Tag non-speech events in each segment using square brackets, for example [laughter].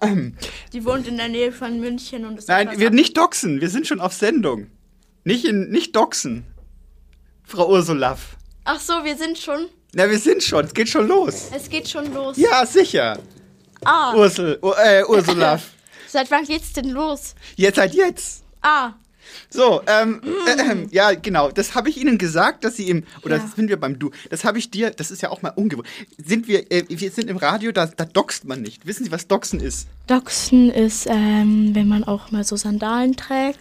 [clears throat] Die wohnt in der Nähe von München und ist Nein, wir ab- nicht doxen. Wir sind schon auf Sendung. Nicht, in, nicht doxen. Frau Ursulaff. Ach so, wir sind schon. Na, wir sind schon. Es geht schon los. Es geht schon los. Ja, sicher. Ah, Ursel, Ur- äh, Ursulaff. [laughs] seit wann geht's denn los? Jetzt seit jetzt. Ah, So, ähm, äh, äh, ja, genau. Das habe ich Ihnen gesagt, dass Sie im, oder Ja. sind wir beim Du. Das habe ich dir, das ist ja auch mal ungewohnt. Sind wir, äh, wir sind im Radio, da, da doxt man nicht. Wissen Sie, was Doxen ist? Doxen ist, ähm, wenn man auch mal so Sandalen trägt.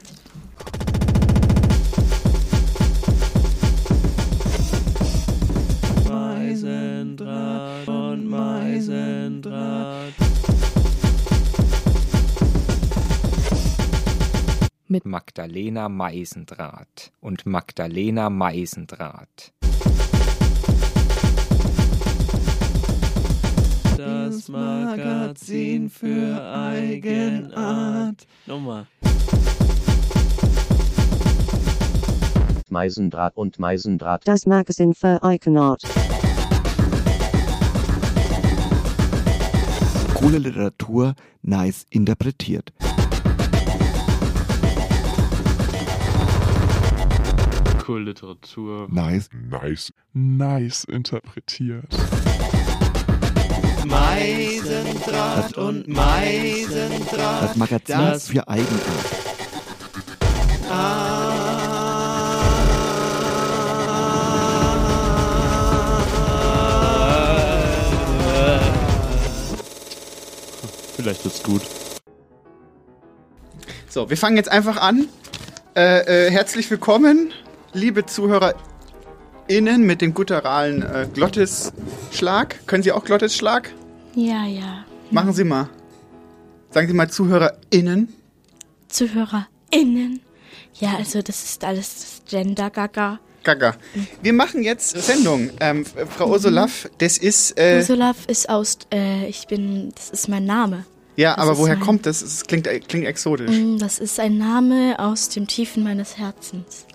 Mit Magdalena Meisendraht und Magdalena Meisendraht. Das Magazin für Eigenart. Nochmal. Meisendraht und Meisendraht. Das Magazin für Iconart. Coole Literatur, nice interpretiert. Literatur. Nice. Nice, nice interpretiert. Meisendraht und Meisendraht. Das Magazin Das- für Eigenart. [laughs] Vielleicht wird's gut. So, wir fangen jetzt einfach an. Äh, äh, herzlich willkommen, liebe ZuhörerInnen mit dem gutturalen äh, Glottisschlag. Können Sie auch Glottisschlag? Ja, ja. Machen Sie mal. Sagen Sie mal ZuhörerInnen. ZuhörerInnen. Ja, also das ist alles das Gender-Gaga. Gaga. Wir machen jetzt Sendung. Ähm, Frau Ursulaff, das ist. Äh, Ursulav ist aus, äh, ich bin, das ist mein Name. ja, das aber woher mein- kommt das? Es klingt, äh, klingt exotisch. Mm, Das ist ein Name aus dem Tiefen meines Herzens.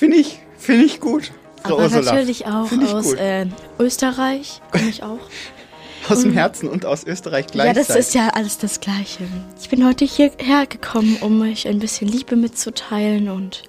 Finde ich, finde ich gut. Aber Ursulaff. natürlich auch aus äh, Österreich, komme ich auch. [laughs] Aus dem Herzen und aus Österreich Ja, gleichzeitig. das ist ja alles das Gleiche. Ich bin heute hierher gekommen, um euch ein bisschen Liebe mitzuteilen und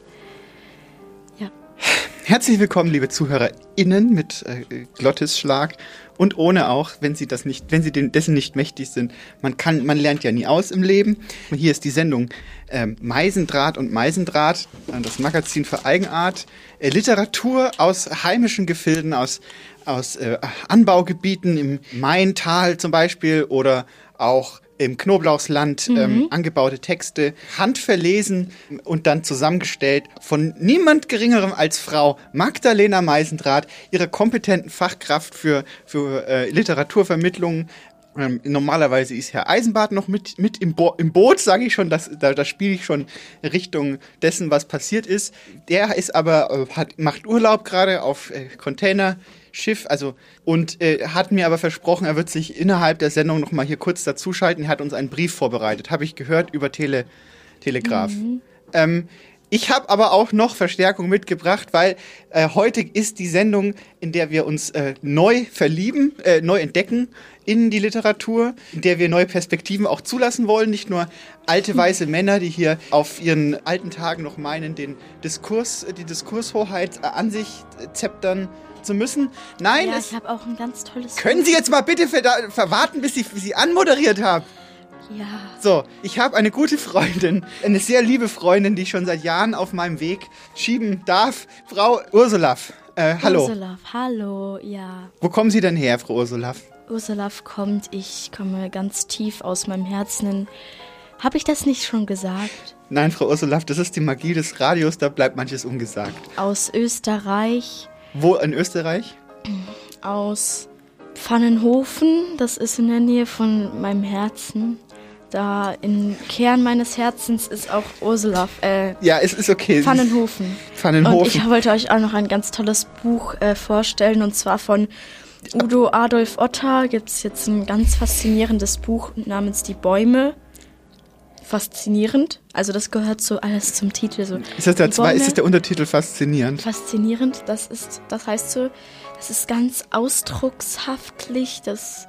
Herzlich willkommen, liebe ZuhörerInnen mit äh, Glottisschlag und ohne auch, wenn Sie das nicht, wenn Sie dessen nicht mächtig sind. Man kann, man lernt ja nie aus im Leben. Und hier ist die Sendung ähm, Meisendraht und Meisendraht, äh, das Magazin für Eigenart, äh, Literatur aus heimischen Gefilden, aus aus äh, Anbaugebieten im Maintal zum Beispiel oder auch im Knoblauchsland ähm, angebaute Texte, handverlesen und dann zusammengestellt von niemand Geringerem als Frau Magdalena Meisendrath, ihrer kompetenten Fachkraft für, für äh, Literaturvermittlung. Ähm, normalerweise ist Herr Eisenbart noch mit, mit im, Bo im Boot, sage ich schon, das, da, da spiele ich schon Richtung dessen, was passiert ist. Der ist aber, äh, hat, macht Urlaub gerade auf äh, Containerschiff, also und äh, hat mir aber versprochen, er wird sich innerhalb der Sendung noch mal hier kurz dazuschalten. Er hat uns einen Brief vorbereitet, habe ich gehört über Tele, Telegraph. Ähm, ich habe aber auch noch Verstärkung mitgebracht, weil äh, heute ist die Sendung, in der wir uns äh, neu verlieben, äh, neu entdecken in die Literatur, in der wir neue Perspektiven auch zulassen wollen. Nicht nur alte weiße [laughs] Männer, die hier auf ihren alten Tagen noch meinen, den Diskurs, die Diskurshoheit äh, an sich äh, zeptern zu müssen. Nein, ja, ich habe auch ein ganz tolles. können Sie jetzt mal bitte ver verwarten, bis ich Sie anmoderiert habe? Ja. So, ich habe eine gute Freundin, eine sehr liebe Freundin, die ich schon seit Jahren auf meinem Weg schieben darf. Frau Ursulaff, äh, hallo. Ursulav, hallo, ja. Wo kommen Sie denn her, Frau Ursulaff? Ursulav kommt, ich komme ganz tief aus meinem Herzen. Habe ich das nicht schon gesagt? Nein, Frau Ursulaff, das ist die Magie des Radios, da bleibt manches ungesagt. Aus Österreich, Wo in Österreich? aus Pfannenhofen, das ist in der Nähe von meinem Herzen. Da im Kern meines Herzens ist auch Ursulav, äh, Ja, es ist okay. Pfannenhofen. Und ich Pfannenhofen. wollte euch auch noch ein ganz tolles Buch äh, vorstellen und zwar von Udo Adolf Otter. Gibt es jetzt ein ganz faszinierendes Buch namens Die Bäume. Faszinierend. Also das gehört so alles zum Titel. So. Ist das, der zwei, ist das der Untertitel faszinierend? faszinierend. Das ist, das heißt so, das ist ganz ausdruckshaftlich. Das,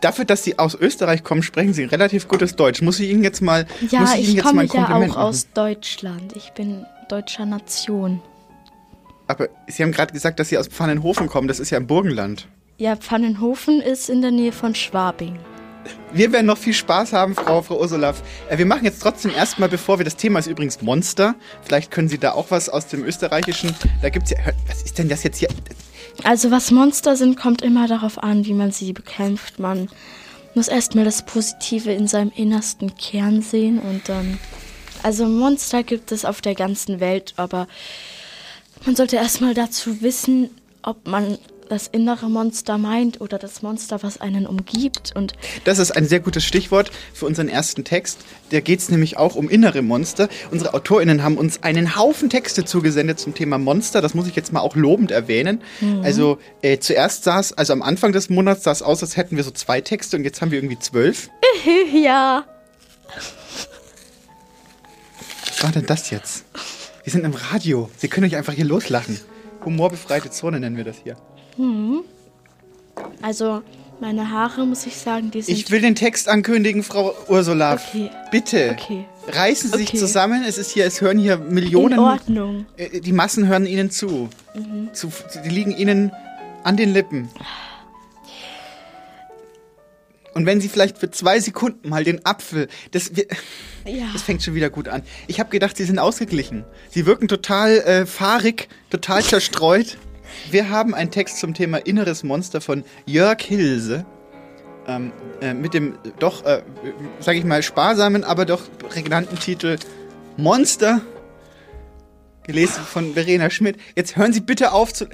dafür, dass Sie aus Österreich kommen, sprechen Sie relativ gutes Deutsch. Muss ich Ihnen jetzt mal, muss Ja, ich Ihnen ich jetzt komme mal ein ja Kompliment auch machen? aus Deutschland. Ich bin deutscher Nation. Aber Sie haben gerade gesagt, dass Sie aus Pfannenhofen kommen. Das ist ja im Burgenland. Ja, Pfannenhofen ist in der Nähe von Schwabing. Wir werden noch viel Spaß haben, Frau, Frau Ursula. Äh, wir machen jetzt trotzdem erstmal, bevor wir, das Thema ist übrigens Monster. Vielleicht können Sie da auch was aus dem Österreichischen. Da gibt's ja, was ist denn das jetzt hier? Also was Monster sind, kommt immer darauf an, wie man sie bekämpft. Man muss erstmal das Positive in seinem innersten Kern sehen und dann... Also Monster gibt es auf der ganzen Welt, aber man sollte erstmal dazu wissen, ob man das innere Monster meint oder das Monster, was einen umgibt. Und Das ist ein sehr gutes Stichwort für unseren ersten Text. Da geht es nämlich auch um innere Monster. Unsere AutorInnen haben uns einen Haufen Texte zugesendet zum Thema Monster. Das muss ich jetzt mal auch lobend erwähnen. Also äh, zuerst sah es, also am Anfang des Monats sah es aus, als hätten wir so zwei Texte und jetzt haben wir irgendwie zwölf. [laughs] ja, Was war denn das jetzt? Wir sind im Radio. Sie können euch einfach hier loslachen. Humorbefreite Zone nennen wir das hier. Also meine Haare, muss ich sagen, die sind... Ich will den Text ankündigen, Frau Ursula. Okay. Bitte. Okay. Reißen Sie sich Okay. zusammen. Es ist hier, es hören hier Millionen. in Ordnung. Äh, Die Massen hören Ihnen zu. zu. Die liegen Ihnen an den Lippen. Und wenn Sie vielleicht für zwei Sekunden mal den Apfel, das, wir, Ja. das fängt schon wieder gut an. Ich habe gedacht, Sie sind ausgeglichen. Sie wirken total äh, fahrig, total zerstreut. Wir haben einen Text zum Thema Inneres Monster von Jörg Hilse. Ähm, äh, mit dem doch, äh, sag ich mal, sparsamen, aber doch prägnanten Titel Monster. Gelesen von Verena Schmidt. Jetzt hören Sie bitte auf zu.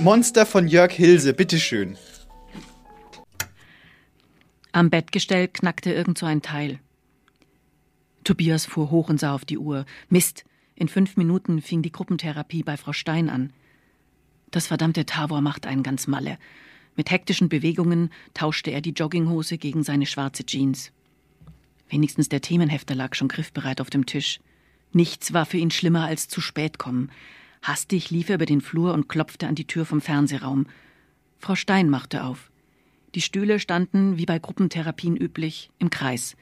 Monster von Jörg Hilse, bitteschön. Am Bettgestell knackte irgend so ein Teil. Tobias fuhr hoch und sah auf die Uhr. Mist, in fünf Minuten fing die Gruppentherapie bei Frau Stein an. Das verdammte Tavor macht einen ganz malle. Mit hektischen Bewegungen tauschte er die Jogginghose gegen seine schwarze Jeans. Wenigstens der Themenhefter lag schon griffbereit auf dem Tisch. Nichts war für ihn schlimmer als zu spät kommen. Hastig lief er über den Flur und klopfte an die Tür vom Fernsehraum. Frau Stein machte auf. Die Stühle standen, wie bei Gruppentherapien üblich, im Kreis.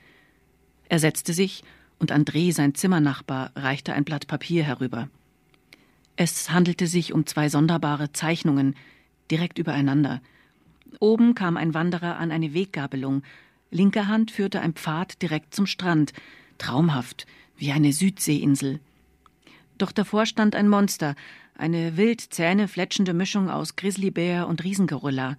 Er setzte sich und André, sein Zimmernachbar, reichte ein Blatt Papier herüber. Es handelte sich um zwei sonderbare Zeichnungen, direkt übereinander. Oben kam ein Wanderer an eine Weggabelung. Linker Hand führte ein Pfad direkt zum Strand. Traumhaft, wie eine Südseeinsel. Doch davor stand ein Monster, eine wild zähnefletschende Mischung aus Grizzlybär und Riesengorilla.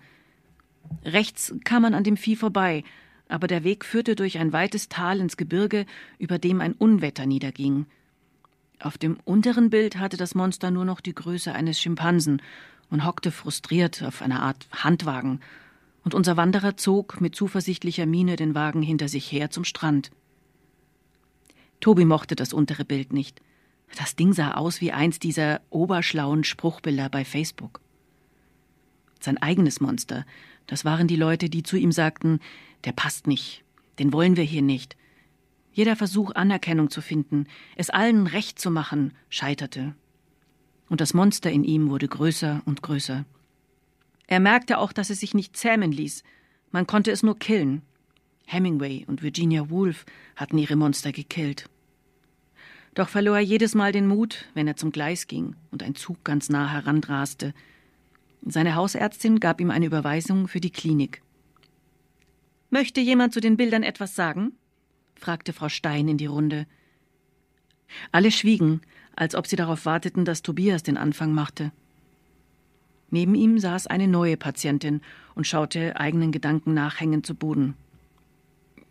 Rechts kam man an dem Vieh vorbei, aber der Weg führte durch ein weites Tal ins Gebirge, über dem ein Unwetter niederging. Auf dem unteren Bild hatte das Monster nur noch die Größe eines Schimpansen und hockte frustriert auf einer Art Handwagen, und unser Wanderer zog mit zuversichtlicher Miene den Wagen hinter sich her zum Strand. Tobi mochte das untere Bild nicht. Das Ding sah aus wie eins dieser oberschlauen Spruchbilder bei Facebook. Sein eigenes Monster, das waren die Leute, die zu ihm sagten, der passt nicht, den wollen wir hier nicht. Jeder Versuch, Anerkennung zu finden, es allen recht zu machen, scheiterte. Und das Monster in ihm wurde größer und größer. Er merkte auch, dass es sich nicht zähmen ließ. Man konnte es nur killen. Hemingway und Virginia Woolf hatten ihre Monster gekillt. Doch verlor er jedes Mal den Mut, wenn er zum Gleis ging und ein Zug ganz nah heranraste. Seine Hausärztin gab ihm eine Überweisung für die Klinik. Möchte jemand zu den Bildern etwas sagen? fragte Frau Stein in die Runde. Alle schwiegen, als ob sie darauf warteten, dass Tobias den Anfang machte. Neben ihm saß eine neue Patientin und schaute eigenen Gedanken nachhängend zu Boden.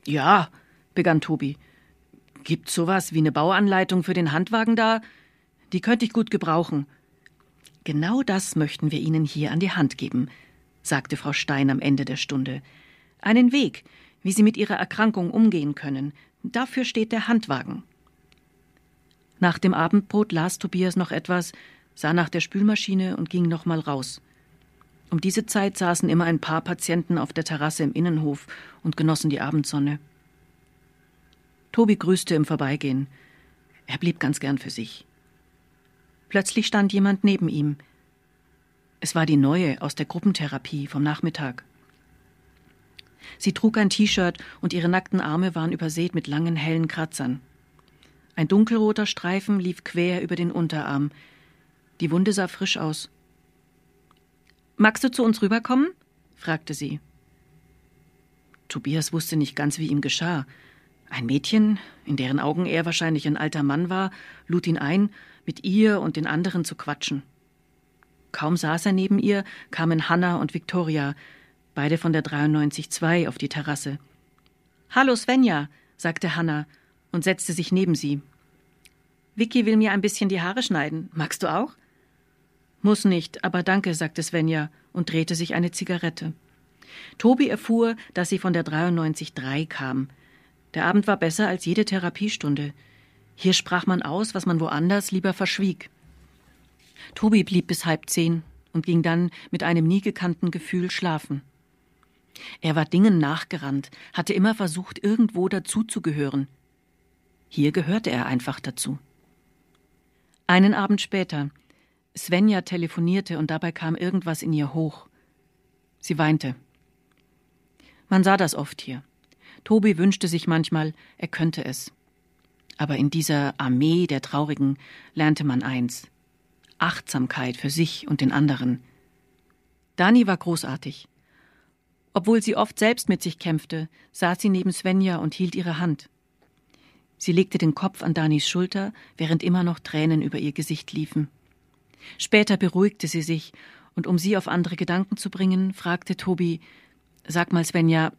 Ja, begann Tobi. Gibt's sowas wie eine Bauanleitung für den Handwagen da? Die könnte ich gut gebrauchen. Genau das möchten wir Ihnen hier an die Hand geben, sagte Frau Stein am Ende der Stunde. Einen Weg, wie Sie mit Ihrer Erkrankung umgehen können. Dafür steht der Handwagen. Nach dem Abendbrot las Tobias noch etwas, sah nach der Spülmaschine und ging nochmal raus. Um diese Zeit saßen immer ein paar Patienten auf der Terrasse im Innenhof und genossen die Abendsonne. Tobi grüßte im Vorbeigehen. Er blieb ganz gern für sich. Plötzlich stand jemand neben ihm. Es war die Neue aus der Gruppentherapie vom Nachmittag. Sie trug ein T-Shirt und ihre nackten Arme waren übersät mit langen, hellen Kratzern. Ein dunkelroter Streifen lief quer über den Unterarm. Die Wunde sah frisch aus. Magst du zu uns rüberkommen? fragte sie. Tobias wusste nicht ganz, wie ihm geschah. Ein Mädchen, in deren Augen er wahrscheinlich ein alter Mann war, lud ihn ein, mit ihr und den anderen zu quatschen. Kaum saß er neben ihr, kamen Hanna und Viktoria, beide von der 93-2 auf die Terrasse. Hallo Svenja, sagte Hanna und setzte sich neben sie. Vicky will mir ein bisschen die Haare schneiden. Magst du auch? Muss nicht, aber danke, sagte Svenja und drehte sich eine Zigarette. Tobi erfuhr, dass sie von der 93.3 kam. Der Abend war besser als jede Therapiestunde. Hier sprach man aus, was man woanders lieber verschwieg. Tobi blieb bis halb zehn und ging dann mit einem nie gekannten Gefühl schlafen. Er war Dingen nachgerannt, hatte immer versucht, irgendwo dazuzugehören. Hier gehörte er einfach dazu. Einen Abend später. Svenja telefonierte und dabei kam irgendwas in ihr hoch. Sie weinte. Man sah das oft hier. Tobi wünschte sich manchmal, er könnte es. Aber in dieser Armee der Traurigen lernte man eins Achtsamkeit für sich und den anderen. Dani war großartig. Obwohl sie oft selbst mit sich kämpfte, saß sie neben Svenja und hielt ihre Hand. Sie legte den Kopf an Danis Schulter, während immer noch Tränen über ihr Gesicht liefen. Später beruhigte sie sich, und um sie auf andere Gedanken zu bringen, fragte Tobi Sag mal, Svenja,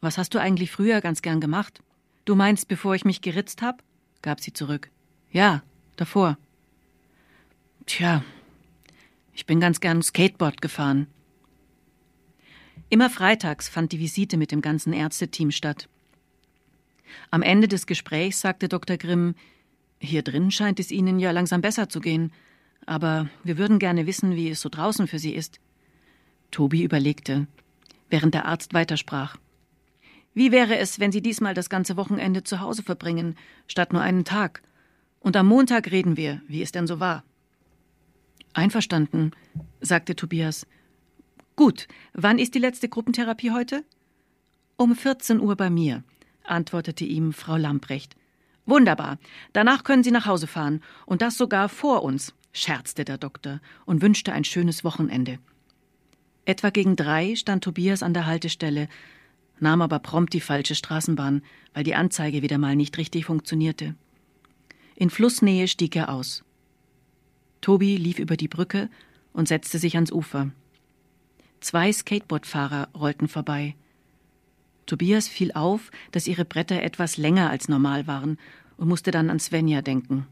was hast du eigentlich früher ganz gern gemacht? Du meinst, bevor ich mich geritzt hab? gab sie zurück. Ja, davor. Tja, ich bin ganz gern Skateboard gefahren. Immer freitags fand die Visite mit dem ganzen Ärzteteam statt. Am Ende des Gesprächs sagte Dr. Grimm, hier drin scheint es Ihnen ja langsam besser zu gehen, aber wir würden gerne wissen, wie es so draußen für Sie ist. Tobi überlegte, während der Arzt weitersprach. Wie wäre es, wenn Sie diesmal das ganze Wochenende zu Hause verbringen, statt nur einen Tag? Und am Montag reden wir, wie es denn so war. Einverstanden, sagte Tobias. Gut, wann ist die letzte Gruppentherapie heute? Um 14 Uhr bei mir, antwortete ihm Frau Lamprecht. Wunderbar. Danach können Sie nach Hause fahren, und das sogar vor uns, scherzte der Doktor und wünschte ein schönes Wochenende. Etwa gegen drei stand Tobias an der Haltestelle, nahm aber prompt die falsche Straßenbahn, weil die Anzeige wieder mal nicht richtig funktionierte. In Flussnähe stieg er aus. Tobi lief über die Brücke und setzte sich ans Ufer. Zwei Skateboardfahrer rollten vorbei. Tobias fiel auf, dass ihre Bretter etwas länger als normal waren und musste dann an Svenja denken.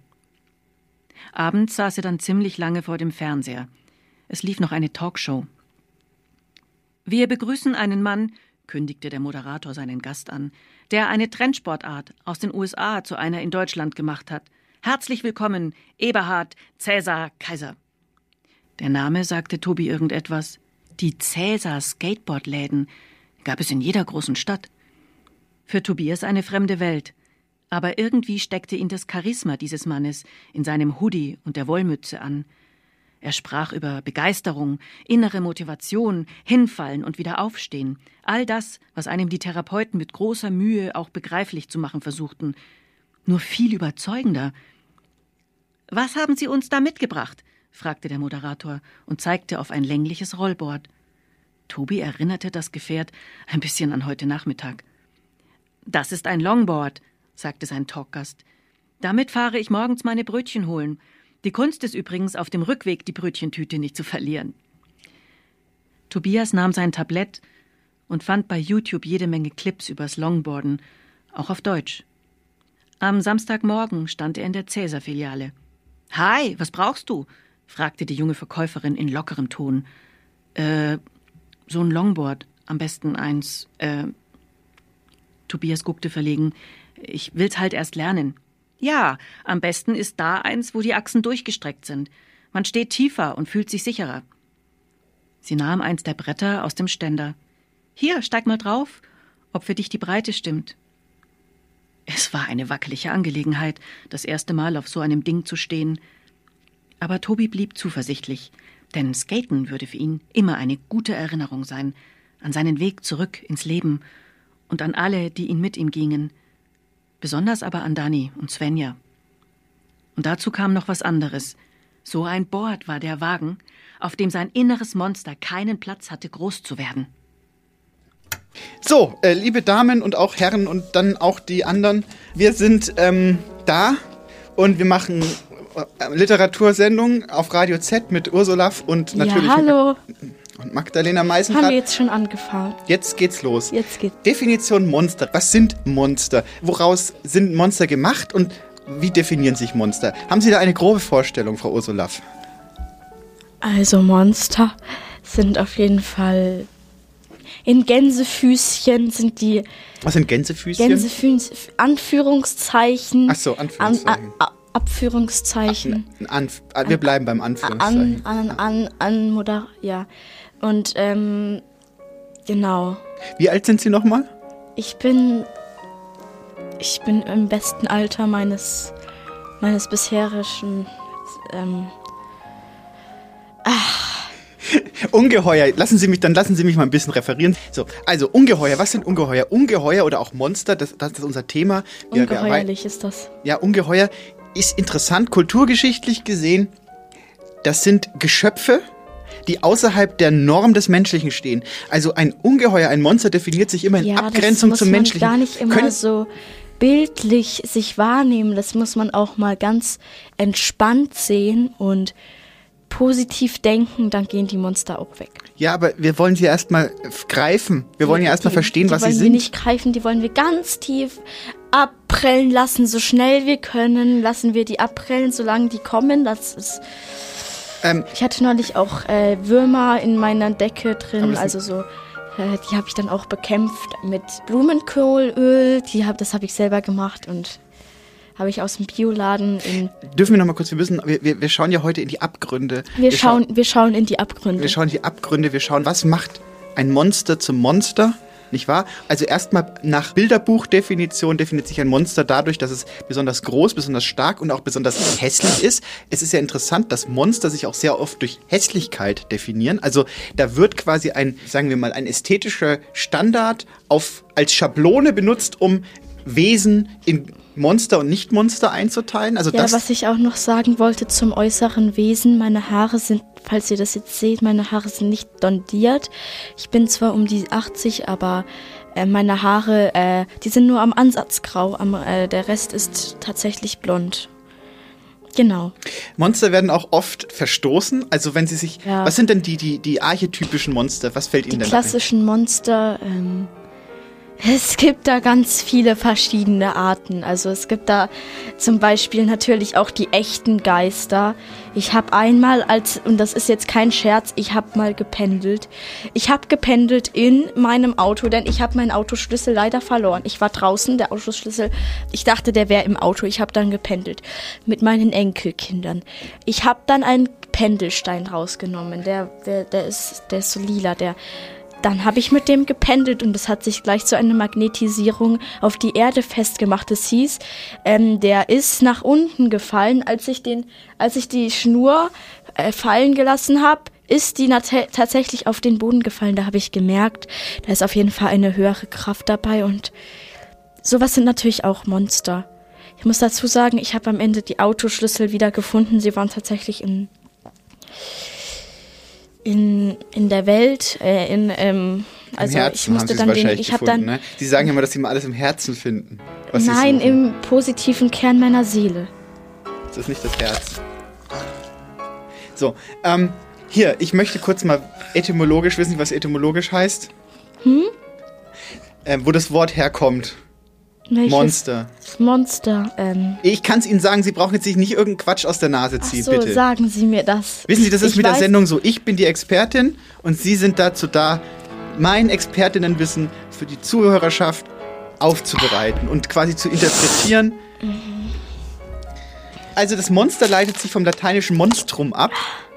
Abends saß er dann ziemlich lange vor dem Fernseher. Es lief noch eine Talkshow. Wir begrüßen einen Mann, kündigte der Moderator seinen Gast an, der eine Trendsportart aus den USA zu einer in Deutschland gemacht hat. Herzlich willkommen, Eberhard Cäsar Kaiser. Der Name sagte Tobi irgendetwas. Die Cäsar Skateboardläden gab es in jeder großen Stadt. Für Tobias eine fremde Welt. Aber irgendwie steckte ihn das Charisma dieses Mannes in seinem Hoodie und der Wollmütze an. Er sprach über Begeisterung, innere Motivation, Hinfallen und wieder aufstehen. All das, was einem die Therapeuten mit großer Mühe auch begreiflich zu machen versuchten. Nur viel überzeugender. Was haben Sie uns da mitgebracht? Fragte der Moderator und zeigte auf ein längliches Rollboard. Tobi erinnerte das Gefährt ein bisschen an heute Nachmittag. Das ist ein Longboard, sagte sein Talkgast. Damit fahre ich morgens meine Brötchen holen. Die Kunst ist übrigens, auf dem Rückweg die Brötchentüte nicht zu verlieren. Tobias nahm sein Tablett und fand bei YouTube jede Menge Clips übers Longboarden, auch auf Deutsch. Am Samstagmorgen stand er in der Cäsar-Filiale. Hi, was brauchst du? Fragte die junge Verkäuferin in lockerem Ton. Äh, so ein Longboard, am besten eins, äh. Tobias guckte verlegen. Ich will's halt erst lernen. Ja, am besten ist da eins, wo die Achsen durchgestreckt sind. Man steht tiefer und fühlt sich sicherer. Sie nahm eins der Bretter aus dem Ständer. Hier, steig mal drauf, ob für dich die Breite stimmt. Es war eine wackelige Angelegenheit, das erste Mal auf so einem Ding zu stehen. Aber Tobi blieb zuversichtlich, denn Skaten würde für ihn immer eine gute Erinnerung sein, an seinen Weg zurück ins Leben und an alle, die ihn mit ihm gingen, besonders aber an Dani und Svenja. Und dazu kam noch was anderes. So ein Bord war der Wagen, auf dem sein inneres Monster keinen Platz hatte, groß zu werden. So, äh, liebe Damen und auch Herren und dann auch die anderen, wir sind ähm, da und wir machen Literatursendung auf Radio Z mit Ursula und natürlich ja, hallo. und Magdalena Haben wir jetzt schon angefangen? Jetzt geht's los. Jetzt geht's. Definition Monster. Was sind Monster? Woraus sind Monster gemacht und wie definieren sich Monster? Haben Sie da eine grobe Vorstellung, Frau Ursulaff? Also Monster sind auf jeden Fall in Gänsefüßchen sind die Was sind Gänsefüßchen? Gänsefüßchen Anführungszeichen. Ach so, Anführungszeichen. An, a, a, Abführungszeichen. Ein Anf ah, wir bleiben beim Anführungszeichen. An, an, an, an Moder ja. Und ähm, genau. Wie alt sind Sie nochmal? Ich bin ich bin im besten Alter meines meines bisherigen ähm, [laughs] Ungeheuer. Lassen Sie mich, dann lassen Sie mich mal ein bisschen referieren. So, also Ungeheuer. Was sind Ungeheuer? Ungeheuer oder auch Monster, das, das ist unser Thema. Wir- wir ungeheuerlich ist das. Ja, Ungeheuer ist interessant, kulturgeschichtlich gesehen. Das sind Geschöpfe, die außerhalb der Norm des Menschlichen stehen. Also ein Ungeheuer, ein Monster definiert sich immer in Ja, Abgrenzung das muss zum man Menschlichen. gar nicht immer Können- so bildlich sich wahrnehmen. Das muss man auch mal ganz entspannt sehen und positiv denken, dann gehen die Monster auch weg. Ja, aber wir wollen sie erstmal greifen. Wir wollen ja erstmal Die- verstehen, die was sie wollen wir sind. nicht greifen, die wollen wir ganz tief abprellen lassen, so schnell wir können. Lassen wir die abprellen, solange die kommen. Das ist. Ähm, ich hatte neulich auch äh, Würmer in meiner Decke drin, also so. Äh, die habe ich dann auch bekämpft mit Blumenkohlöl. Die hab, das habe ich selber gemacht und habe ich aus dem Bioladen in. Dürfen wir noch mal kurz, wir müssen, wir, wir, wir schauen ja heute in die Abgründe. Wir, schauen, wir schauen in die Abgründe. Wir schauen die Abgründe, wir schauen, was macht ein Monster zum Monster, nicht wahr? Also erstmal nach Bilderbuchdefinition definiert sich ein Monster dadurch, dass es besonders groß, besonders stark und auch besonders hässlich ist. Es ist ja interessant, dass Monster sich auch sehr oft durch Hässlichkeit definieren. Also da wird quasi ein, sagen wir mal, ein ästhetischer Standard auf, als Schablone benutzt, um Wesen in Monster und Nicht-Monster einzuteilen. Also Ja, das, was ich auch noch sagen wollte zum äußeren Wesen, meine Haare sind, falls ihr das jetzt seht, meine Haare sind nicht blondiert. Ich bin zwar um die 80, aber äh, meine Haare, äh, die sind nur am Ansatz grau, am, äh, der Rest ist tatsächlich blond. Genau. Monster werden auch oft verstoßen. Also wenn sie sich. Ja. Was sind denn die, die, die archetypischen Monster? Was fällt Die Ihnen denn klassischen Monster, ähm, es gibt da ganz viele verschiedene Arten. Also es gibt da zum Beispiel natürlich auch die echten Geister. Ich habe einmal als, und das ist jetzt kein Scherz, ich habe mal gependelt. Ich habe gependelt in meinem Auto, denn ich habe meinen Autoschlüssel leider verloren. Ich war draußen, der Autoschlüssel, ich dachte, der wäre im Auto. Ich habe dann gependelt mit meinen Enkelkindern. Ich habe dann einen Pendelstein rausgenommen. Der, der, der, ist, der ist so lila, der dann habe ich mit dem gependelt und es hat sich gleich zu einer Magnetisierung auf die Erde festgemacht. Es hieß, ähm, der ist nach unten gefallen, als ich den, als ich die Schnur äh, fallen gelassen habe. Ist die tatsächlich auf den Boden gefallen? Da habe ich gemerkt, da ist auf jeden Fall eine höhere Kraft dabei und sowas sind natürlich auch Monster. Ich muss dazu sagen, ich habe am Ende die Autoschlüssel wieder gefunden. Sie waren tatsächlich in in, in der Welt, äh, in, ähm, also Im Herzen ich musste dann den, ich habe dann, ne? Sie sagen ja immer, dass sie immer alles im Herzen finden. nein, im positiven Kern meiner Seele. Das ist nicht das Herz. So, ähm, hier, ich möchte kurz mal etymologisch wissen, was etymologisch heißt. Hm? Ähm, wo das Wort herkommt. Welches Monster. Monster, ähm, Ich kann es Ihnen sagen, Sie brauchen jetzt sich nicht irgendeinen Quatsch aus der Nase ach ziehen, so, bitte. sagen Sie mir das. Wissen Sie, das ist Ich mit der Sendung so. Ich bin die Expertin und Sie sind dazu da, mein Expertinnenwissen für die Zuhörerschaft aufzubereiten und quasi zu interpretieren. Also das Monster leitet sich vom lateinischen Monstrum ab,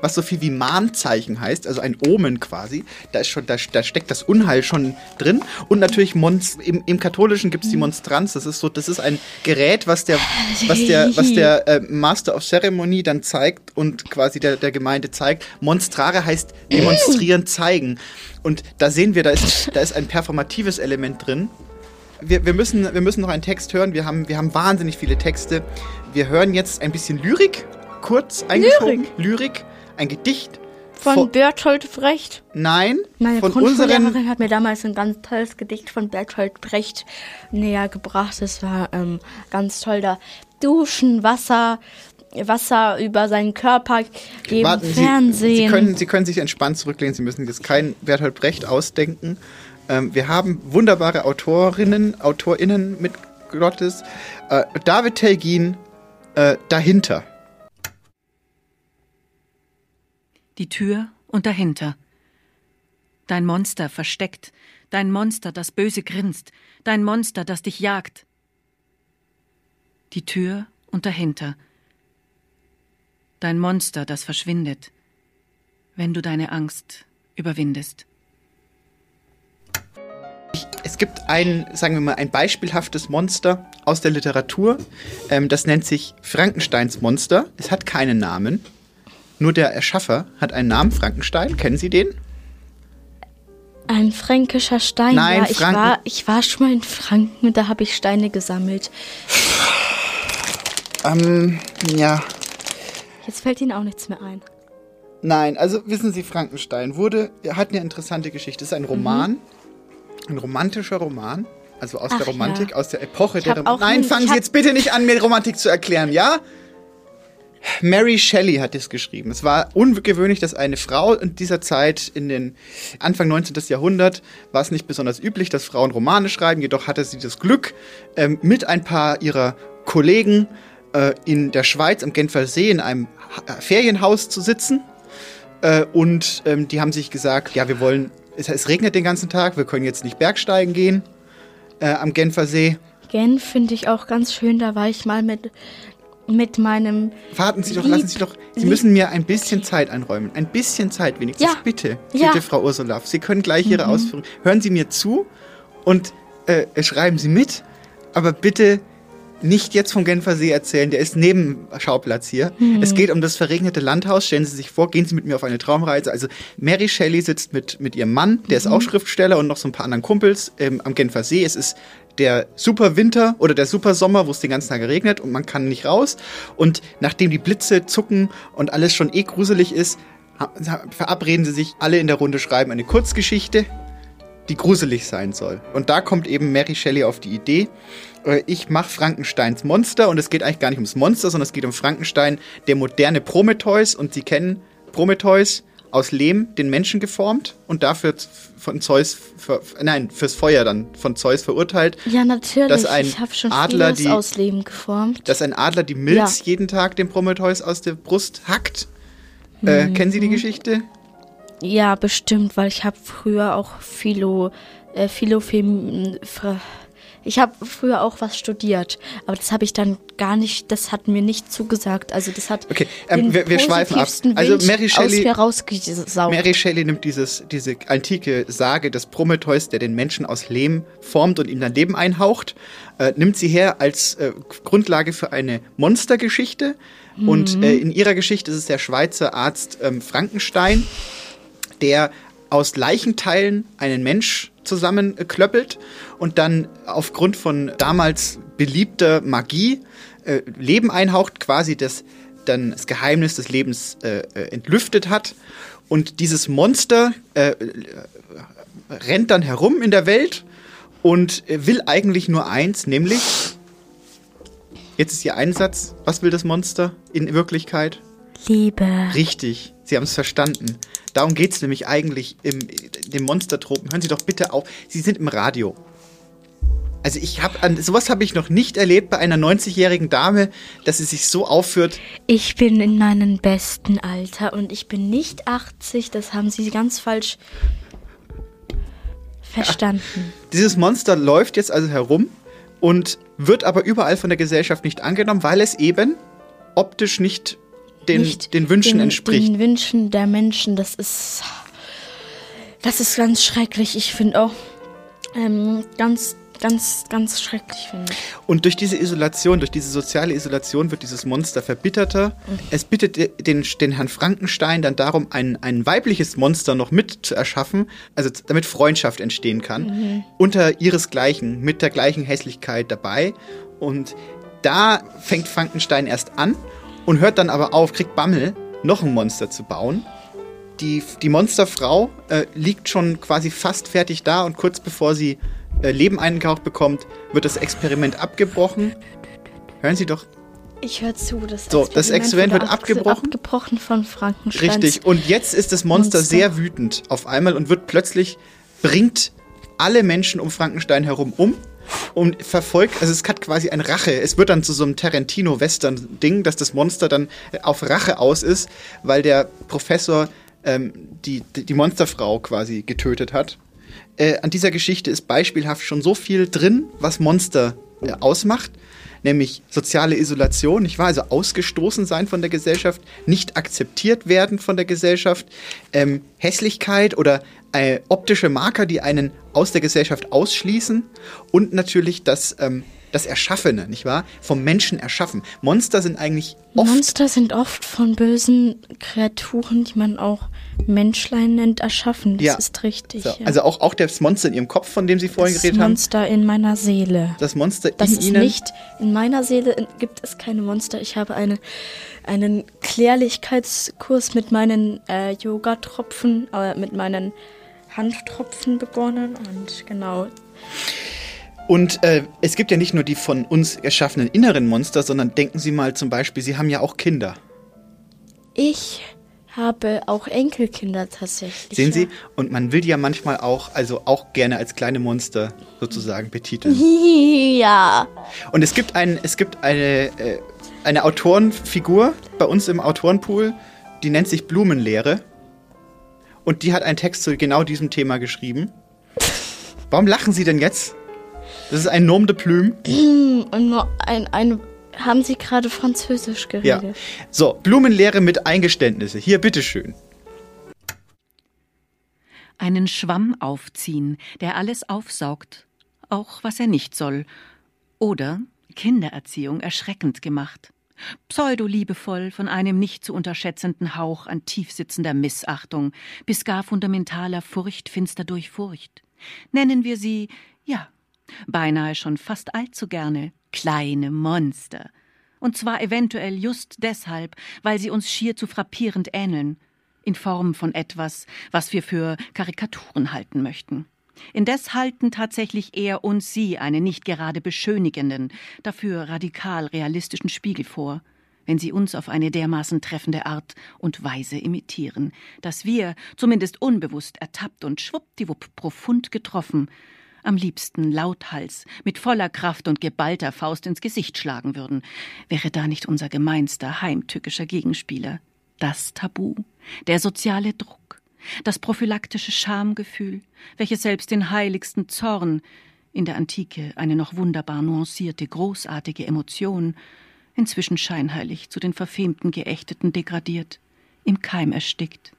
was so viel wie Mahnzeichen heißt, also ein Omen quasi. Da ist schon, da, da steckt das Unheil schon drin. Und natürlich Monst, im, im Katholischen gibt es die Monstranz. Das ist so, das ist ein Gerät, was der, was der, was der äh, Master of Ceremony dann zeigt und quasi der, der Gemeinde zeigt. Monstrare heißt demonstrieren, zeigen. Und da sehen wir, da ist, da ist ein performatives Element drin wir, wir, müssen, wir müssen noch einen Text hören. Wir haben, wir haben wahnsinnig viele Texte. Wir hören jetzt ein bisschen Lyrik, kurz eingeschoben. Lyrik, Lyrik ein Gedicht. Von Vor- Bertolt Brecht. Nein, Meine von unseren. Hat mir damals ein ganz tolles Gedicht von Bertolt Brecht näher gebracht. Es war ähm, ganz toll da. Duschen, Wasser, Wasser über seinen Körper geben, Warten Sie, Fernsehen. Sie, können, Sie können sich entspannt zurücklehnen. Sie müssen jetzt kein Bertolt Brecht ausdenken. Ähm, wir haben wunderbare Autorinnen, AutorInnen mit Glottes. Äh, David Telgin, äh, dahinter. Die Tür und dahinter. Dein Monster versteckt, dein Monster, das böse grinst, dein Monster, das dich jagt. Die Tür und dahinter. Dein Monster, das verschwindet, wenn du deine Angst überwindest. Es gibt ein, sagen wir mal, ein beispielhaftes Monster aus der Literatur. Ähm, das nennt sich Frankensteins Monster. Es hat keinen Namen. Nur der Erschaffer hat einen Namen, Frankenstein. Kennen Sie den? Ein fränkischer Stein. Nein, ja, ich Franken- war, ich war schon mal in Franken und da habe ich Steine gesammelt. Ähm, ja. Jetzt fällt Ihnen auch nichts mehr ein. Nein, also wissen Sie, Frankenstein wurde, er hat eine interessante Geschichte. Es ist ein Roman, ein romantischer Roman, also aus Ach der Romantik, ja. aus der Epoche Ich der Romantik. Nein, fangen Sie jetzt bitte nicht an, mir Romantik zu erklären, ja? Mary Shelley hat es geschrieben. Es war ungewöhnlich, dass eine Frau in dieser Zeit, in den Anfang 19. Jahrhundert, war es nicht besonders üblich, dass Frauen Romane schreiben. Jedoch hatte sie das Glück, ähm, mit ein paar ihrer Kollegen äh, in der Schweiz am Genfer See in einem Ha- Ferienhaus zu sitzen. Äh, und ähm, die haben sich gesagt, ja, wir wollen, es, es regnet den ganzen Tag, wir können jetzt nicht Bergsteigen gehen äh, am Genfer See. Genf finde ich auch ganz schön. Da war ich mal mit, mit meinem. Warten Sie doch, Lieb- lassen Sie doch, Sie lieb- müssen mir ein bisschen Zeit einräumen. Ein bisschen Zeit wenigstens. Ja. Bitte, Ja. bitte, Frau Ursula. Sie können gleich Ihre Mhm. Ausführungen. Hören Sie mir zu und äh, schreiben Sie mit, aber bitte nicht jetzt vom Genfer See erzählen, der ist neben Schauplatz hier. Mhm. Es geht um das verregnete Landhaus. Stellen Sie sich vor, gehen Sie mit mir auf eine Traumreise. Also Mary Shelley sitzt mit, mit ihrem Mann, der ist Mhm. auch Schriftsteller und noch so ein paar anderen Kumpels ähm, am Genfer See. Es ist der super Winter oder der super Sommer, wo es den ganzen Tag regnet und man kann nicht raus. Und nachdem die Blitze zucken und alles schon eh gruselig ist, verabreden sie sich alle in der Runde schreiben eine Kurzgeschichte, die gruselig sein soll. Und da kommt eben Mary Shelley auf die Idee, äh, ich mache Frankensteins Monster und es geht eigentlich gar nicht ums Monster, sondern es geht um Frankenstein, der moderne Prometheus und Sie kennen Prometheus aus Lehm den Menschen geformt und dafür von Zeus, ver, nein, fürs Feuer dann von Zeus verurteilt, Ja, natürlich. Dass ein ich habe schon Adler die- aus Leben geformt. dass ein Adler die Milz Ja. jeden Tag dem Prometheus aus der Brust hackt. Äh, Mhm. kennen Sie die Geschichte? Ja, bestimmt, weil ich habe früher auch Philo, äh, Philofem, Fra- ich habe früher auch was studiert, aber das habe ich dann gar nicht, das hat mir nicht zugesagt. Also das hat Okay, ähm, den wir- wir schweifen ab. Also Mary aus Shelley-. Mary Shelley nimmt dieses, diese antike Sage des Prometheus, der den Menschen aus Lehm formt und ihm dann Leben einhaucht, äh, nimmt sie her als äh, Grundlage für eine Monstergeschichte. Und Mhm. äh, in ihrer Geschichte ist es der Schweizer Arzt ähm, Frankenstein, der aus Leichenteilen einen Mensch zusammenklöppelt und dann aufgrund von damals beliebter Magie äh, Leben einhaucht, quasi das dann das Geheimnis des Lebens äh, äh, entlüftet hat. Und dieses Monster äh, äh, rennt dann herum in der Welt und äh, will eigentlich nur eins, nämlich jetzt ist ihr Einsatz. Was will das Monster in Wirklichkeit? Liebe. Richtig, Sie haben es verstanden. Darum geht es nämlich eigentlich im, in dem Monstertropen. Hören Sie doch bitte auf. Sie sind im Radio. Also ich habe an sowas habe ich noch nicht erlebt bei einer 90-jährigen Dame, dass sie sich so aufführt. Ich bin in meinem besten Alter und ich bin nicht 80, das haben Sie ganz falsch verstanden. Dieses Monster läuft jetzt also herum und wird aber überall von der Gesellschaft nicht angenommen, weil es eben optisch nicht den, den Wünschen den, entspricht. Den Wünschen der Menschen, das ist. Das ist ganz schrecklich. Ich finde auch ähm, ganz, ganz, ganz schrecklich, finde ich. Und durch diese Isolation, durch diese soziale Isolation wird dieses Monster verbitterter. Es bittet den, den Herrn Frankenstein dann darum, ein, ein weibliches Monster noch mit zu erschaffen, also damit Freundschaft entstehen kann, Mhm. unter ihresgleichen, mit der gleichen Hässlichkeit dabei. Und da fängt Frankenstein erst an und hört dann aber auf, kriegt Bammel, noch ein Monster zu bauen. Die, die Monsterfrau äh, liegt schon quasi fast fertig da und kurz bevor sie äh, Leben eingehaucht bekommt, wird das Experiment abgebrochen. Hören Sie doch Ich höre zu. Das So, das Experiment wird abge- abgebrochen. Abgebrochen von Frankenstein. richtig. Und jetzt ist das Monster, Monster. sehr wütend auf einmal und wird plötzlich, bringt alle Menschen um Frankenstein herum um und verfolgt, also es hat quasi ein Rache. Es wird dann zu so einem Tarantino-Western-Ding, dass das Monster dann äh, auf Rache aus ist, weil der Professor ähm, die, die die Monsterfrau quasi getötet hat. Äh, an dieser Geschichte ist beispielhaft schon so viel drin, was Monster äh, ausmacht, nämlich soziale Isolation, nicht wahr? Also ausgestoßen sein von der Gesellschaft, nicht akzeptiert werden von der Gesellschaft, ähm, Hässlichkeit oder äh, optische Marker, die einen aus der Gesellschaft ausschließen und natürlich das, ähm, das Erschaffene, nicht wahr? Vom Menschen erschaffen. Monster sind eigentlich oft Monster sind oft von bösen Kreaturen, die man auch Menschlein nennt, erschaffen. Das Ja. ist richtig. so, ja. also auch, auch das Monster in ihrem Kopf, von dem Sie vorhin das geredet haben. Monster in meiner Seele. Das Monster Das in ist ihnen. nicht, in meiner Seele gibt es keine Monster. Ich habe eine, einen Klärlichkeitskurs mit meinen äh, Yoga-Tropfen, äh, mit meinen Handtropfen begonnen und genau. Und äh, es gibt ja nicht nur die von uns erschaffenen inneren Monster, sondern denken Sie mal zum Beispiel, Sie haben ja auch Kinder. Ich habe auch Enkelkinder tatsächlich. Sehen ja. Sie? Und man will die ja manchmal auch, also auch gerne als kleine Monster sozusagen betiteln. [laughs] Ja. Und es gibt, ein, es gibt eine, äh, eine Autorenfigur bei uns im Autorenpool, die nennt sich Blumenlehre. Und die hat einen Text zu genau diesem Thema geschrieben. Warum lachen Sie denn jetzt? Das ist ein Nom de Plume. Und nur ein, ein haben Sie gerade Französisch Ja. geredet? So, Blumenlehre mit Eingeständnisse. Hier, bitteschön. Einen Schwamm aufziehen, der alles aufsaugt, auch was er nicht soll. Oder Kindererziehung erschreckend gemacht. Pseudoliebevoll von einem nicht zu unterschätzenden Hauch an tiefsitzender Missachtung bis gar fundamentaler Furcht finster durch Furcht. Nennen wir sie, ja, beinahe schon fast allzu gerne kleine Monster. Und zwar eventuell just deshalb, weil sie uns schier zu frappierend ähneln, in Form von etwas, was wir für Karikaturen halten möchten. Indes halten tatsächlich eher uns sie einen nicht gerade beschönigenden, dafür radikal realistischen Spiegel vor, wenn sie uns auf eine dermaßen treffende Art und Weise imitieren, dass wir, zumindest unbewusst ertappt und schwuppdiwupp profund getroffen, am liebsten lauthals, mit voller Kraft und geballter Faust ins Gesicht schlagen würden, wäre da nicht unser gemeinster heimtückischer Gegenspieler, das Tabu, der soziale Druck, das prophylaktische Schamgefühl, welches selbst den heiligsten Zorn, in der Antike eine noch wunderbar nuancierte, großartige Emotion, inzwischen scheinheilig zu den verfemten Geächteten degradiert, im Keim erstickt.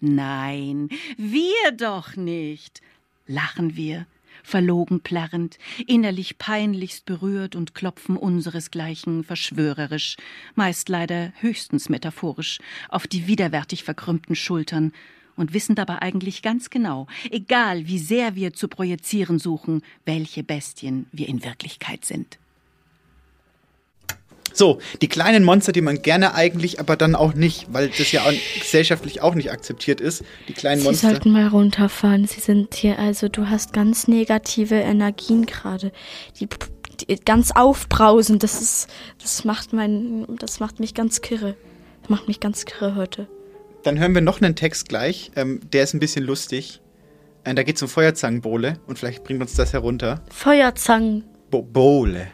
Nein, wir doch nicht, lachen wir, verlogen plärrend, innerlich peinlichst berührt und klopfen unseresgleichen verschwörerisch, meist leider höchstens metaphorisch, auf die widerwärtig verkrümmten Schultern und wissen dabei eigentlich ganz genau, egal wie sehr wir zu projizieren suchen, welche Bestien wir in Wirklichkeit sind. So, die kleinen Monster, die man gerne eigentlich, aber dann auch nicht, weil das ja auch gesellschaftlich auch nicht akzeptiert ist. Die kleinen Sie Monster. sollten mal runterfahren. Sie sind hier, also du hast ganz negative Energien gerade. Die, die ganz aufbrausend. Das ist, das macht mein, das macht mich ganz kirre. Das macht mich ganz kirre heute. Dann hören wir noch einen Text gleich. Ähm, der ist ein bisschen lustig. Äh, da geht es um Feuerzangenbowle und vielleicht bringt uns das herunter. Feuerzangen. Bo Bowle.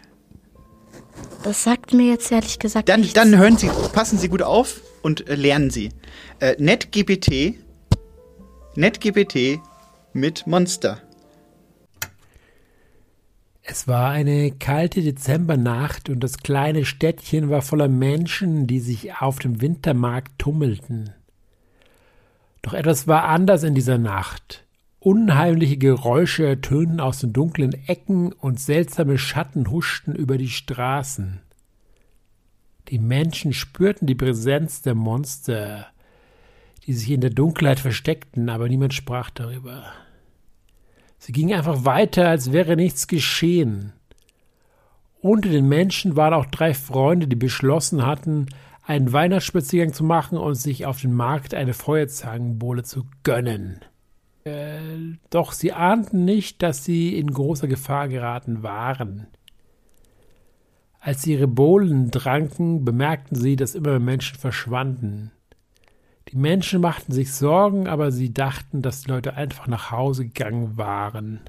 Das sagt mir jetzt ehrlich gesagt Dann, nichts. dann hören Sie, passen Sie gut auf und äh, lernen Sie. Äh, NetGBT. NetGBT mit Monster. Es war eine kalte Dezembernacht und das kleine Städtchen war voller Menschen, die sich auf dem Wintermarkt tummelten. Doch etwas war anders in dieser Nacht. Unheimliche Geräusche ertönten aus den dunklen Ecken und seltsame Schatten huschten über die Straßen. Die Menschen spürten die Präsenz der Monster, die sich in der Dunkelheit versteckten, aber niemand sprach darüber. Sie gingen einfach weiter, als wäre nichts geschehen. Unter den Menschen waren auch drei Freunde, die beschlossen hatten, einen Weihnachtsspaziergang zu machen und sich auf dem Markt eine Feuerzangenbowle zu gönnen. Äh, doch sie ahnten nicht, dass sie in großer Gefahr geraten waren. Als sie ihre Bohlen tranken, bemerkten sie, dass immer mehr Menschen verschwanden. Die Menschen machten sich Sorgen, aber sie dachten, dass die Leute einfach nach Hause gegangen waren.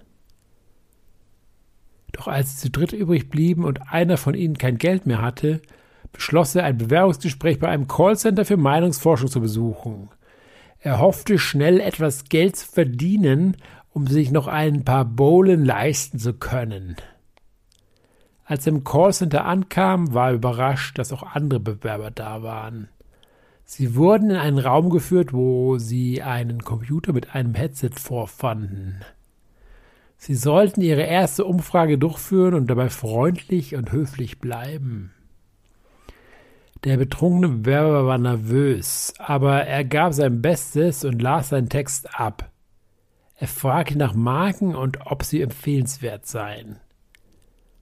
Doch als sie zu dritt übrig blieben und einer von ihnen kein Geld mehr hatte, beschloss er, ein Bewerbungsgespräch bei einem Callcenter für Meinungsforschung zu besuchen. Er hoffte, schnell etwas Geld zu verdienen, um sich noch ein paar Bowlen leisten zu können. Als er im Callcenter ankam, war er überrascht, dass auch andere Bewerber da waren. Sie wurden in einen Raum geführt, wo sie einen Computer mit einem Headset vorfanden. Sie sollten ihre erste Umfrage durchführen und dabei freundlich und höflich bleiben. Der betrunkene Bewerber war nervös, aber er gab sein Bestes und las seinen Text ab. Er fragte nach Marken und ob sie empfehlenswert seien.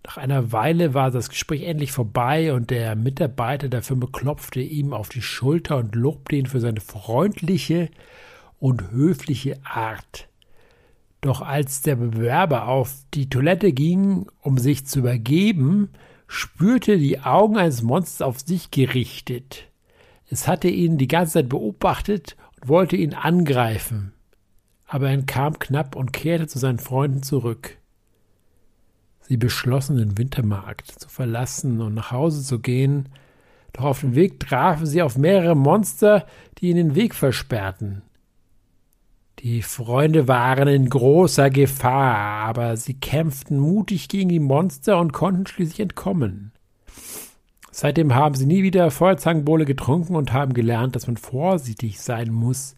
Nach einer Weile war das Gespräch endlich vorbei und der Mitarbeiter der Firma klopfte ihm auf die Schulter und lobte ihn für seine freundliche und höfliche Art. Doch als der Bewerber auf die Toilette ging, um sich zu übergeben, spürte die Augen eines Monsters auf sich gerichtet. Es hatte ihn die ganze Zeit beobachtet und wollte ihn angreifen. Aber er entkam knapp und kehrte zu seinen Freunden zurück. Sie beschlossen, den Wintermarkt zu verlassen und nach Hause zu gehen, doch auf dem Weg trafen sie auf mehrere Monster, die ihnen den Weg versperrten. Die Freunde waren in großer Gefahr, aber sie kämpften mutig gegen die Monster und konnten schließlich entkommen. Seitdem haben sie nie wieder Feuerzangenbowle getrunken und haben gelernt, dass man vorsichtig sein muss,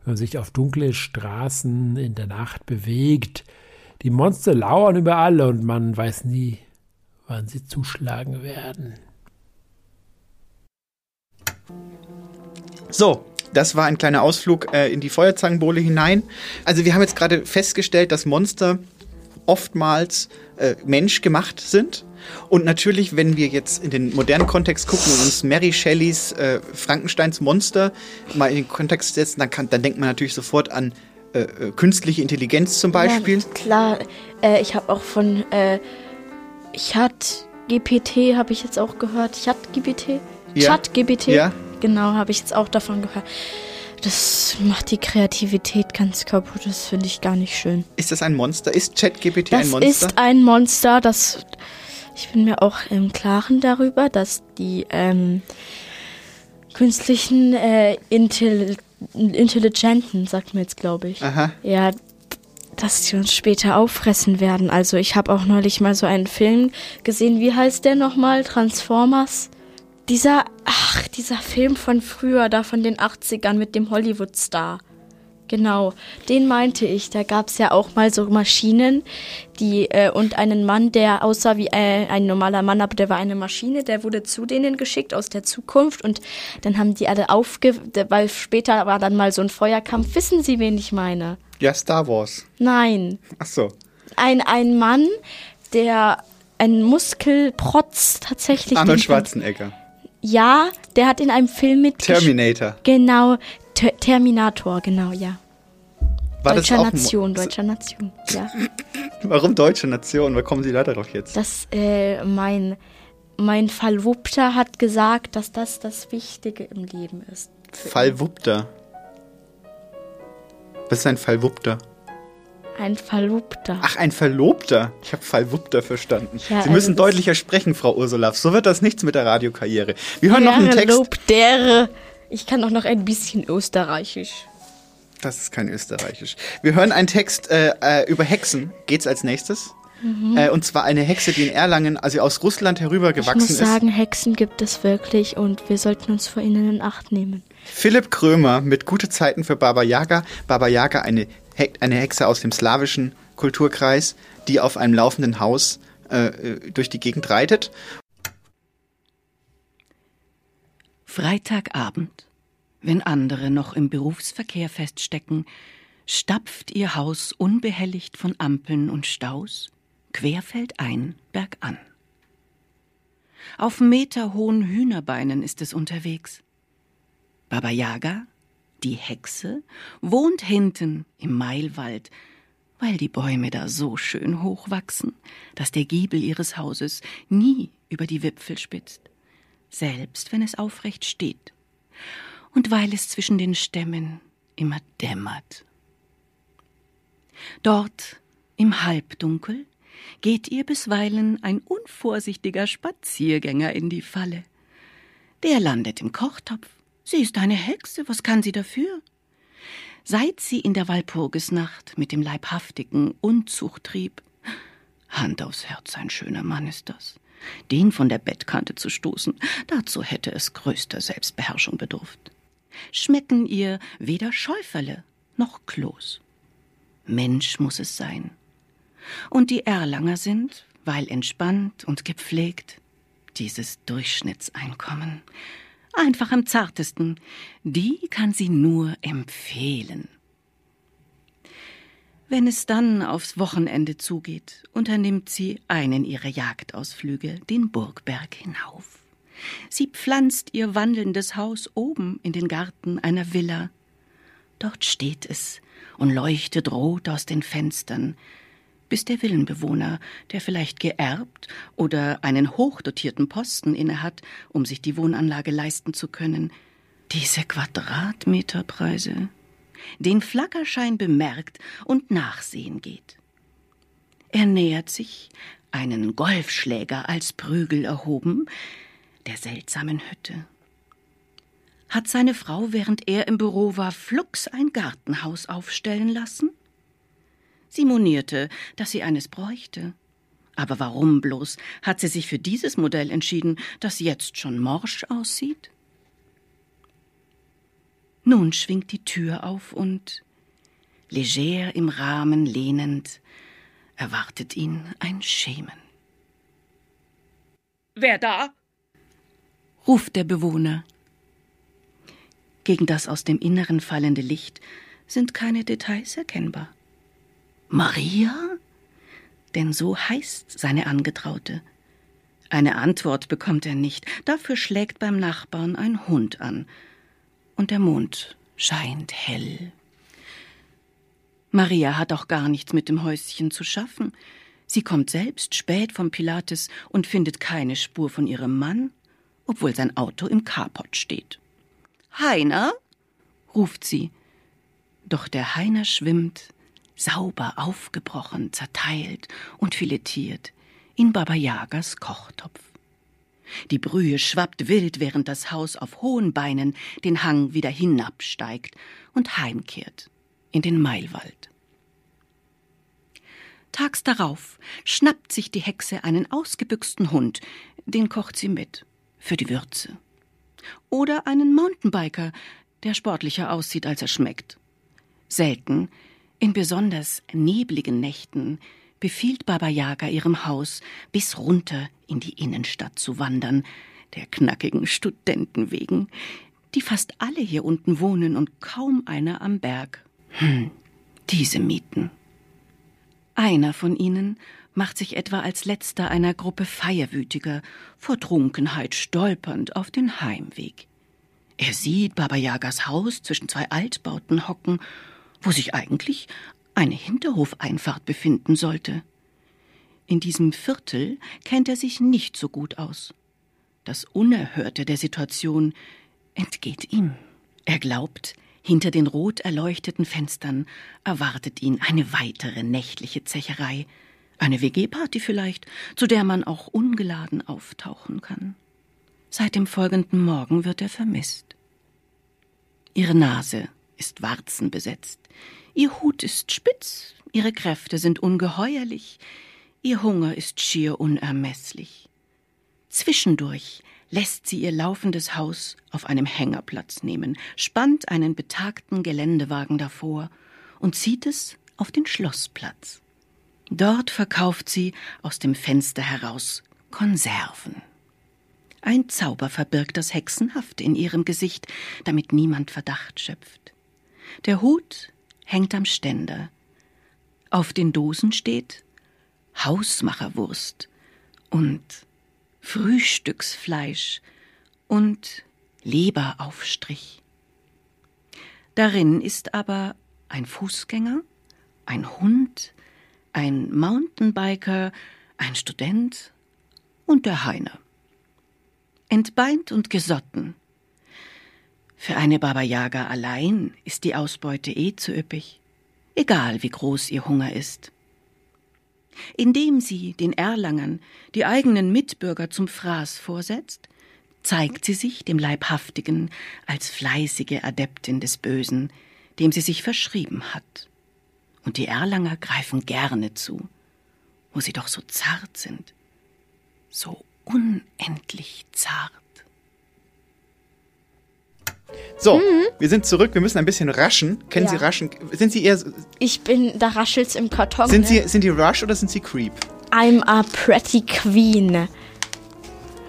wenn man sich auf dunkle Straßen in der Nacht bewegt, die Monster lauern überall und man weiß nie, wann sie zuschlagen werden. So, das war ein kleiner Ausflug äh, in die Feuerzangenbowle hinein. Also wir haben jetzt gerade festgestellt, dass Monster oftmals äh, menschgemacht sind. Und natürlich, wenn wir jetzt in den modernen Kontext gucken und uns Mary Shelleys äh, Frankensteins Monster mal in den Kontext setzen, dann, kann, dann denkt man natürlich sofort an äh, äh, künstliche Intelligenz zum Beispiel. Ja, klar, äh, ich habe auch von äh, Chat GPT habe ich jetzt auch gehört. Chat GPT? Ja. Chat GPT? Ja. Genau, habe ich jetzt auch davon gehört. Das macht die Kreativität ganz kaputt. Das finde ich gar nicht schön. Ist das ein Monster? Ist ChatGPT Das ein Monster? ist ein Monster, das ich bin mir auch im Klaren darüber, dass die ähm, künstlichen äh, Intelli Intelligenten, sagt man jetzt, glaube ich. Aha. Ja, dass sie uns später auffressen werden. Also ich habe auch neulich mal so einen Film gesehen. Wie heißt der nochmal? Transformers? Dieser, ach, dieser Film von früher, da von den 80ern mit dem Hollywood-Star. Genau, den meinte ich. Da gab es ja auch mal so Maschinen, die äh, und einen Mann, der aussah wie äh, ein normaler Mann, aber der war eine Maschine, der wurde zu denen geschickt aus der Zukunft und dann haben die alle aufge... Weil später war dann mal so ein Feuerkampf. Wissen Sie, wen ich meine? Ja, Star Wars. Nein. Ach so. Ein, ein Mann, der einen Muskelprotz tatsächlich... Arnold Schwarzenegger. Ja, der hat in einem Film mit... Terminator. Genau, Ter Terminator, genau, ja. War das deutscher Nation, deutscher Nation, ja. [laughs] Warum deutsche Nation? Wie kommen Sie da darauf jetzt? Das, äh, mein, mein Verlobter hat gesagt, dass das das Wichtige im Leben ist. Fallwupter. Was ist ein Fallwupter? Ein Verlobter. Ach, ein Verlobter. Ich habe Fallwupter verstanden. Ja, Sie also müssen deutlicher sprechen, Frau Ursula. So wird das nichts mit der Radiokarriere. Wir hören noch einen Text. Verlobter. Ich kann auch noch ein bisschen Österreichisch. Das ist kein Österreichisch. Wir hören einen Text äh, äh, über Hexen. Geht's als nächstes? Äh, und zwar eine Hexe, die in Erlangen, also aus Russland Ich herübergewachsen muss ist. sagen, Hexen gibt es wirklich und wir sollten uns vor ihnen in Acht nehmen. Philipp Krömer mit Gute Zeiten für Baba Yaga. Baba Yaga, eine, eine Hexe aus dem slawischen Kulturkreis, die auf einem laufenden Haus äh, äh, durch die Gegend reitet. Freitagabend, wenn andere noch im Berufsverkehr feststecken, stapft ihr Haus unbehelligt von Ampeln und Staus querfeldein bergan. Auf meterhohen Hühnerbeinen ist es unterwegs. Baba Yaga, die Hexe, wohnt hinten im Mailwald, weil die Bäume da so schön hoch wachsen, dass der Giebel ihres Hauses nie über die Wipfel spitzt, selbst wenn es aufrecht steht, und weil es zwischen den Stämmen immer dämmert. Dort im Halbdunkel geht ihr bisweilen ein unvorsichtiger Spaziergänger in die Falle. Der landet im Kochtopf. Sie ist eine Hexe, was kann sie dafür? Seit sie in der Walpurgisnacht mit dem Leibhaftigen Unzucht trieb, Hand aufs Herz, ein schöner Mann ist das. Den von der Bettkante zu stoßen, dazu hätte es größter Selbstbeherrschung bedurft. Schmecken ihr weder Schäuferle noch Kloß. Mensch muss es sein. Und die Erlanger sind, weil entspannt und gepflegt, dieses Durchschnittseinkommen. Einfach am zartesten. Die kann sie nur empfehlen. Wenn es dann aufs Wochenende zugeht, unternimmt sie einen ihrer Jagdausflüge den Burgberg hinauf. Sie pflanzt ihr wandelndes Haus oben in den Garten einer Villa. Dort steht es und leuchtet rot aus den Fenstern, bis der Villenbewohner, der vielleicht geerbt oder einen hochdotierten Posten innehat, um sich die Wohnanlage leisten zu können, diese Quadratmeterpreise, den Flackerschein bemerkt und nachsehen geht. Er nähert sich, einen Golfschläger als Prügel erhoben, der seltsamen Hütte. Hat seine Frau, während er im Büro war, flugs ein Gartenhaus aufstellen lassen? Sie monierte, dass sie eines bräuchte. Aber warum bloß hat sie sich für dieses Modell entschieden, das jetzt schon morsch aussieht? Nun schwingt die Tür auf und, leger im Rahmen lehnend, erwartet ihn ein Schemen. Wer da? ruft der Bewohner. Gegen das aus dem Inneren fallende Licht sind keine Details erkennbar. Maria? Denn so heißt seine Angetraute. Eine Antwort bekommt er nicht, dafür schlägt beim Nachbarn ein Hund an, und der Mond scheint hell. Maria hat auch gar nichts mit dem Häuschen zu schaffen. Sie kommt selbst spät vom Pilates und findet keine Spur von ihrem Mann, obwohl sein Auto im Carport steht. Heiner? ruft sie. Doch der Heiner schwimmt, sauber aufgebrochen, zerteilt und filetiert, in Baba Yagas Kochtopf. Die Brühe schwappt wild, während das Haus auf hohen Beinen den Hang wieder hinabsteigt und heimkehrt in den Mailwald. Tags darauf schnappt sich die Hexe einen ausgebüxten Hund, den kocht sie mit, für die Würze. Oder einen Mountainbiker, der sportlicher aussieht, als er schmeckt. Selten, in besonders nebligen Nächten, befiehlt Baba Yaga ihrem Haus, bis runter in die Innenstadt zu wandern, der knackigen Studenten wegen, die fast alle hier unten wohnen und kaum einer am Berg. Hm, diese Mieten. Einer von ihnen macht sich etwa als letzter einer Gruppe Feierwütiger vor Trunkenheit stolpernd auf den Heimweg. Er sieht Baba Yagas Haus zwischen zwei Altbauten hocken, wo sich eigentlich eine Hinterhofeinfahrt befinden sollte. In diesem Viertel kennt er sich nicht so gut aus. Das Unerhörte der Situation entgeht ihm. Er glaubt, hinter den rot erleuchteten Fenstern erwartet ihn eine weitere nächtliche Zecherei, eine WG-Party vielleicht, zu der man auch ungeladen auftauchen kann. Seit dem folgenden Morgen wird er vermisst. Ihre Nase ist warzenbesetzt, ihr Hut ist spitz, ihre Kräfte sind ungeheuerlich, Ihr Hunger ist schier unermesslich. Zwischendurch lässt sie ihr laufendes Haus auf einem Hängerplatz nehmen, spannt einen betagten Geländewagen davor und zieht es auf den Schlossplatz. Dort verkauft sie aus dem Fenster heraus Konserven. Ein Zauber verbirgt das Hexenhafte in ihrem Gesicht, damit niemand Verdacht schöpft. Der Hut hängt am Ständer. Auf den Dosen steht Hausmacherwurst und Frühstücksfleisch und Leberaufstrich. Darin ist aber ein Fußgänger, ein Hund, ein Mountainbiker, ein Student und der Heiner. Entbeint und gesotten. Für eine Baba Yaga allein ist die Ausbeute eh zu üppig, egal wie groß ihr Hunger ist. Indem sie den Erlangern die eigenen Mitbürger zum Fraß vorsetzt, zeigt sie sich dem Leibhaftigen als fleißige Adeptin des Bösen, dem sie sich verschrieben hat. Und die Erlanger greifen gerne zu, wo sie doch so zart sind, so unendlich zart. So, wir sind zurück. Wir müssen ein bisschen raschen. Kennen Ja. Sie raschen? Sind Sie eher, Ich bin, da raschelt's im Karton. sind ne? Sie, sind die Rush oder sind Sie Creep? I'm a pretty queen.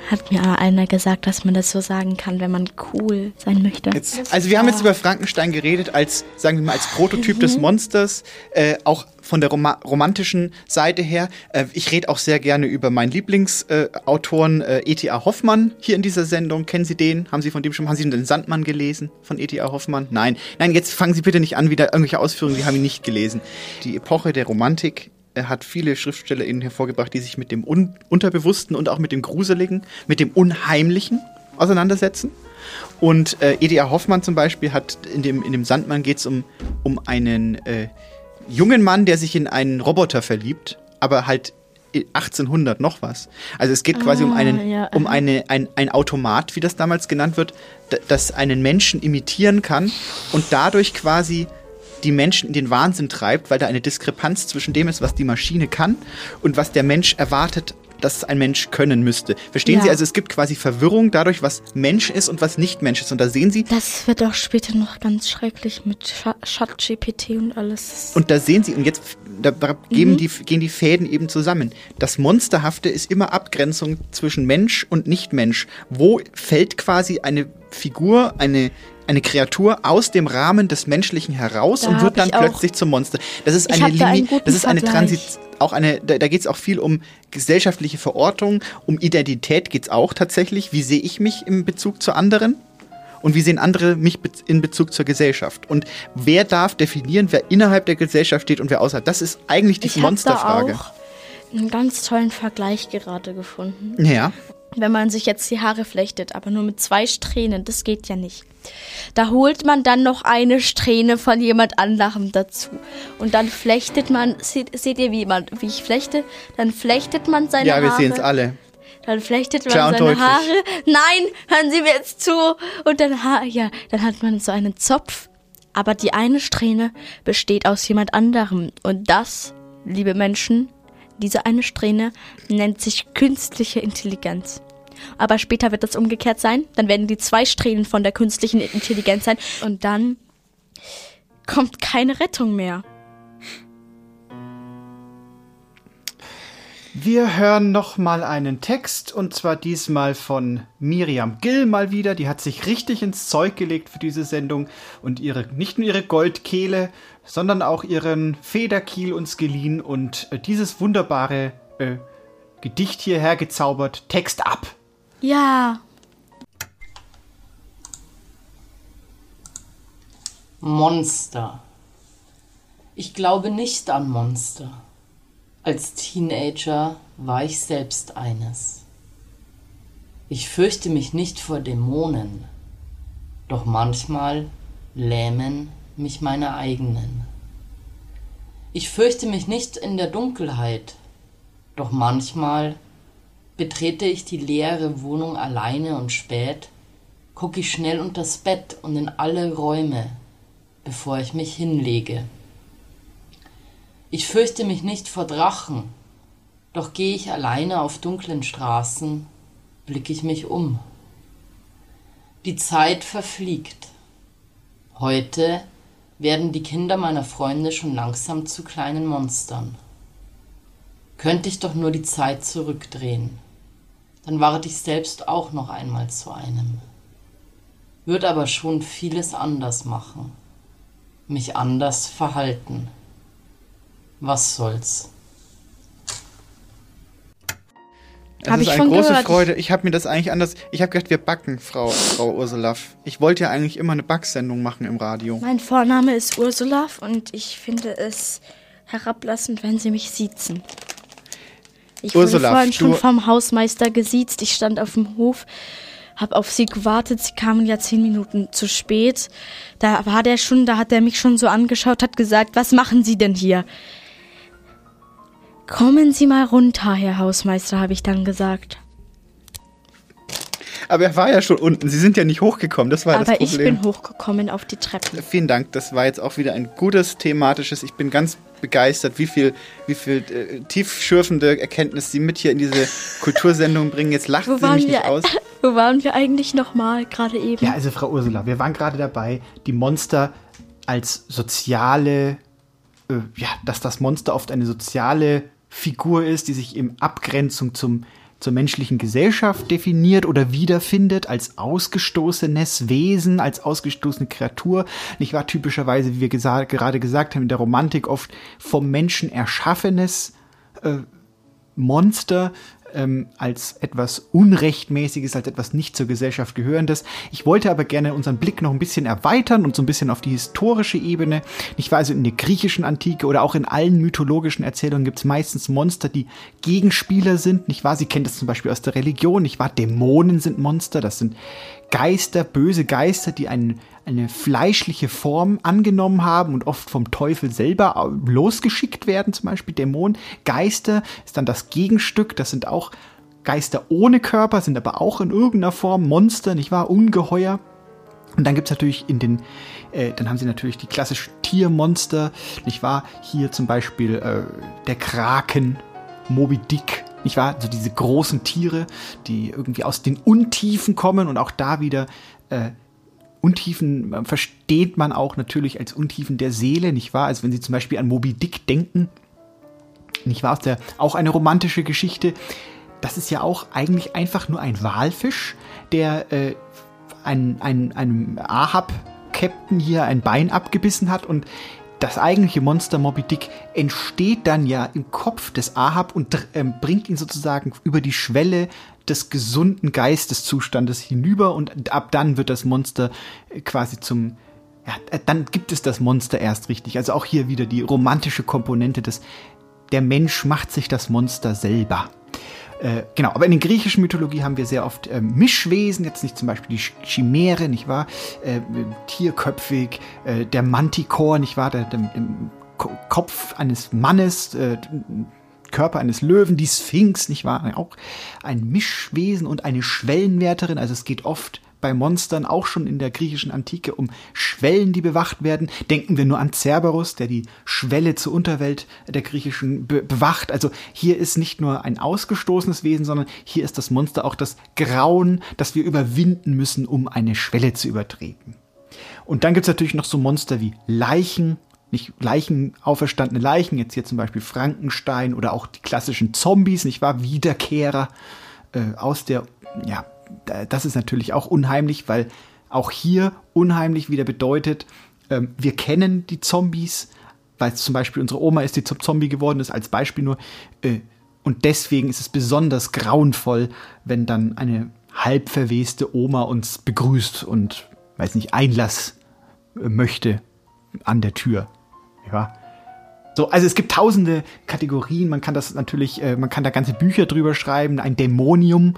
Hat mir einer gesagt, dass man das so sagen kann, wenn man cool sein möchte. Jetzt, also wir haben jetzt über Frankenstein geredet als, sagen wir mal, als Prototyp des Monsters, äh, auch von der Roma romantischen Seite her. Äh, ich rede auch sehr gerne über meinen Lieblingsautoren äh, E.T.A. Hoffmann hier in dieser Sendung. Kennen Sie den? Haben Sie von dem schon, haben Sie den Sandmann gelesen von E.T.A. Hoffmann? Nein. Nein, jetzt fangen Sie bitte nicht an, wieder irgendwelche Ausführungen, die haben ihn nicht gelesen. Die Epoche der Romantik er hat viele SchriftstellerInnen hervorgebracht, die sich mit dem Un Unterbewussten und auch mit dem Gruseligen, mit dem Unheimlichen auseinandersetzen. Und äh, E.D.A. Hoffmann zum Beispiel hat in dem, in dem Sandmann geht es um, um einen äh, jungen Mann, der sich in einen Roboter verliebt, aber halt 1800 noch was. Also es geht quasi um Ah, einen, ja, um eine, ein, ein Automat, wie das damals genannt wird, das einen Menschen imitieren kann und dadurch quasi die Menschen in den Wahnsinn treibt, weil da eine Diskrepanz zwischen dem ist, was die Maschine kann und was der Mensch erwartet, dass ein Mensch können müsste. Verstehen Ja. Sie? Also es gibt quasi Verwirrung dadurch, was Mensch ist und was nicht Mensch ist. Und da sehen Sie, Das wird auch später noch ganz schrecklich mit Chat-GPT und alles. Und da sehen Sie, und jetzt da, da Mhm. die, gehen die Fäden eben zusammen. Das Monsterhafte ist immer Abgrenzung zwischen Mensch und Nicht-Mensch. Wo fällt quasi eine Figur, eine, eine Kreatur aus dem Rahmen des Menschlichen heraus Da und wird dann ich plötzlich zum Monster? Das ist Ich eine da Linie, guten das ist eine. Transit, auch eine, da, da geht es auch viel um gesellschaftliche Verortung, um Identität geht es auch tatsächlich. Wie sehe ich mich im Bezug zu anderen? Und wie sehen andere mich in Bezug zur Gesellschaft? Und wer darf definieren, wer innerhalb der Gesellschaft steht und wer außerhalb? Das ist eigentlich die ich habe Monsterfrage. da auch einen ganz tollen Vergleich gerade gefunden. Ja. Wenn man sich jetzt die Haare flechtet, aber nur mit zwei Strähnen, das geht ja nicht. Da holt man dann noch eine Strähne von jemand anderem dazu. Und dann flechtet man, seht, seht ihr, wie, man, wie ich flechte? Dann flechtet man seine Ja, Haare. wir sehen es alle. Dann flechtet man Klar seine. Haare. Nein, hören Sie mir jetzt zu. Und dann, ha ja, dann hat man so einen Zopf. Aber die eine Strähne besteht aus jemand anderem. Und das, liebe Menschen, diese eine Strähne nennt sich künstliche Intelligenz. Aber später wird das umgekehrt sein. Dann werden die zwei Strähnen von der künstlichen Intelligenz sein. Und dann kommt keine Rettung mehr. Wir hören noch mal einen Text und zwar diesmal von Miriam Gill mal wieder. Die hat sich richtig ins Zeug gelegt für diese Sendung und ihre nicht nur ihre Goldkehle, sondern auch ihren Federkiel uns geliehen und äh, dieses wunderbare äh, Gedicht hierher gezaubert. Text ab. Ja. Monster. Ich glaube nicht an Monster. Als Teenager war ich selbst eines. Ich fürchte mich nicht vor Dämonen, doch manchmal lähmen mich meine eigenen. Ich fürchte mich nicht in der Dunkelheit, doch manchmal betrete ich die leere Wohnung alleine und spät, gucke ich schnell unters Bett und in alle Räume, bevor ich mich hinlege. Ich fürchte mich nicht vor Drachen, Doch gehe ich alleine auf dunklen Straßen, blicke ich mich um. Die Zeit verfliegt. Heute werden die Kinder meiner Freunde schon langsam zu kleinen Monstern. Könnte ich doch nur die Zeit zurückdrehen, dann ward ich selbst auch noch einmal zu einem. Würd aber schon vieles anders machen, mich anders verhalten. Was soll's? Es Hab ist ich eine große gehört. Freude. Ich habe mir das eigentlich anders. Ich habe gedacht, wir backen, Frau, Frau Ursula. Ich wollte ja eigentlich immer eine Backsendung machen im Radio. Mein Vorname ist Ursula und ich finde es herablassend, wenn Sie mich siezen. Ich Ursula, wurde vorhin schon vom Hausmeister gesiezt. Ich stand auf dem Hof, habe auf Sie gewartet. Sie kamen ja zehn Minuten zu spät. Da war der schon, da hat er mich schon so angeschaut, hat gesagt, was machen Sie denn hier? Kommen Sie mal runter, Herr Hausmeister, habe ich dann gesagt. Aber er war ja schon unten. Sie sind ja nicht hochgekommen. Das war Aber das ich Problem. bin hochgekommen auf die Treppen. Vielen Dank. Das war jetzt auch wieder ein gutes thematisches. Ich bin ganz begeistert, wie viel, wie viel äh, tiefschürfende Erkenntnis Sie mit hier in diese [laughs] Kultursendung bringen. Jetzt lacht Wo Sie waren mich nicht wir, aus. [laughs] wo waren wir eigentlich nochmal gerade eben? Ja, also Frau Ursula, wir waren gerade dabei, die Monster als soziale, äh, ja, dass das Monster oft eine soziale Figur ist, die sich in Abgrenzung zum, zur menschlichen Gesellschaft definiert oder wiederfindet als ausgestoßenes Wesen, als ausgestoßene Kreatur. Nicht wahr? Typischerweise, wie wir gesa gerade gesagt haben, in der Romantik oft vom Menschen erschaffenes äh, Monster ähm, als etwas Unrechtmäßiges, als etwas nicht zur Gesellschaft gehörendes. Ich wollte aber gerne unseren Blick noch ein bisschen erweitern und so ein bisschen auf die historische Ebene. Nicht wahr? Also in der griechischen Antike oder auch in allen mythologischen Erzählungen gibt es meistens Monster, die Gegenspieler sind. Nicht wahr? Sie kennt das zum Beispiel aus der Religion. Nicht wahr? Dämonen sind Monster. Das sind Geister, böse Geister, die einen, eine fleischliche Form angenommen haben und oft vom Teufel selber au- losgeschickt werden, zum Beispiel Dämonen. Geister ist dann das Gegenstück, das sind auch Geister ohne Körper, sind aber auch in irgendeiner Form Monster, nicht wahr? Ungeheuer. Und dann gibt's natürlich in den, äh, dann haben sie natürlich die klassischen Tiermonster, nicht wahr? Hier zum Beispiel äh, der Kraken, Moby Dick, nicht wahr? Also diese großen Tiere, die irgendwie aus den Untiefen kommen und auch da wieder äh, Untiefen äh, versteht man auch natürlich als Untiefen der Seele, nicht wahr? Also wenn Sie zum Beispiel an Moby Dick denken, nicht wahr? Ist der auch eine romantische Geschichte. Das ist ja auch eigentlich einfach nur ein Walfisch, der äh, ein, ein, einem Ahab-Captain hier ein Bein abgebissen hat und das eigentliche Monster Moby Dick entsteht dann ja im Kopf des Ahab und ähm, bringt ihn sozusagen über die Schwelle des gesunden Geisteszustandes hinüber und ab dann wird das Monster äh, quasi zum ja, äh, dann gibt es das Monster erst richtig. Also auch hier wieder die romantische Komponente des der Mensch macht sich das Monster selber. Äh, genau, aber in der griechischen Mythologie haben wir sehr oft äh, Mischwesen, jetzt nicht zum Beispiel die Ch- Chimäre, nicht wahr? Äh, tierköpfig, äh, der Manticore, nicht wahr? Der, der, der Ko- Kopf eines Mannes, äh, Körper eines Löwen, die Sphinx, nicht wahr? Auch ein Mischwesen und eine Schwellenwärterin. Also es geht oft bei Monstern auch schon in der griechischen Antike um Schwellen, die bewacht werden. Denken wir nur an Cerberus, der die Schwelle zur Unterwelt der griechischen be bewacht. Also hier ist nicht nur ein ausgestoßenes Wesen, sondern hier ist das Monster auch das Grauen, das wir überwinden müssen, um eine Schwelle zu übertreten. Und dann gibt's natürlich noch so Monster wie Leichen, nicht Leichen, auferstandene Leichen, jetzt hier zum Beispiel Frankenstein oder auch die klassischen Zombies, nicht wahr? Wiederkehrer äh, aus der, ja, das ist natürlich auch unheimlich, weil auch hier unheimlich wieder bedeutet, ähm, wir kennen die Zombies, weil zum Beispiel unsere Oma ist, die zum Zombie geworden ist, als Beispiel nur. Äh, und deswegen ist es besonders grauenvoll, wenn dann eine halb verweste Oma uns begrüßt und, weiß nicht, Einlass äh, möchte an der Tür. Ja. So, also es gibt tausende Kategorien. Man kann das natürlich, äh, man kann da ganze Bücher drüber schreiben. Ein Dämonium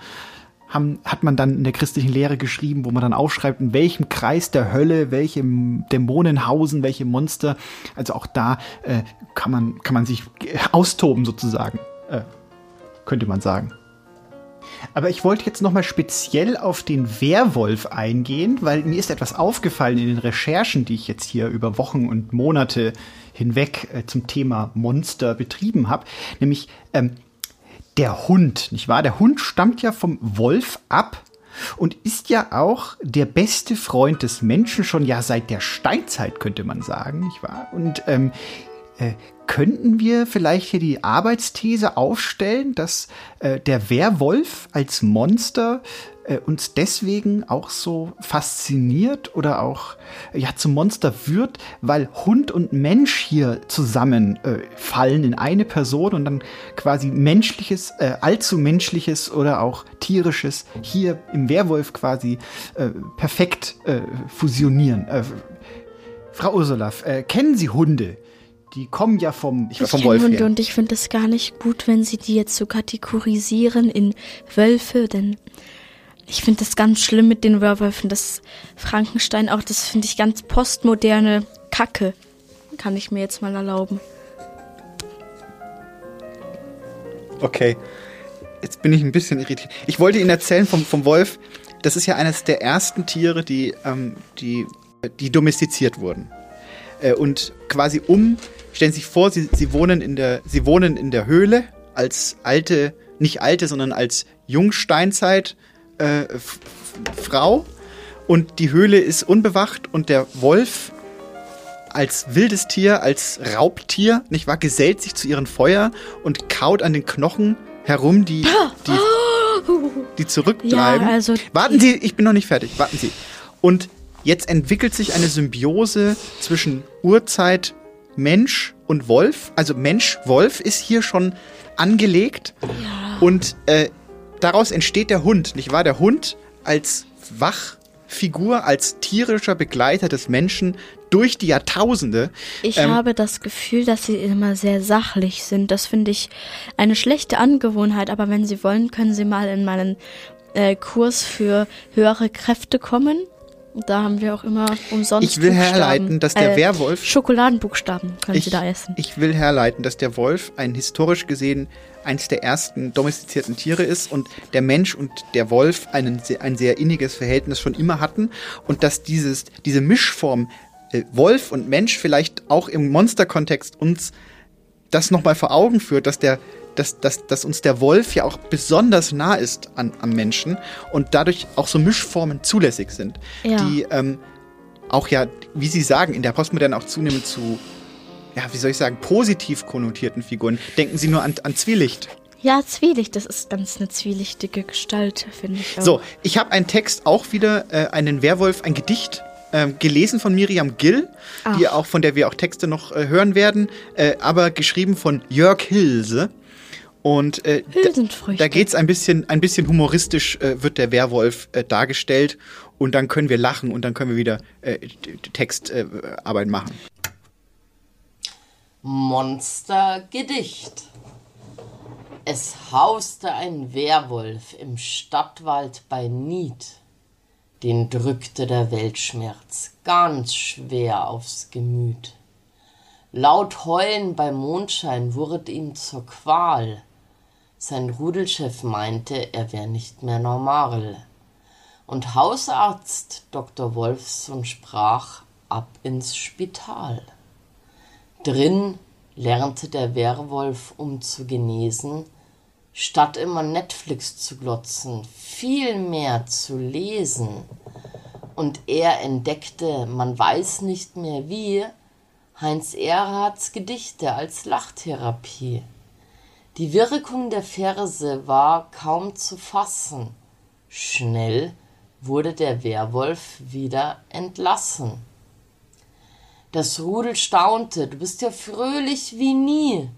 haben, hat man dann in der christlichen Lehre geschrieben, wo man dann aufschreibt, in welchem Kreis der Hölle, welche Dämonen hausen, welche Monster. Also auch da äh, kann man kann man sich äh, austoben sozusagen, äh, könnte man sagen. Aber ich wollte jetzt nochmal speziell auf den Werwolf eingehen, weil mir ist etwas aufgefallen in den Recherchen, die ich jetzt hier über Wochen und Monate hinweg äh, zum Thema Monster betrieben habe. Nämlich, ähm, der Hund, nicht wahr? Der Hund stammt ja vom Wolf ab und ist ja auch der beste Freund des Menschen schon ja seit der Steinzeit, könnte man sagen, nicht wahr? Und ähm, äh, könnten wir vielleicht hier die Arbeitsthese aufstellen, dass äh, der Werwolf als Monster äh, uns deswegen auch so fasziniert oder auch ja zum Monster wird, weil Hund und Mensch hier zusammen äh, fallen in eine Person und dann quasi menschliches, äh, allzu menschliches oder auch tierisches hier im Werwolf quasi äh, perfekt äh, fusionieren. Äh, Frau Ursula, äh, kennen Sie Hunde? Die kommen ja vom, Ich kenne Hunde und ich finde es gar nicht gut, wenn sie die jetzt so kategorisieren in Wölfe, denn ich finde das ganz schlimm mit den Werwölfen. Das Frankenstein auch, das finde ich ganz postmoderne Kacke. Kann ich mir jetzt mal erlauben. Okay. Jetzt bin ich ein bisschen irritiert. Ich wollte Ihnen erzählen vom, vom Wolf. Das ist ja eines der ersten Tiere, die, ähm, die, die domestiziert wurden. Äh, und quasi um, stellen Sie sich vor, Sie, Sie, wohnen in der, Sie wohnen in der Höhle als alte, nicht alte, sondern als Jungsteinzeit äh, Frau und die Höhle ist unbewacht und der Wolf als wildes Tier, als Raubtier, nicht wahr, gesellt sich zu ihren Feuer und kaut an den Knochen herum, die, die, die zurückbleiben. Ja, also warten Sie, ich bin noch nicht fertig, warten Sie. Und jetzt entwickelt sich eine Symbiose zwischen Urzeit, Mensch und Wolf. Also Mensch-Wolf ist hier schon angelegt. Ja. Und äh, daraus entsteht der Hund, nicht wahr? Der Hund als Wachfigur, als tierischer Begleiter des Menschen durch die Jahrtausende. Ich Ähm, habe das Gefühl, dass sie immer sehr sachlich sind. Das finde ich eine schlechte Angewohnheit, aber wenn Sie wollen, können Sie mal in meinen äh, Kurs für höhere Kräfte kommen. Da haben wir auch immer umsonst Ich will Buchstaben. herleiten, dass der äh, Werwolf- Schokoladenbuchstaben können ich, Sie da essen. Ich will herleiten, dass der Wolf ein historisch gesehen eins der ersten domestizierten Tiere ist und der Mensch und der Wolf einen, ein sehr inniges Verhältnis schon immer hatten und dass dieses, diese Mischform äh, Wolf und Mensch vielleicht auch im Monsterkontext uns das nochmal vor Augen führt, dass der dass, dass, dass uns der Wolf ja auch besonders nah ist an, am Menschen und dadurch auch so Mischformen zulässig sind, Ja. die ähm, auch ja, wie Sie sagen, in der Postmoderne auch zunehmend zu, ja, wie soll ich sagen, positiv konnotierten Figuren. Denken Sie nur an, an Zwielicht. Ja, Zwielicht, das ist ganz eine zwielichtige Gestalt, finde ich auch. So, ich habe einen Text auch wieder, äh, einen Werwolf, ein Gedicht. ähm, gelesen von Miriam Gill, die auch von der wir auch Texte noch äh, hören werden, äh, aber geschrieben von Jörg Hilse. Und äh, da, da geht's ein bisschen, ein bisschen humoristisch, äh, wird der Werwolf äh, dargestellt und dann können wir lachen und dann können wir wieder äh, Textarbeit machen. Monstergedicht. Es hauste ein Werwolf im Stadtwald bei Nied. Den drückte der Weltschmerz ganz schwer aufs Gemüt. Laut Heulen bei Mondschein wurde ihm zur Qual. Sein Rudelchef meinte, er wär nicht mehr normal. Und Hausarzt Dr. Wolfson sprach ab ins Spital. Drin lernte der Werwolf, um zu genesen, statt immer Netflix zu glotzen, viel mehr zu lesen. Und er entdeckte, man weiß nicht mehr wie, Heinz Erhardts Gedichte als Lachtherapie. Die Wirkung der Verse war kaum zu fassen. Schnell wurde der Werwolf wieder entlassen. Das Rudel staunte, du bist ja fröhlich wie nie.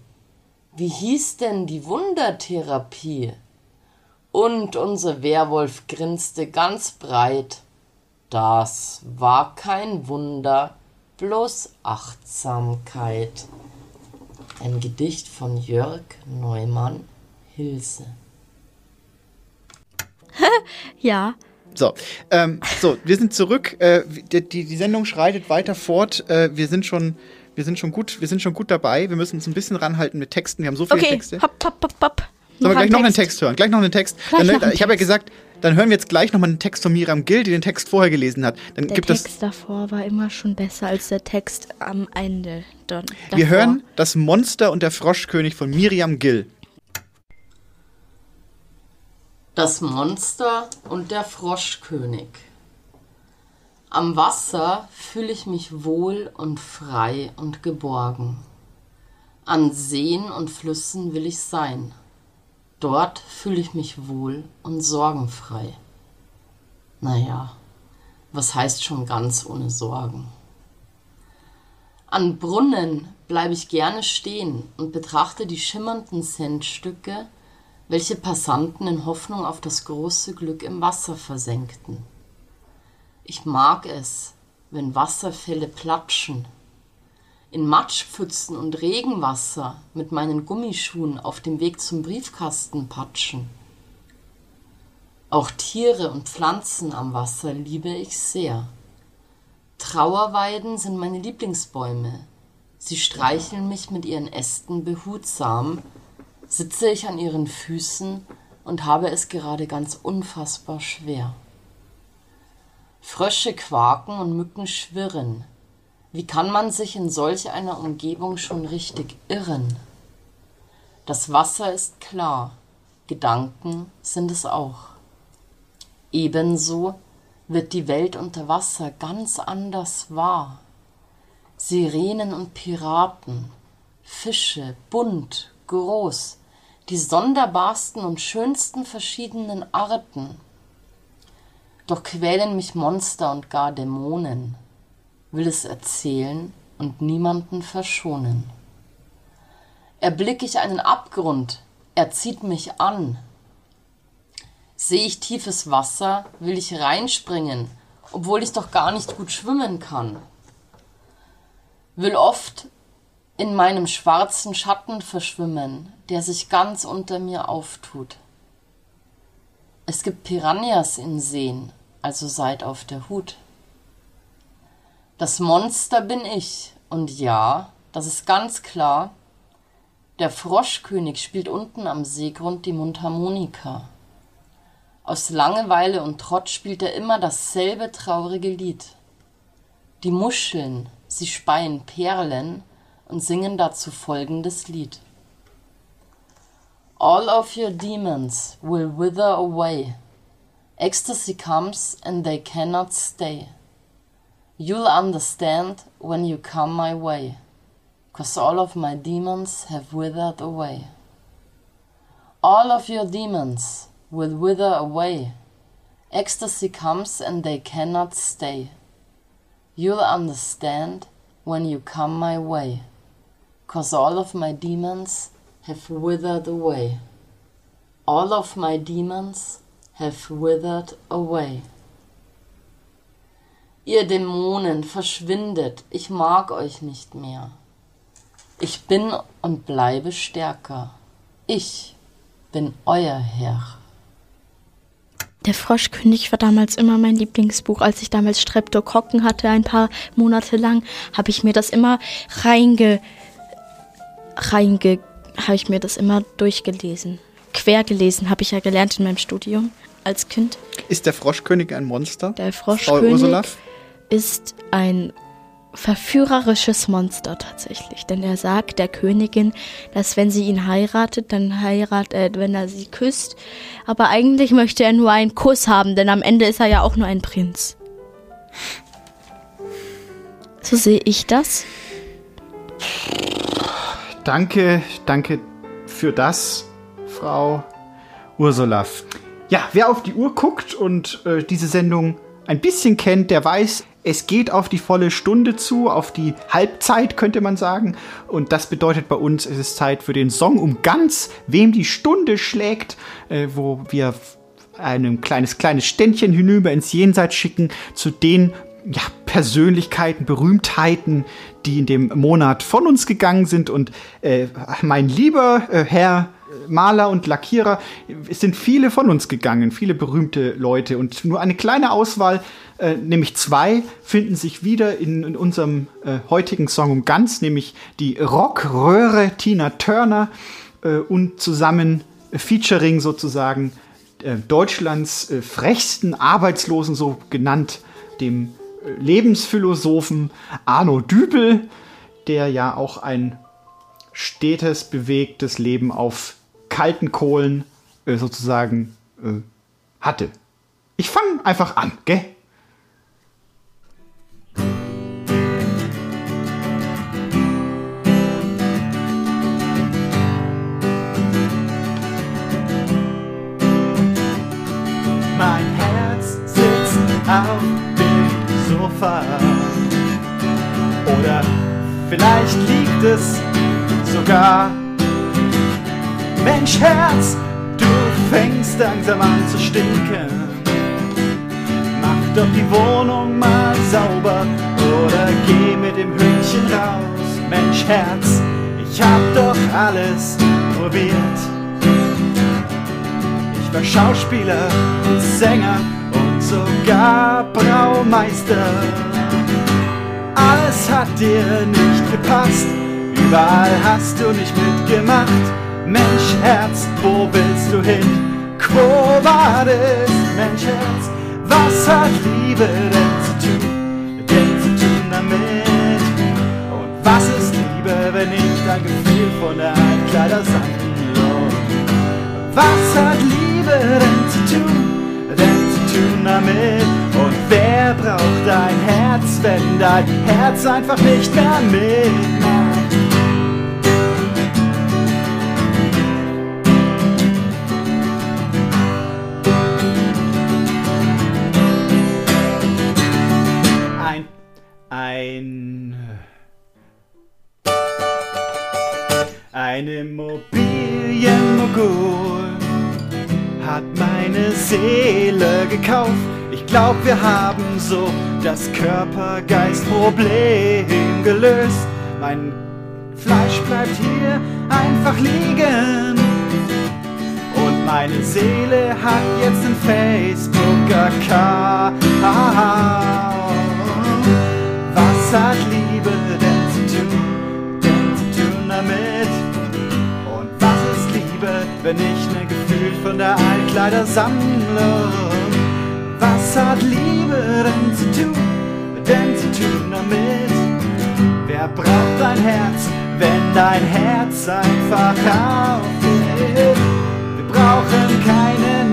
Wie hieß denn die Wundertherapie? Und unser Werwolf grinste ganz breit. Das war kein Wunder, bloß Achtsamkeit. Ein Gedicht von Jörg Neumann Hilse. [laughs] Ja. So, ähm, so, wir sind zurück. Äh, die, die, Sendung schreitet weiter fort. Äh, wir sind schon, wir sind schon gut, wir sind schon gut dabei. Wir müssen uns ein bisschen ranhalten mit Texten. Wir haben so viele Okay, Texte. hopp, hopp, hopp, hopp. Sollen wir gleich noch einen Text. Hören? Gleich noch einen Text. Dann, noch einen ich habe ja gesagt, dann hören wir jetzt gleich nochmal einen Text von Miriam Gill, die den Text vorher gelesen hat. Dann Der gibt Text davor war immer schon besser als der Text am Ende. Dann, Wir davor. hören Das Monster und der Froschkönig von Miriam Gill. Das Monster und der Froschkönig. Am Wasser fühle ich mich wohl und frei und geborgen. An Seen und Flüssen will ich sein. Dort fühle ich mich wohl und sorgenfrei. Naja, was heißt schon ganz ohne Sorgen? An Brunnen bleibe ich gerne stehen und betrachte die schimmernden Centstücke, welche Passanten in Hoffnung auf das große Glück im Wasser versenkten. Ich mag es, wenn Wasserfälle platschen, in Matschpfützen und Regenwasser mit meinen Gummischuhen auf dem Weg zum Briefkasten patschen. Auch Tiere und Pflanzen am Wasser liebe ich sehr. Trauerweiden sind meine Lieblingsbäume. Sie streicheln mich mit ihren Ästen behutsam, sitze ich an ihren Füßen und habe es gerade ganz unfassbar schwer. Frösche quaken und Mücken schwirren. Wie kann man sich in solch einer Umgebung schon richtig irren? Das Wasser ist klar, Gedanken sind es auch. Ebenso wird die Welt unter Wasser ganz anders wahr. Sirenen und Piraten, Fische, bunt, groß, die sonderbarsten und schönsten verschiedenen Arten. Doch quälen mich Monster und gar Dämonen, will es erzählen und niemanden verschonen. Erblick ich einen Abgrund, er zieht mich an. Seh ich tiefes Wasser, will ich reinspringen, obwohl ich doch gar nicht gut schwimmen kann. Will oft in meinem schwarzen Schatten verschwimmen, der sich ganz unter mir auftut. Es gibt Piranhas in Seen, also seid auf der Hut. Das Monster bin ich, und ja, das ist ganz klar, der Froschkönig spielt unten am Seegrund die Mundharmonika. Aus Langeweile und Trott spielt er immer dasselbe traurige Lied. Die Muscheln, sie speien Perlen und singen dazu folgendes Lied. All of your demons will wither away. Ecstasy comes and they cannot stay. You'll understand when you come my way, cause all of my demons have withered away. All of your demons will wither away. Ecstasy comes and they cannot stay. You'll understand when you come my way, cause all of my demons have withered away. All of my demons have withered away. Ihr Dämonen, verschwindet, ich mag euch nicht mehr. Ich bin und bleibe stärker. Ich bin euer Herr. Der Froschkönig war damals immer mein Lieblingsbuch. Als ich damals Streptokokken hatte, ein paar Monate lang, habe ich mir das immer reinge, reinge, habe ich mir das immer durchgelesen. Quer gelesen, habe ich ja gelernt in meinem Studium als Kind. Ist der Froschkönig ein Monster? Der Froschkönig ist ein verführerisches Monster tatsächlich, denn er sagt der Königin, dass wenn sie ihn heiratet, dann heiratet, äh, wenn er sie küsst, aber eigentlich möchte er nur einen Kuss haben, denn am Ende ist er ja auch nur ein Prinz. So sehe ich das. Danke, danke für das, Frau Ursula. Ja, wer auf die Uhr guckt und äh, diese Sendung ein bisschen kennt, der weiß, es geht auf die volle Stunde zu, auf die Halbzeit könnte man sagen. Und das bedeutet bei uns, es ist Zeit für den Song um ganz, wem die Stunde schlägt, äh, wo wir ein kleines, kleines Ständchen hinüber ins Jenseits schicken zu den ja, Persönlichkeiten, Berühmtheiten, die in dem Monat von uns gegangen sind. Und äh, mein lieber äh, Herr Maler und Lackierer, es sind viele von uns gegangen, viele berühmte Leute. Und nur eine kleine Auswahl, äh, nämlich zwei, finden sich wieder in, in unserem äh, heutigen Song um ganz, nämlich die Rockröhre Tina Turner äh, und zusammen äh, Featuring sozusagen Deutschlands frechsten Arbeitslosen, so genannt, dem Lebensphilosophen Arno Dübel, der ja auch ein stetes, bewegtes Leben auf kalten Kohlen äh, sozusagen äh, hatte. Ich fange einfach an, gell? Sofa. Oder vielleicht liegt es sogar. Mensch, Herz, du fängst langsam an zu stinken. Mach doch die Wohnung mal sauber oder geh mit dem Hündchen raus. Mensch, Herz, ich hab doch alles probiert. Ich war Schauspieler und Sänger sogar Braumeister. Alles hat dir nicht gepasst, überall hast du nicht mitgemacht. Mensch, Herz, wo willst du hin? Quo vadis, Mensch, Herz, was hat Liebe denn zu tun? Denn zu tun damit? Und was ist Liebe, wenn nicht ein Gefühl von der Altkleidersammlung? Was hat Liebe denn zu tun? Damit? Und wer braucht dein Herz, wenn dein Herz einfach nicht mehr mitmacht? Ein, ein, ein Immobilienmogul hat Seele gekauft. Ich glaub, wir haben so das Körper-Geist-Problem gelöst. Mein Fleisch bleibt hier einfach liegen. Und meine Seele hat jetzt einen Facebook-Account. Was hat Liebe denn zu tun? Denn zu tun damit? Und was ist Liebe, wenn ein Gefühl von der Altkleidersammlung? Was hat Liebe denn zu tun? Denn zu tun damit? Wer braucht dein Herz, wenn dein Herz einfach aufgeht? Wir brauchen keine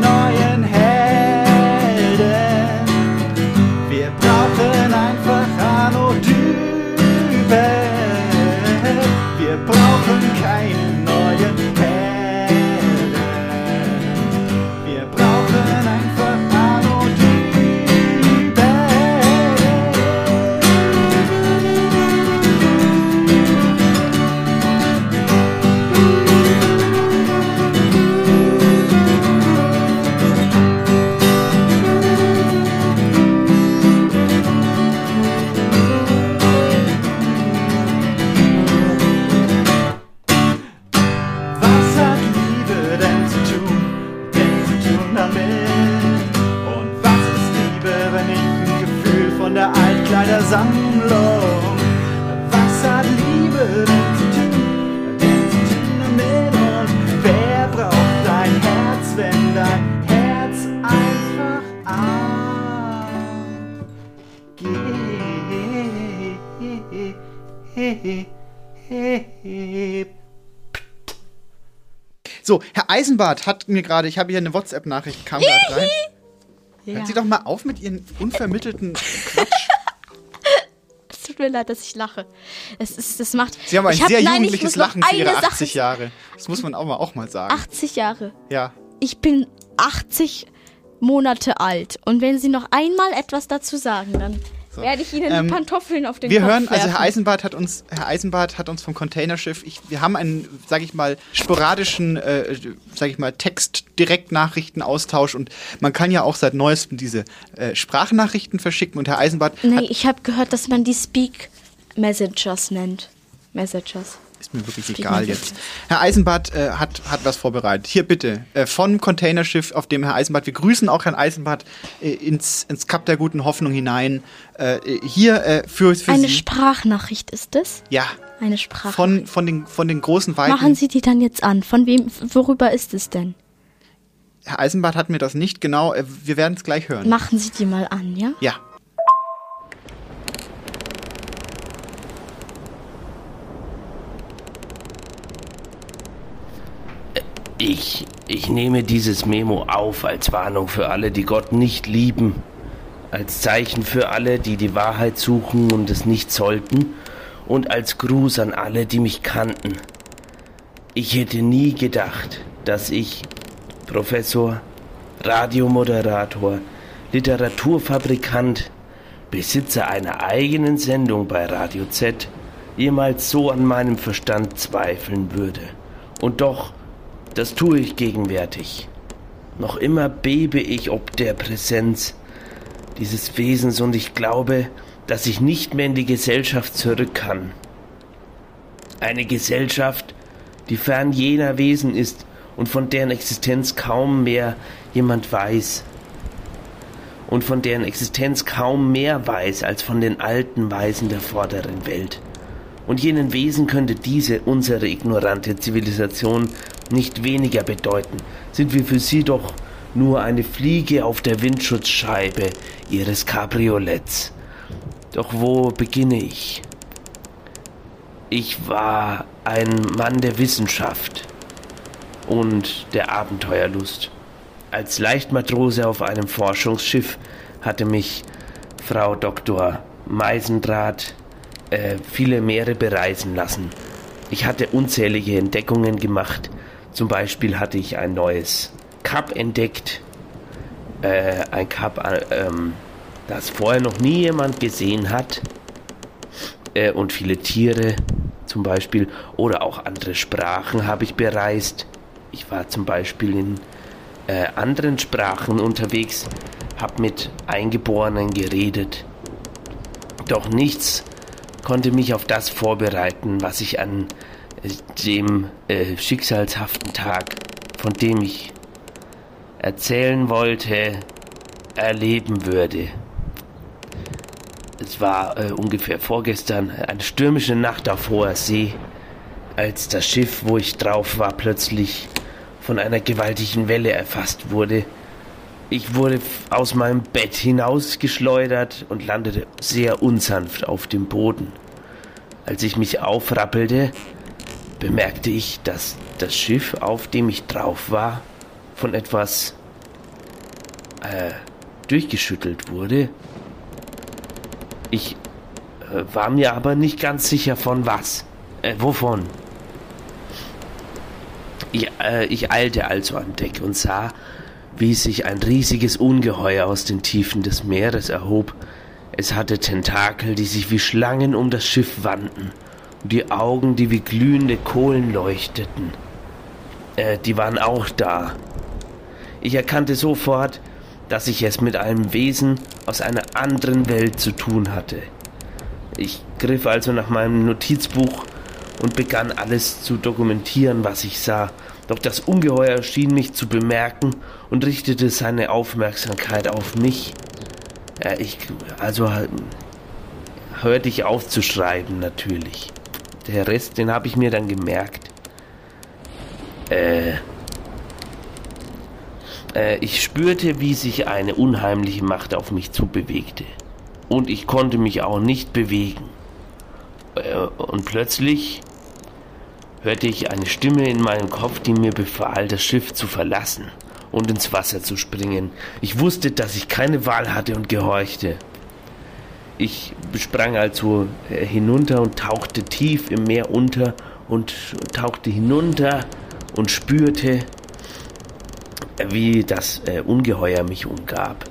So, Herr Eisenbart hat mir gerade, ich habe hier eine WhatsApp-Nachricht, kam gerade rein. Ja. Hören Sie doch mal auf mit Ihren unvermittelten [laughs] Quatsch. Es tut mir leid, dass ich lache. Es ist, das macht. Sie haben ein hab, sehr nein, ich jugendliches Lachen für Ihre eine 80 Jahre. Das muss man auch mal, auch mal sagen. 80 Jahre. Ja. Ich bin 80 Monate alt. Und wenn Sie noch einmal etwas dazu sagen, dann werde ich Ihnen Ähm, die Pantoffeln auf den Wir Kopf hören, also werfen. Herr Eisenbart hat uns, Herr Eisenbart hat uns vom Containerschiff, ich, wir haben einen, sage ich mal, sporadischen, äh, sage ich mal, Text-Direktnachrichtenaustausch und man kann ja auch seit neuestem diese äh, Sprachnachrichten verschicken und Herr Eisenbart Nee, hat, ich habe gehört, dass man die Speak Messengers nennt. Messengers. Ist mir wirklich egal jetzt. Herr Eisenbart äh, hat, hat was vorbereitet. Hier bitte, äh, von Containerschiff, auf dem Herr Eisenbart, wir grüßen auch Herrn Eisenbart äh, ins, ins Kap der guten Hoffnung hinein. Äh, hier äh, für, für Eine Sie. Sprachnachricht ist es? ja, Eine Sprachnachricht. von, von, den, von den großen Weiten. Machen Sie die dann jetzt an. Von wem, worüber ist es denn? Herr Eisenbart hat mir das nicht genau. äh, Wir werden es gleich hören. Machen Sie die mal an, ja? Ja. Ich, ich nehme dieses Memo auf als Warnung für alle, die Gott nicht lieben, als Zeichen für alle, die die Wahrheit suchen und es nicht sollten, und als Gruß an alle, die mich kannten. Ich hätte nie gedacht, dass ich, Professor, Radiomoderator, Literaturfabrikant, Besitzer einer eigenen Sendung bei Radio Z, jemals so an meinem Verstand zweifeln würde. Und doch, das tue ich gegenwärtig. Noch immer bebe ich ob der Präsenz dieses Wesens und ich glaube, dass ich nicht mehr in die Gesellschaft zurück kann. Eine Gesellschaft, die fern jener Wesen ist und von deren Existenz kaum mehr jemand weiß. Und von deren Existenz kaum mehr weiß als von den alten Weisen der vorderen Welt. Und jenen Wesen könnte diese, unsere ignorante Zivilisation, nicht weniger bedeuten, sind wir für sie doch nur eine Fliege auf der Windschutzscheibe ihres Cabriolets. Doch wo beginne ich? Ich war ein Mann der Wissenschaft und der Abenteuerlust. Als Leichtmatrose auf einem Forschungsschiff hatte mich Frau Dr. Meisendraht äh, viele Meere bereisen lassen. Ich hatte unzählige Entdeckungen gemacht. Zum Beispiel hatte ich ein neues Kap entdeckt. Äh, ein Kap, äh, ähm, das vorher noch nie jemand gesehen hat. Äh, und viele Tiere zum Beispiel oder auch andere Sprachen habe ich bereist. Ich war zum Beispiel in äh, anderen Sprachen unterwegs, habe mit Eingeborenen geredet. Doch nichts konnte mich auf das vorbereiten, was ich an dem äh, schicksalshaften Tag, von dem ich erzählen wollte, erleben würde. Es war äh, ungefähr vorgestern eine stürmische Nacht auf hoher See, als das Schiff, wo ich drauf war, plötzlich von einer gewaltigen Welle erfasst wurde. Ich wurde aus meinem Bett hinausgeschleudert und landete sehr unsanft auf dem Boden. Als ich mich aufrappelte, bemerkte ich, dass das Schiff, auf dem ich drauf war, von etwas äh, durchgeschüttelt wurde. Ich äh, war mir aber nicht ganz sicher von was. Äh, wovon? Ich, äh, ich eilte also an Deck und sah, wie sich ein riesiges Ungeheuer aus den Tiefen des Meeres erhob. Es hatte Tentakel, die sich wie Schlangen um das Schiff wandten, die Augen, die wie glühende Kohlen leuchteten. Äh, die waren auch da. Ich erkannte sofort, dass ich es mit einem Wesen aus einer anderen Welt zu tun hatte. Ich griff also nach meinem Notizbuch und begann alles zu dokumentieren, was ich sah. Doch das Ungeheuer schien mich zu bemerken und richtete seine Aufmerksamkeit auf mich. Ja, ich, also hörte ich auf zu schreiben, natürlich. Der Rest, den habe ich mir dann gemerkt. Äh, äh, ich spürte, wie sich eine unheimliche Macht auf mich zubewegte. Und ich konnte mich auch nicht bewegen. Äh, und plötzlich hörte ich eine Stimme in meinem Kopf, die mir befahl, das Schiff zu verlassen und ins Wasser zu springen. Ich wusste, dass ich keine Wahl hatte und gehorchte. Ich sprang also äh, hinunter und tauchte tief im Meer unter und tauchte hinunter und spürte, wie das äh, Ungeheuer mich umgab.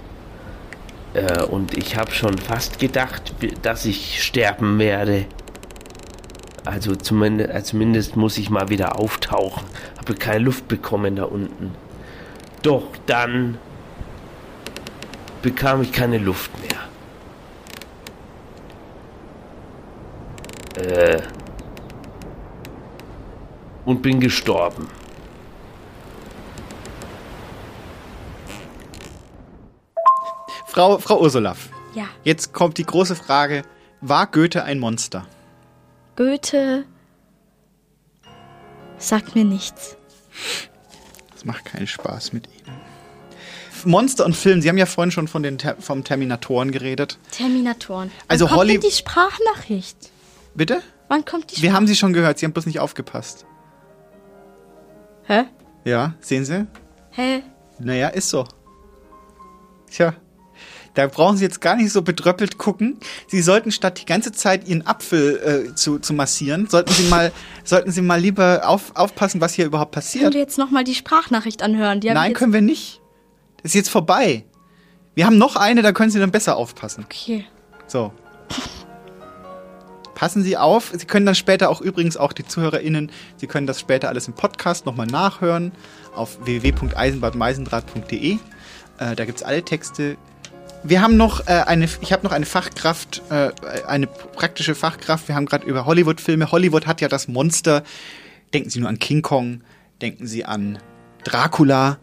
Äh, und ich habe schon fast gedacht, dass ich sterben werde. Also zumindest, also zumindest muss ich mal wieder auftauchen. Habe keine Luft bekommen da unten. Doch dann bekam ich keine Luft mehr. Äh, und bin gestorben. Frau, Frau Ursula. Ja. Jetzt kommt die große Frage: War Goethe ein Monster? Goethe sagt mir nichts. Das macht keinen Spaß mit Ihnen. Monster und Film, Sie haben ja vorhin schon von den Ter vom Terminatoren geredet. Terminatoren. Also Wann kommt Holly- denn die Sprachnachricht? Bitte? Wann kommt die Wir haben Sie schon gehört, Sie haben bloß nicht aufgepasst. Hä? Ja, sehen Sie? Hä? Naja, ist so. Tja, da brauchen Sie jetzt gar nicht so bedröppelt gucken. Sie sollten statt die ganze Zeit Ihren Apfel äh, zu, zu massieren, sollten Sie mal, [laughs] sollten Sie mal lieber auf, aufpassen, was hier überhaupt Können passiert. wir jetzt nochmal die Sprachnachricht anhören? Die Nein, können wir nicht. Das ist jetzt vorbei. Wir haben noch eine, da können Sie dann besser aufpassen. Okay. So. [laughs] Passen Sie auf. Sie können dann später auch übrigens auch die ZuhörerInnen, Sie können das später alles im Podcast nochmal nachhören auf www.eisenbadmeisendraht.de. Äh, da gibt es alle Texte. Wir haben noch äh, eine, ich habe noch eine Fachkraft, äh, eine praktische Fachkraft. Wir haben gerade über Hollywood-Filme. Hollywood hat ja das Monster. Denken Sie nur an King Kong, denken Sie an Dracula,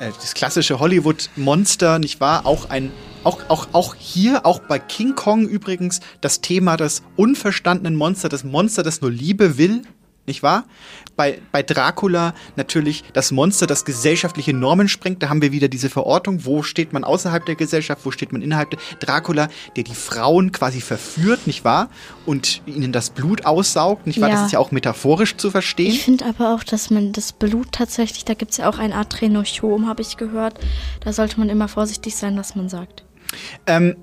äh, das klassische Hollywood-Monster, nicht wahr? Auch ein, auch, auch, auch hier, auch bei King Kong übrigens, das Thema des unverstandenen Monster, das Monster, das nur Liebe will, nicht wahr? Bei, bei Dracula natürlich das Monster, das gesellschaftliche Normen sprengt. Da haben wir wieder diese Verortung. Wo steht man außerhalb der Gesellschaft? Wo steht man innerhalb der? Dracula, der die Frauen quasi verführt, nicht wahr? Und ihnen das Blut aussaugt, nicht wahr? Ja. Das ist ja auch metaphorisch zu verstehen. Ich finde aber auch, dass man das Blut tatsächlich, da gibt es ja auch ein Adrenochom, habe ich gehört. Da sollte man immer vorsichtig sein, was man sagt. Ähm,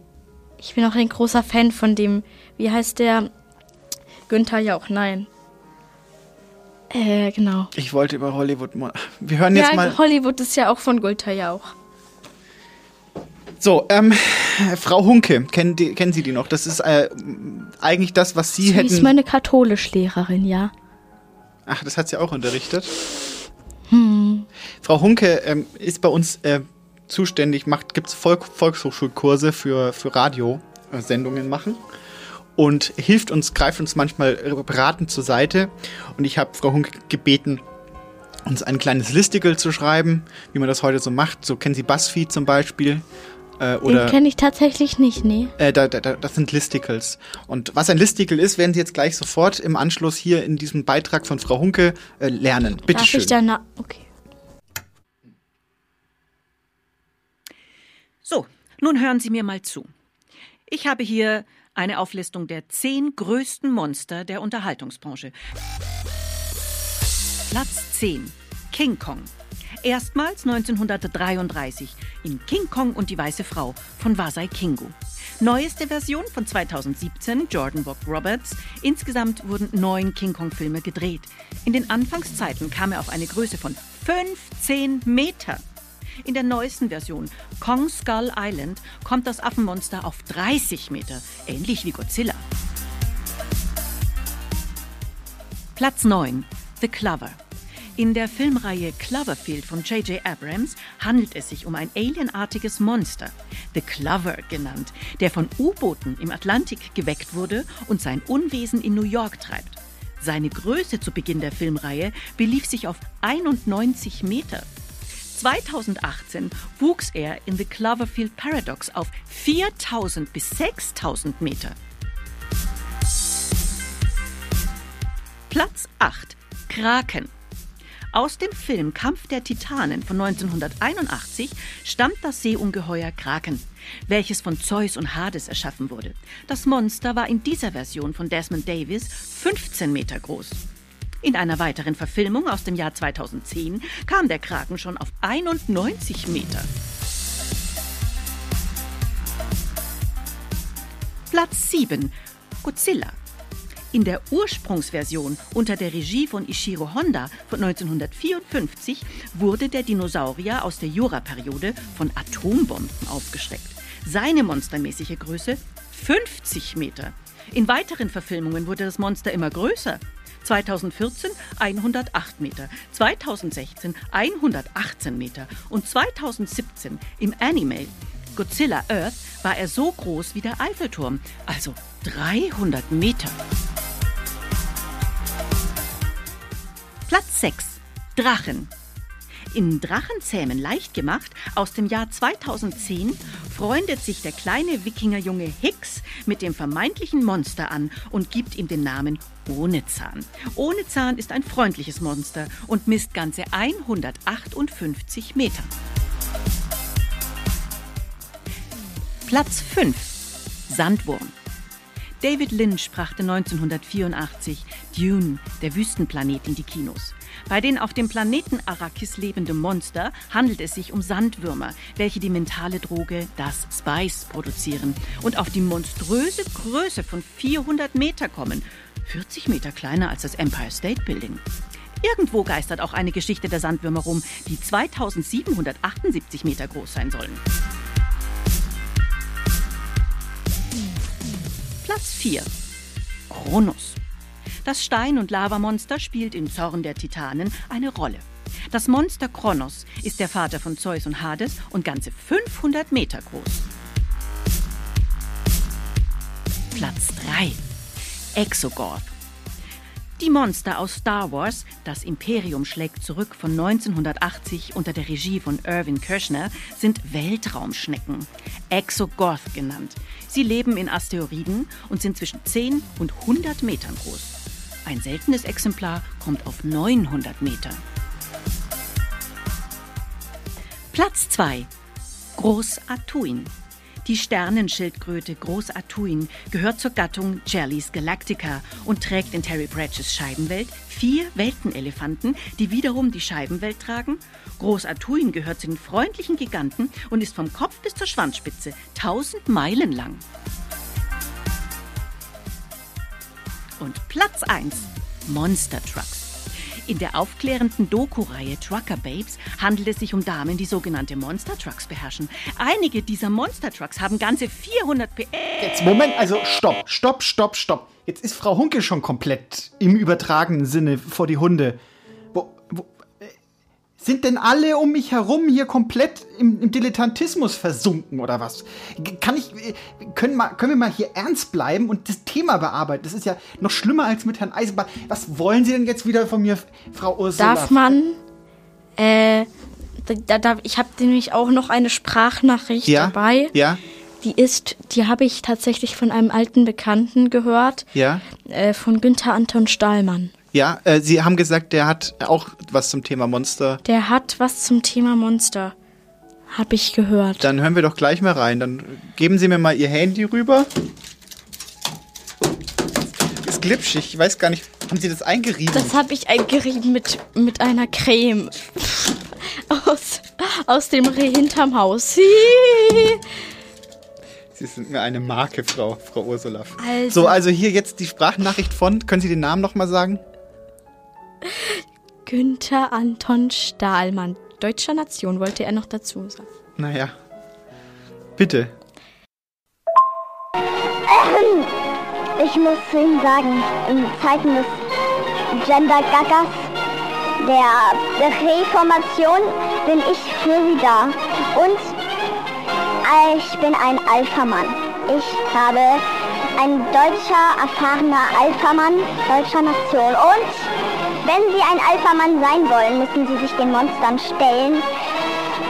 Ich bin auch ein großer Fan von dem, wie heißt der? Günther Jauch, nein. Äh, genau. ich wollte über Hollywood. Wir hören jetzt ja, mal. Hollywood ist ja auch von Günther Jauch. So, ähm, Frau Hunke, kennen, die, kennen Sie die noch? Das ist äh, eigentlich das, was Sie Sie ist hätten. meine Katholischlehrerin, ja. Ach, das hat sie auch unterrichtet. Hm. Frau Hunke ähm, ist bei uns äh, zuständig, macht gibt's Volk, Volkshochschulkurse für für Radiosendungen machen und hilft uns, greift uns manchmal beratend zur Seite. Und ich habe Frau Hunke gebeten, uns ein kleines Listicle zu schreiben, wie man das heute so macht. So kennen Sie BuzzFeed zum Beispiel. Äh, oder Den kenne ich tatsächlich nicht, nee. äh, da, da, da, das sind Listicles. Und was ein Listicle ist, werden Sie jetzt gleich sofort im Anschluss hier in diesem Beitrag von Frau Hunke äh, lernen. Bitte Darf schön. ich danach. Okay. So, nun hören Sie mir mal zu. Ich habe hier eine Auflistung der zehn größten Monster der Unterhaltungsbranche. Platz 10. King Kong. Erstmals 1933 in King Kong und die Weiße Frau von Wasai Kingu. Neueste Version von 2017, Jordan Bock Roberts. Insgesamt wurden neun King Kong-Filme gedreht. In den Anfangszeiten kam er auf eine Größe von 15 Meter. In der neuesten Version, Kong Skull Island, kommt das Affenmonster auf 30 Meter, ähnlich wie Godzilla. Platz 9. The Clover. In der Filmreihe Cloverfield von J.J. Abrams handelt es sich um ein alienartiges Monster, The Clover genannt, der von U-Booten im Atlantik geweckt wurde und sein Unwesen in New York treibt. Seine Größe zu Beginn der Filmreihe belief sich auf 91 Meter. 2018 wuchs er in The Cloverfield Paradox auf 4000 bis 6000 Meter. Platz 8. Kraken. Aus dem Film Kampf der Titanen von 1981 stammt das Seeungeheuer Kraken, welches von Zeus und Hades erschaffen wurde. Das Monster war in dieser Version von Desmond Davis 15 Meter groß. In einer weiteren Verfilmung aus dem Jahr 2010 kam der Kraken schon auf 91 Meter. Platz 7. Godzilla. In der Ursprungsversion unter der Regie von Ishiro Honda von 1954 wurde der Dinosaurier aus der Jura-Periode von Atombomben aufgeschreckt. Seine monstermäßige Größe 50 Meter. In weiteren Verfilmungen wurde das Monster immer größer. 2014 108 Meter, 2016 118 Meter und 2017 im Anime Godzilla Earth war er so groß wie der Eiffelturm, also 300 Meter. Platz 6. Drachen. In Drachenzähmen leicht gemacht aus dem Jahr 2010 freundet sich der kleine Wikingerjunge Hicks mit dem vermeintlichen Monster an und gibt ihm den Namen Ohnezahn. Ohnezahn ist ein freundliches Monster und misst ganze 158 Meter. Platz 5. Sandwurm. David Lynch brachte 1984 Dune, der Wüstenplanet, in die Kinos. Bei den auf dem Planeten Arrakis lebenden Monster handelt es sich um Sandwürmer, welche die mentale Droge das Spice produzieren und auf die monströse Größe von 400 Meter kommen. 40 Meter kleiner als das Empire State Building. Irgendwo geistert auch eine Geschichte der Sandwürmer rum, die 2778 Meter groß sein sollen. Platz 4. Kronos. Das Stein- und Lavamonster spielt in Zorn der Titanen eine Rolle. Das Monster Kronos ist der Vater von Zeus und Hades und ganze 500 Meter groß. Platz 3. Exogorth. Die Monster aus Star Wars, das Imperium schlägt zurück von 1980 unter der Regie von Irvin Kirschner, sind Weltraumschnecken, Exogorth genannt. Sie leben in Asteroiden und sind zwischen 10 und 100 Metern groß. Ein seltenes Exemplar kommt auf 900 Meter. Platz 2. Groß Atuin. Die Sternenschildkröte Groß Atuin gehört zur Gattung Jellies galactica und trägt in Terry Pratchett's Scheibenwelt vier Weltenelefanten, die wiederum die Scheibenwelt tragen. Groß Atuin gehört zu den freundlichen Giganten und ist vom Kopf bis zur Schwanzspitze 1000 Meilen lang. Und Platz 1. Monster Trucks. In der aufklärenden Doku-Reihe Trucker Babes handelt es sich um Damen, die sogenannte Monster Trucks beherrschen. Einige dieser Monster Trucks haben ganze 400 PS. Jetzt, Moment, also stopp, stopp, stopp, stopp. Jetzt ist Frau Hunke schon komplett im übertragenen Sinne vor die Hunde. Sind denn alle um mich herum hier komplett im, im Dilettantismus versunken oder was? Kann ich, äh, können, mal, können wir mal hier ernst bleiben und das Thema bearbeiten? Das ist ja noch schlimmer als mit Herrn Eisenbahn. Was wollen Sie denn jetzt wieder von mir, Frau Ursula? Darf man, äh, da, da, ich habe nämlich auch noch eine Sprachnachricht Ja? dabei. Ja? Die ist, die habe ich tatsächlich von einem alten Bekannten gehört, Ja? äh, von Günther Anton Stahlmann. Ja, äh, Sie haben gesagt, der hat auch was zum Thema Monster. Der hat was zum Thema Monster. Hab ich gehört. Dann hören wir doch gleich mal rein. Dann geben Sie mir mal Ihr Handy rüber. Ist glitschig. Ich weiß gar nicht. Haben Sie das eingerieben? Das habe ich eingerieben mit, mit einer Creme. [laughs] Aus, aus dem Reh hinterm Haus. [laughs] Sie sind mir eine Marke, Frau, Frau Ursula. Also- So, also hier jetzt die Sprachnachricht von. Können Sie den Namen nochmal sagen? Günther Anton Stahlmann. Deutscher Nation wollte er noch dazu sagen. Naja. Bitte. Ich muss zu Ihnen sagen, in Zeiten des Gender Gagas, der, der Reformation, bin ich für Sie da. Und äh, ich bin ein Alpha-Mann. Ich habe ein deutscher, erfahrener Alpha-Mann deutscher Nation. Und wenn Sie ein Alpha-Mann sein wollen, müssen Sie sich den Monstern stellen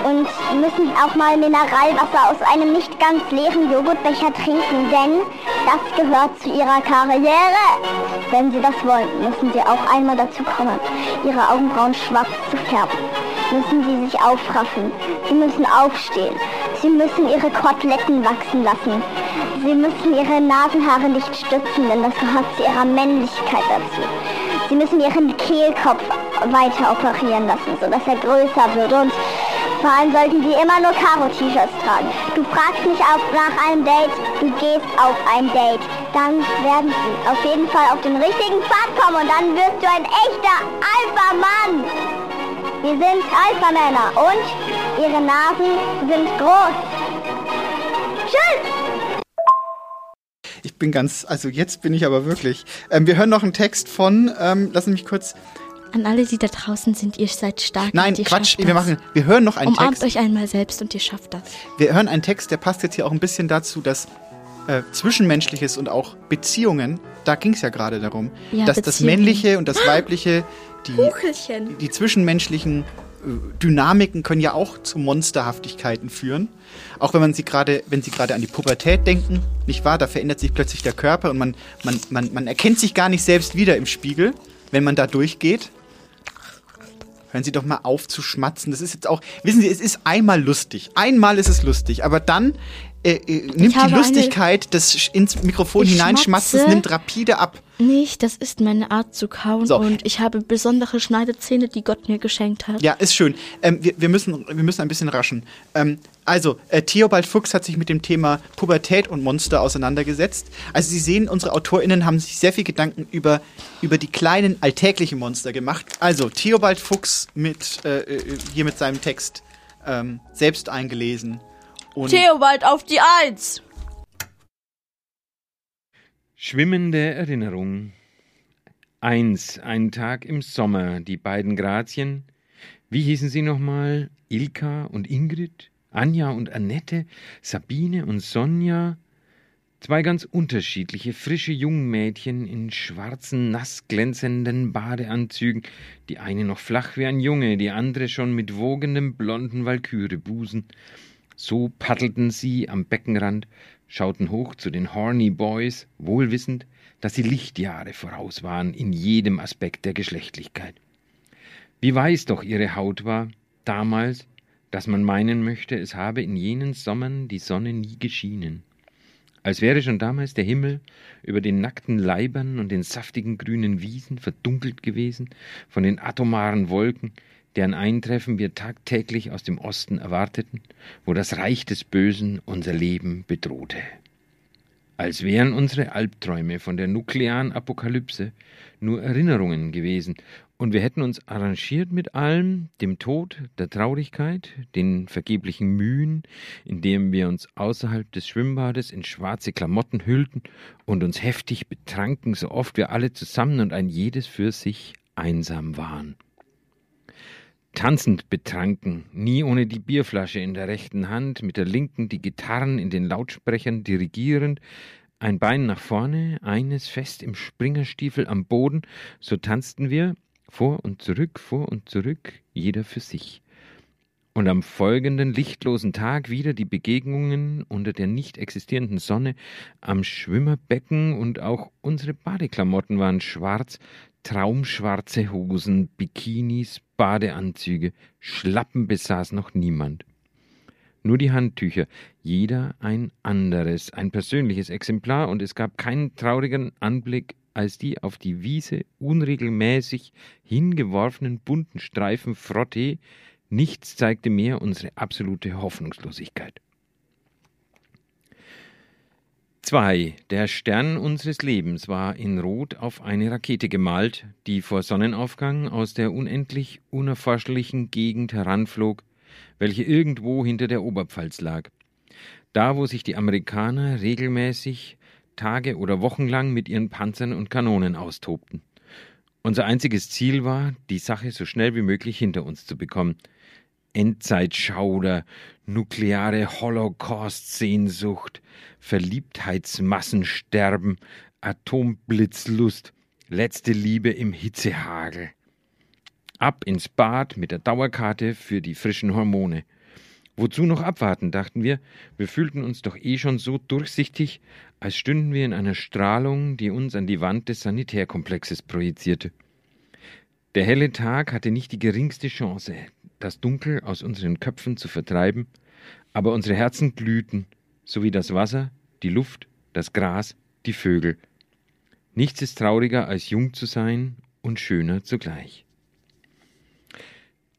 und müssen auch mal Mineralwasser aus einem nicht ganz leeren Joghurtbecher trinken, denn das gehört zu ihrer Karriere. Wenn sie das wollen, müssen sie auch einmal dazu kommen, ihre Augenbrauen schwarz zu färben. Müssen sie sich aufraffen. Sie müssen aufstehen. Sie müssen ihre Koteletten wachsen lassen. Sie müssen ihre Nasenhaare nicht stützen, denn das gehört zu ihrer Männlichkeit dazu. Sie müssen ihren Kehlkopf weiter operieren lassen, sodass er größer wird und vor allem sollten sie immer nur Karo-T-Shirts tragen. Du fragst mich auf, nach einem Date, du gehst auf ein Date. Dann werden sie auf jeden Fall auf den richtigen Pfad kommen und dann wirst du ein echter Alpha-Mann. Wir sind Alpha-Männer und ihre Nasen sind groß. Tschüss! Ich bin ganz, also jetzt bin ich aber wirklich. Ähm, wir hören noch einen Text von, ähm, lassen mich kurz. An alle, die da draußen sind, ihr seid stark. Nein, und ihr Quatsch, wir machen, wir hören noch einen Umarmt Text. euch einmal selbst und ihr schafft das. Wir hören einen Text, der passt jetzt hier auch ein bisschen dazu, dass äh, Zwischenmenschliches und auch Beziehungen, da ging es ja gerade darum, Ja, dass das. Männliche und das Weibliche, die, die zwischenmenschlichen äh, Dynamiken können ja auch zu Monsterhaftigkeiten führen. Auch wenn man sie gerade, wenn sie gerade an die Pubertät denken, nicht wahr? Da verändert sich plötzlich der Körper und man, man, man, man erkennt sich gar nicht selbst wieder im Spiegel, wenn man da durchgeht. Hören Sie doch mal auf zu schmatzen. Das ist jetzt auch, wissen Sie, es ist einmal lustig. Einmal ist es lustig, aber dann äh, äh, nimmt die Lustigkeit des ins Mikrofon schmatze. nimmt rapide ab. Nicht, das ist meine Art zu kauen So. und ich habe besondere Schneidezähne, die Gott mir geschenkt hat. Ja, ist schön. Ähm, wir, wir, müssen, wir müssen ein bisschen raschen. Ähm, also, äh, Theobald Fuchs hat sich mit dem Thema Pubertät und Monster auseinandergesetzt. Also, Sie sehen, unsere AutorInnen haben sich sehr viel Gedanken über, über die kleinen alltäglichen Monster gemacht. Also, Theobald Fuchs mit, äh, äh, hier mit seinem Text ähm, selbst eingelesen. Und Theobald auf die Eins! Schwimmende Erinnerung. Eins, ein Tag im Sommer, die beiden Grazien. Wie hießen sie nochmal? Ilka und Ingrid? Anja und Annette? Sabine und Sonja? Zwei ganz unterschiedliche, frische Jungmädchen in schwarzen, nass glänzenden Badeanzügen, die eine noch flach wie ein Junge, die andere schon mit wogendem blonden Walkürebusen. So paddelten sie am Beckenrand, schauten hoch zu den Horny Boys, wohlwissend, dass sie Lichtjahre voraus waren in jedem Aspekt der Geschlechtlichkeit. Wie weiß doch ihre Haut war, damals, dass man meinen möchte, es habe in jenen Sommern die Sonne nie geschienen. Als wäre schon damals der Himmel über den nackten Leibern und den saftigen grünen Wiesen verdunkelt gewesen von den atomaren Wolken, deren Eintreffen wir tagtäglich aus dem Osten erwarteten, wo das Reich des Bösen unser Leben bedrohte. Als wären unsere Albträume von der nuklearen Apokalypse nur Erinnerungen gewesen, und wir hätten uns arrangiert mit allem, dem Tod, der Traurigkeit, den vergeblichen Mühen, indem wir uns außerhalb des Schwimmbades in schwarze Klamotten hüllten und uns heftig betranken, so oft wir alle zusammen und ein jedes für sich einsam waren. Tanzend betranken, nie ohne die Bierflasche in der rechten Hand, mit der linken die Gitarren in den Lautsprechern dirigierend, ein Bein nach vorne, eines fest im Springerstiefel am Boden, so tanzten wir, vor und zurück, vor und zurück, jeder für sich. Und am folgenden lichtlosen Tag wieder die Begegnungen unter der nicht existierenden Sonne am Schwimmerbecken und auch unsere Badeklamotten waren schwarz, traumschwarze Hosen, Bikinis, Badeanzüge, Schlappen besaß noch niemand. Nur die Handtücher, jeder ein anderes, ein persönliches Exemplar, und es gab keinen traurigeren Anblick als die auf die Wiese unregelmäßig hingeworfenen bunten Streifen Frottee, nichts zeigte mehr unsere absolute Hoffnungslosigkeit. 2. Der Stern unseres Lebens war in Rot auf eine Rakete gemalt, die vor Sonnenaufgang aus der unendlich unerforschlichen Gegend heranflog, welche irgendwo hinter der Oberpfalz lag. Da, wo sich die Amerikaner regelmäßig Tage oder Wochen lang mit ihren Panzern und Kanonen austobten. Unser einziges Ziel war, die Sache so schnell wie möglich hinter uns zu bekommen. Endzeitschauder, nukleare Holocaust-Sehnsucht, Verliebtheitsmassensterben, Atomblitzlust, letzte Liebe im Hitzehagel. Ab ins Bad mit der Dauerkarte für die frischen Hormone. Wozu noch abwarten, dachten wir. Wir fühlten uns doch eh schon so durchsichtig, als stünden wir in einer Strahlung, die uns an die Wand des Sanitärkomplexes projizierte. Der helle Tag hatte nicht die geringste Chance, das Dunkel aus unseren Köpfen zu vertreiben, aber unsere Herzen glühten, so wie das Wasser, die Luft, das Gras, die Vögel. Nichts ist trauriger, als jung zu sein und schöner zugleich.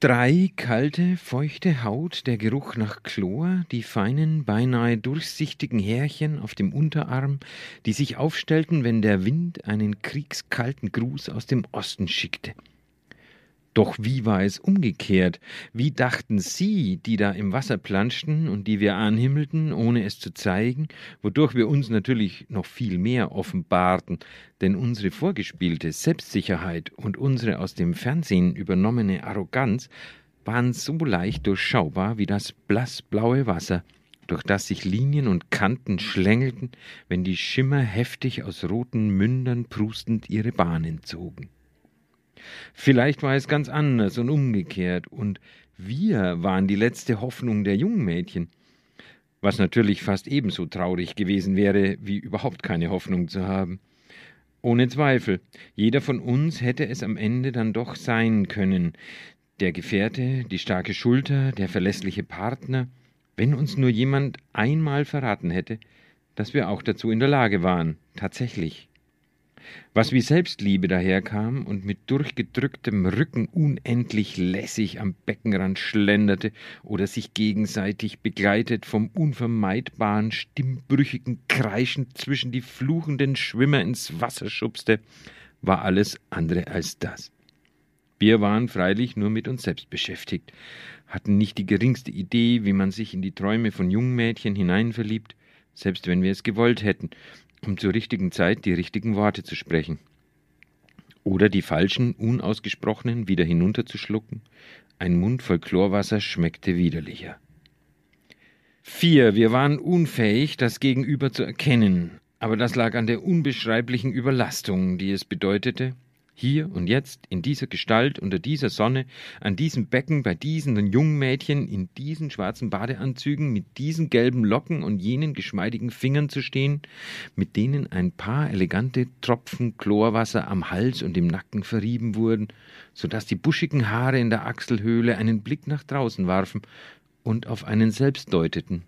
Drei kalte, feuchte Haut, der Geruch nach Chlor, die feinen, beinahe durchsichtigen Härchen auf dem Unterarm, die sich aufstellten, wenn der Wind einen kriegskalten Gruß aus dem Osten schickte. Doch wie war es umgekehrt? Wie dachten Sie, die da im Wasser planschten und die wir anhimmelten, ohne es zu zeigen, wodurch wir uns natürlich noch viel mehr offenbarten, denn unsere vorgespielte Selbstsicherheit und unsere aus dem Fernsehen übernommene Arroganz waren so leicht durchschaubar wie das blassblaue Wasser, durch das sich Linien und Kanten schlängelten, wenn die Schimmer heftig aus roten Mündern prustend ihre Bahnen zogen. Vielleicht war es ganz anders und umgekehrt, und wir waren die letzte Hoffnung der jungen Mädchen. Was natürlich fast ebenso traurig gewesen wäre, wie überhaupt keine Hoffnung zu haben. Ohne Zweifel, jeder von uns hätte es am Ende dann doch sein können. Der Gefährte, die starke Schulter, der verlässliche Partner, Wenn uns nur jemand einmal verraten hätte, dass wir auch dazu in der Lage waren, tatsächlich. Was wie Selbstliebe daherkam und mit durchgedrücktem Rücken unendlich lässig am Beckenrand schlenderte oder sich gegenseitig begleitet vom unvermeidbaren, stimmbrüchigen Kreischen zwischen die fluchenden Schwimmer ins Wasser schubste, war alles andere als das. Wir waren freilich nur mit uns selbst beschäftigt, hatten nicht die geringste Idee, wie man sich in die Träume von jungen Mädchen hineinverliebt, selbst wenn wir es gewollt hätten, um zur richtigen Zeit die richtigen Worte zu sprechen. Oder die falschen, unausgesprochenen wieder hinunterzuschlucken. Ein Mund voll Chlorwasser schmeckte widerlicher. Vier, wir waren unfähig, das Gegenüber zu erkennen, aber das lag an der unbeschreiblichen Überlastung, die es bedeutete, hier und jetzt, in dieser Gestalt, unter dieser Sonne, an diesem Becken, bei diesen jungen Mädchen, in diesen schwarzen Badeanzügen, mit diesen gelben Locken und jenen geschmeidigen Fingern zu stehen, mit denen ein paar elegante Tropfen Chlorwasser am Hals und im Nacken verrieben wurden, so dass die buschigen Haare in der Achselhöhle einen Blick nach draußen warfen und auf einen selbst deuteten.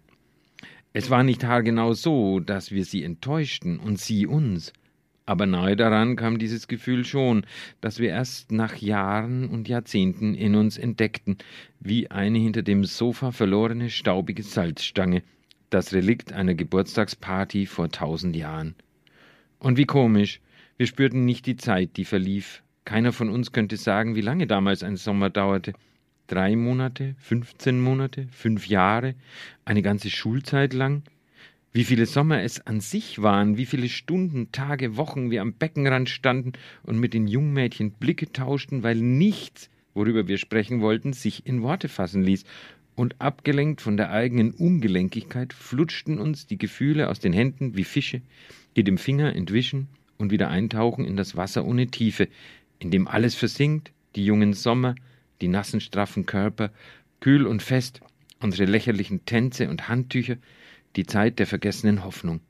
Es war nicht haargenau so, dass wir sie enttäuschten und sie uns, aber nahe daran kam dieses Gefühl schon, das wir erst nach Jahren und Jahrzehnten in uns entdeckten, wie eine hinter dem Sofa verlorene staubige Salzstange, das Relikt einer Geburtstagsparty vor tausend Jahren. Und wie komisch, wir spürten nicht die Zeit, die verlief. Keiner von uns könnte sagen, wie lange damals ein Sommer dauerte. Drei Monate, fünfzehn Monate, fünf Jahre, eine ganze Schulzeit lang? Wie viele Sommer es an sich waren, wie viele Stunden, Tage, Wochen wir am Beckenrand standen und mit den Jungmädchen Blicke tauschten, weil nichts, worüber wir sprechen wollten, sich in Worte fassen ließ. Und abgelenkt von der eigenen Ungelenkigkeit flutschten uns die Gefühle aus den Händen wie Fische, die dem Finger entwischen und wieder eintauchen in das Wasser ohne Tiefe, in dem alles versinkt, die jungen Sommer, die nassen, straffen Körper, kühl und fest, unsere lächerlichen Tänze und Handtücher, die Zeit der vergessenen Hoffnung.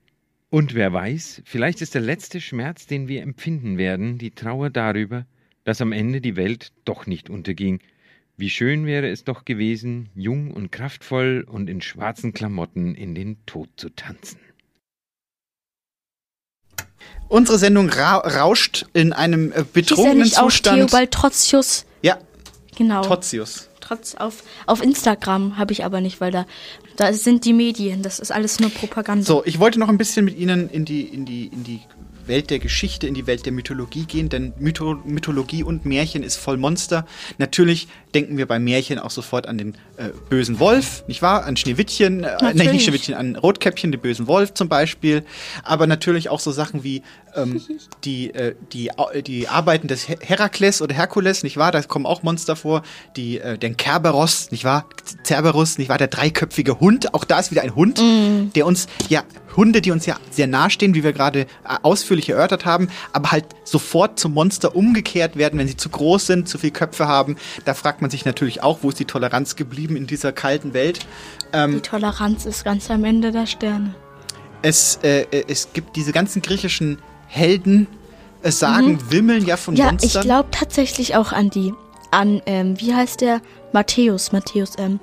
Und wer weiß, vielleicht ist der letzte Schmerz, den wir empfinden werden, die Trauer darüber, dass am Ende die Welt doch nicht unterging. Wie schön wäre es doch gewesen, jung und kraftvoll und in schwarzen Klamotten in den Tod zu tanzen. Unsere Sendung ra rauscht in einem äh, Hieß er betrunkenen nicht auch Zustand. Theobald Trotzius? Ja, Genau. Trotzius. Trotz auf, auf Instagram habe ich aber nicht, weil da, da sind die Medien. Das ist alles nur Propaganda. So, ich wollte noch ein bisschen mit Ihnen in die, in die, in die Welt der Geschichte, in die Welt der Mythologie gehen, denn Mytho Mythologie und Märchen ist voll Monster. Natürlich denken wir bei Märchen auch sofort an den äh, bösen Wolf, nicht wahr? An Schneewittchen, äh, nein, nicht Schneewittchen, an Rotkäppchen, den bösen Wolf zum Beispiel. Aber natürlich auch so Sachen wie ähm, die, äh, die, Au- die Arbeiten des Her Herakles oder Herkules, nicht wahr? Da kommen auch Monster vor. Die, äh, den Kerberos, nicht wahr? Cerberus, nicht wahr? Der dreiköpfige Hund. Auch da ist wieder ein Hund, der uns ja Hunde, die uns ja sehr nahestehen, wie wir gerade äh, ausführlich erörtert haben, aber halt sofort zum Monster umgekehrt werden, wenn sie zu groß sind, zu viele Köpfe haben. Da fragt man sich natürlich auch, wo ist die Toleranz geblieben in dieser kalten Welt? Ähm, Die Toleranz ist ganz am Ende der Sterne. es, äh, äh, es gibt diese ganzen griechischen Helden, äh, sagen, wimmeln ja von Mhm. Ja, Monstern. ich glaube tatsächlich auch an die. An, ähm, wie heißt der? Matthäus, Matthäus, ähm,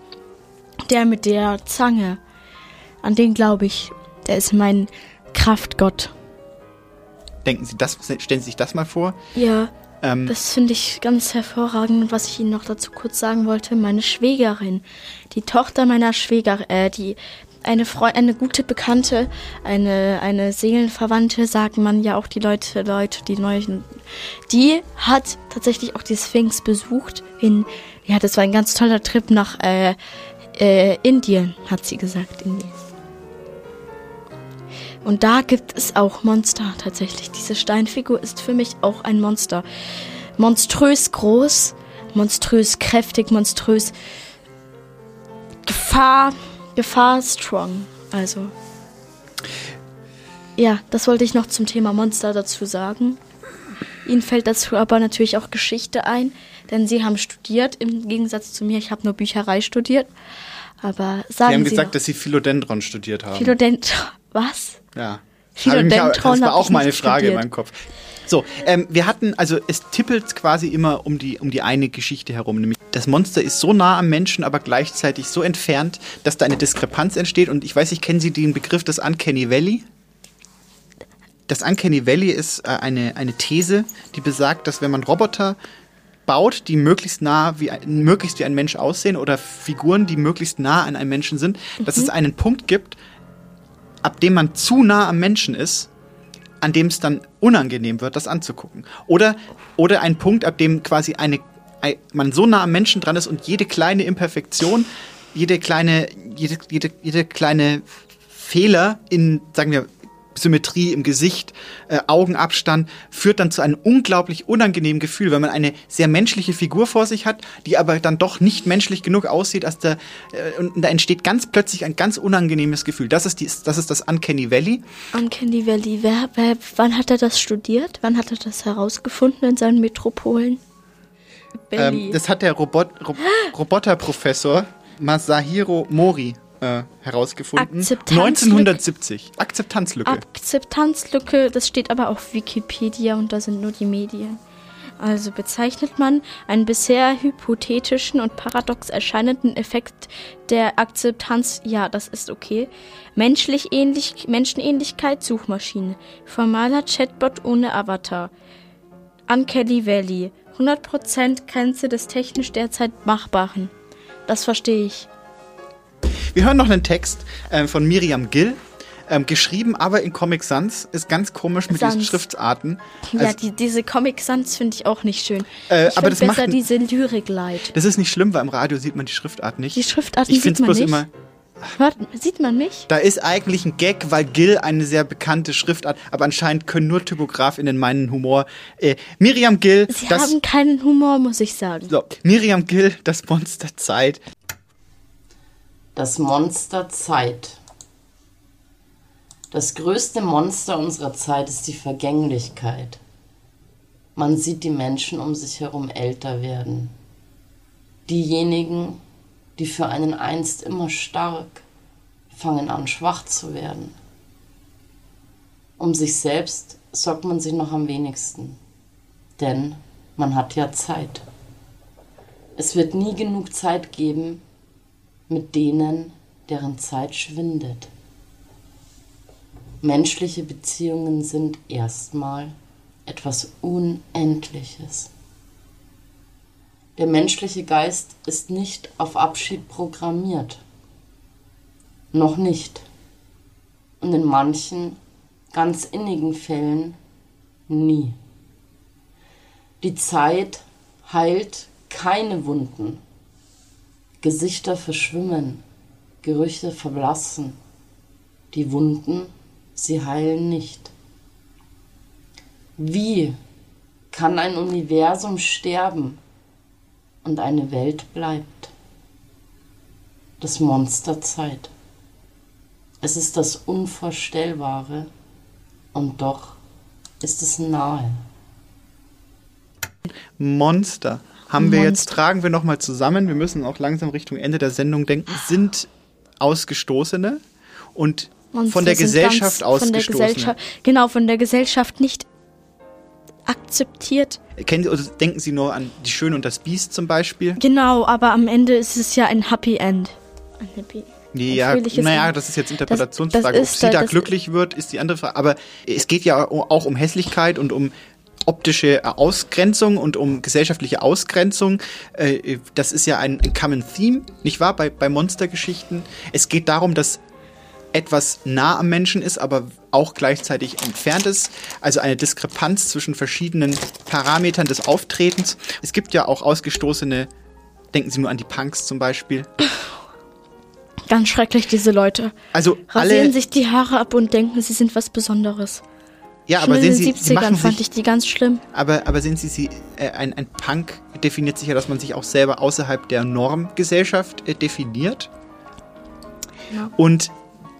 der mit der Zange. An den glaube ich. Der ist mein Kraftgott. Denken Sie das, stellen Sie sich das mal vor. Ja, Ähm, das finde ich ganz hervorragend. Und was ich Ihnen noch dazu kurz sagen wollte, meine Schwägerin, die Tochter meiner Schwäger, äh, die eine Freund, eine gute Bekannte, eine, eine Seelenverwandte, sagt man ja auch die Leute, Leute, die neuen, die hat tatsächlich auch die Sphinx besucht in, ja, das war ein ganz toller Trip nach, äh, äh, Indien, hat sie gesagt, Indien. Und da gibt es auch Monster tatsächlich. Diese Steinfigur ist für mich auch ein Monster. Monströs groß, monströs kräftig, monströs Gefahr, Gefahr strong. Also. Ja, das wollte ich noch zum Thema Monster dazu sagen. Ihnen fällt dazu aber natürlich auch Geschichte ein, denn Sie haben studiert, im Gegensatz zu mir. Ich habe nur Bücherei studiert. Aber Sie sagen haben Sie, gesagt, doch. dass Sie Philodendron studiert haben. Philodendron. Was? Ja. Philodendron Hab ich mich auch- Das war auch ich mal eine nicht Frage in studiert. meinem Kopf. So, ähm, wir hatten, also es tippelt quasi immer um die, um die eine Geschichte herum, nämlich das Monster ist so nah am Menschen, aber gleichzeitig so entfernt, dass da eine Diskrepanz entsteht. Und ich weiß nicht, kennen Sie den Begriff des Uncanny Valley? Das Uncanny Valley ist äh, eine, eine These, die besagt, dass wenn man Roboter baut, die möglichst nah wie ein, möglichst wie ein Mensch aussehen oder Figuren, die möglichst nah an einem Menschen sind, dass Mhm. es einen Punkt gibt, ab dem man zu nah am Menschen ist, an dem es dann unangenehm wird, das anzugucken. Oder, oder ein Punkt, ab dem quasi eine, ein, man so nah am Menschen dran ist und jede kleine Imperfektion, jede kleine, jede, jede, jede kleine Fehler in, sagen wir, Symmetrie im Gesicht, äh, Augenabstand, führt dann zu einem unglaublich unangenehmen Gefühl, wenn man eine sehr menschliche Figur vor sich hat, die aber dann doch nicht menschlich genug aussieht, als der, äh, und da entsteht ganz plötzlich ein ganz unangenehmes Gefühl. Das ist, die, das ist das Uncanny Valley. Uncanny Valley, wer, wer, wann hat er das studiert? Wann hat er das herausgefunden in seinen Metropolen? Ähm, das hat der Robot, Rob, Roboterprofessor Masahiro Mori äh, herausgefunden. Akzeptanzlücke. 1970. Akzeptanzlücke. Akzeptanzlücke, das steht aber auf Wikipedia und da sind nur die Medien. Also bezeichnet man einen bisher hypothetischen und paradox erscheinenden Effekt der Akzeptanz, ja, das ist okay. Menschlich ähnlich, Menschenähnlichkeit, Suchmaschine. Formaler Chatbot ohne Avatar. Uncanny Valley. 100% Grenze des technisch derzeit Machbaren. Das verstehe ich. Wir hören noch einen Text ähm, von Miriam Gill. Ähm, geschrieben aber in Comic Sans. Ist ganz komisch mit diesen Sans. Schriftarten. ja, Also, die, diese Comic Sans finde ich auch nicht schön. Äh, ich aber das besser macht- diese Lyrik leid. das ist nicht schlimm, weil im Radio sieht man die Schriftart nicht. Die find's sieht man bloß nicht. immer. Hört, sieht man nicht? Da ist eigentlich ein Gag, weil Gill eine sehr bekannte Schriftart, aber anscheinend können nur TypografInnen meinen Humor. Äh, Miriam Gill, Sie das, haben keinen Humor, muss ich sagen. so, Miriam Gill, das Monster Zeit. Das Monster Zeit. Das größte Monster unserer Zeit ist die Vergänglichkeit. Man sieht die Menschen um sich herum älter werden. Diejenigen, die für einen einst immer stark, fangen an schwach zu werden. Um sich selbst sorgt man sich noch am wenigsten, denn man hat ja Zeit. Es wird nie genug Zeit geben, mit denen, deren Zeit schwindet. Menschliche Beziehungen sind erstmal etwas Unendliches. Der menschliche Geist ist nicht auf Abschied programmiert. Noch nicht. Und in manchen ganz innigen Fällen nie. Die Zeit heilt keine Wunden. Gesichter verschwimmen, Gerüche verblassen. Die Wunden, sie heilen nicht. Wie kann ein Universum sterben und eine Welt bleibt? Das Monster Zeit. Es ist das Unvorstellbare und doch ist es nahe. Monster. Haben wir jetzt, tragen wir nochmal zusammen, wir müssen auch langsam Richtung Ende der Sendung denken, sind Ausgestoßene und Monster von der Gesellschaft. Gesellschaft, genau, von der Gesellschaft nicht akzeptiert. Kennen Sie, oder denken Sie nur an Die Schöne und das Biest zum Beispiel? Genau, aber am Ende ist es ja ein Happy End. Ein Happy Ja, fröhliches naja, das ist jetzt Das- Interpretationsfrage. das Ob ist sie da- da das- glücklich wird, ist die andere Frage. Aber es geht ja auch um Hässlichkeit und um optische Ausgrenzung und um gesellschaftliche Ausgrenzung. Äh, Das ist ja ein, ein Common Theme, nicht wahr, bei, bei Monstergeschichten. Es geht darum, dass etwas nah am Menschen ist, aber auch gleichzeitig entfernt ist. Also eine Diskrepanz zwischen verschiedenen Parametern des Auftretens. Es gibt ja auch ausgestoßene, denken Sie nur an die Punks zum Beispiel. Ganz schrecklich, diese Leute. Also Rasieren alle, sich die Haare ab und denken, sie sind was Besonderes. Ja, Schon aber in sehen den Sie, Sie 70ern machen fand sich, ich die ganz schlimm. aber, aber sehen Sie, Sie äh, ein, ein Punk definiert sich ja, dass man sich auch selber außerhalb der Normgesellschaft äh, definiert Ja. und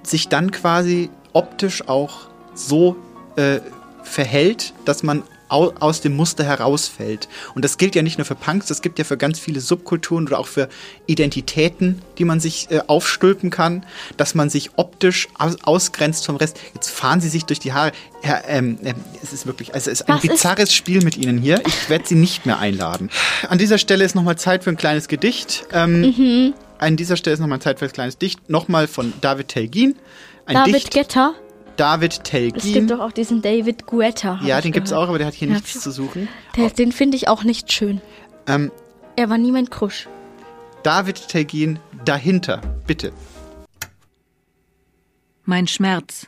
sich dann quasi optisch auch so äh, verhält, dass man aus dem Muster herausfällt. Und das gilt ja nicht nur für Punks, das gibt ja für ganz viele Subkulturen oder auch für Identitäten, die man sich äh, aufstülpen kann, dass man sich optisch aus, ausgrenzt vom Rest. Jetzt fahren sie sich durch die Haare. Ja, ähm, ähm, es ist wirklich, also es ist ein Was ist- bizarres Spiel mit Ihnen hier. Ich werde Sie nicht mehr einladen. An dieser Stelle ist nochmal Zeit für ein kleines Gedicht. Ähm, Mhm. An dieser Stelle ist nochmal Zeit für ein kleines Dicht. Nochmal von David Telgin. Ein David Dicht. Getter. David Es gibt Telgin. doch auch diesen David Guetta. Ja, den gibt's gehört. auch, aber der hat hier Ja. nichts zu suchen. Der, den finde ich auch nicht schön. Ähm, Er war nie mein Krusch. David Telgin dahinter, bitte. Mein Schmerz.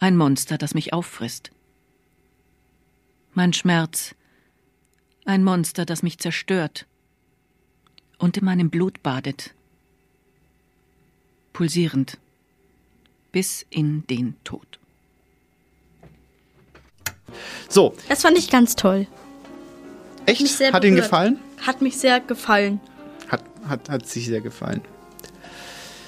Ein Monster, das mich auffrisst. Mein Schmerz. Ein Monster, das mich zerstört und in meinem Blut badet. Pulsierend. Bis in den Tod. So, Das fand ich ganz toll. echt? Sehr Hat Ihnen gefallen? Hat mich sehr gefallen. Hat, hat, hat sich sehr gefallen.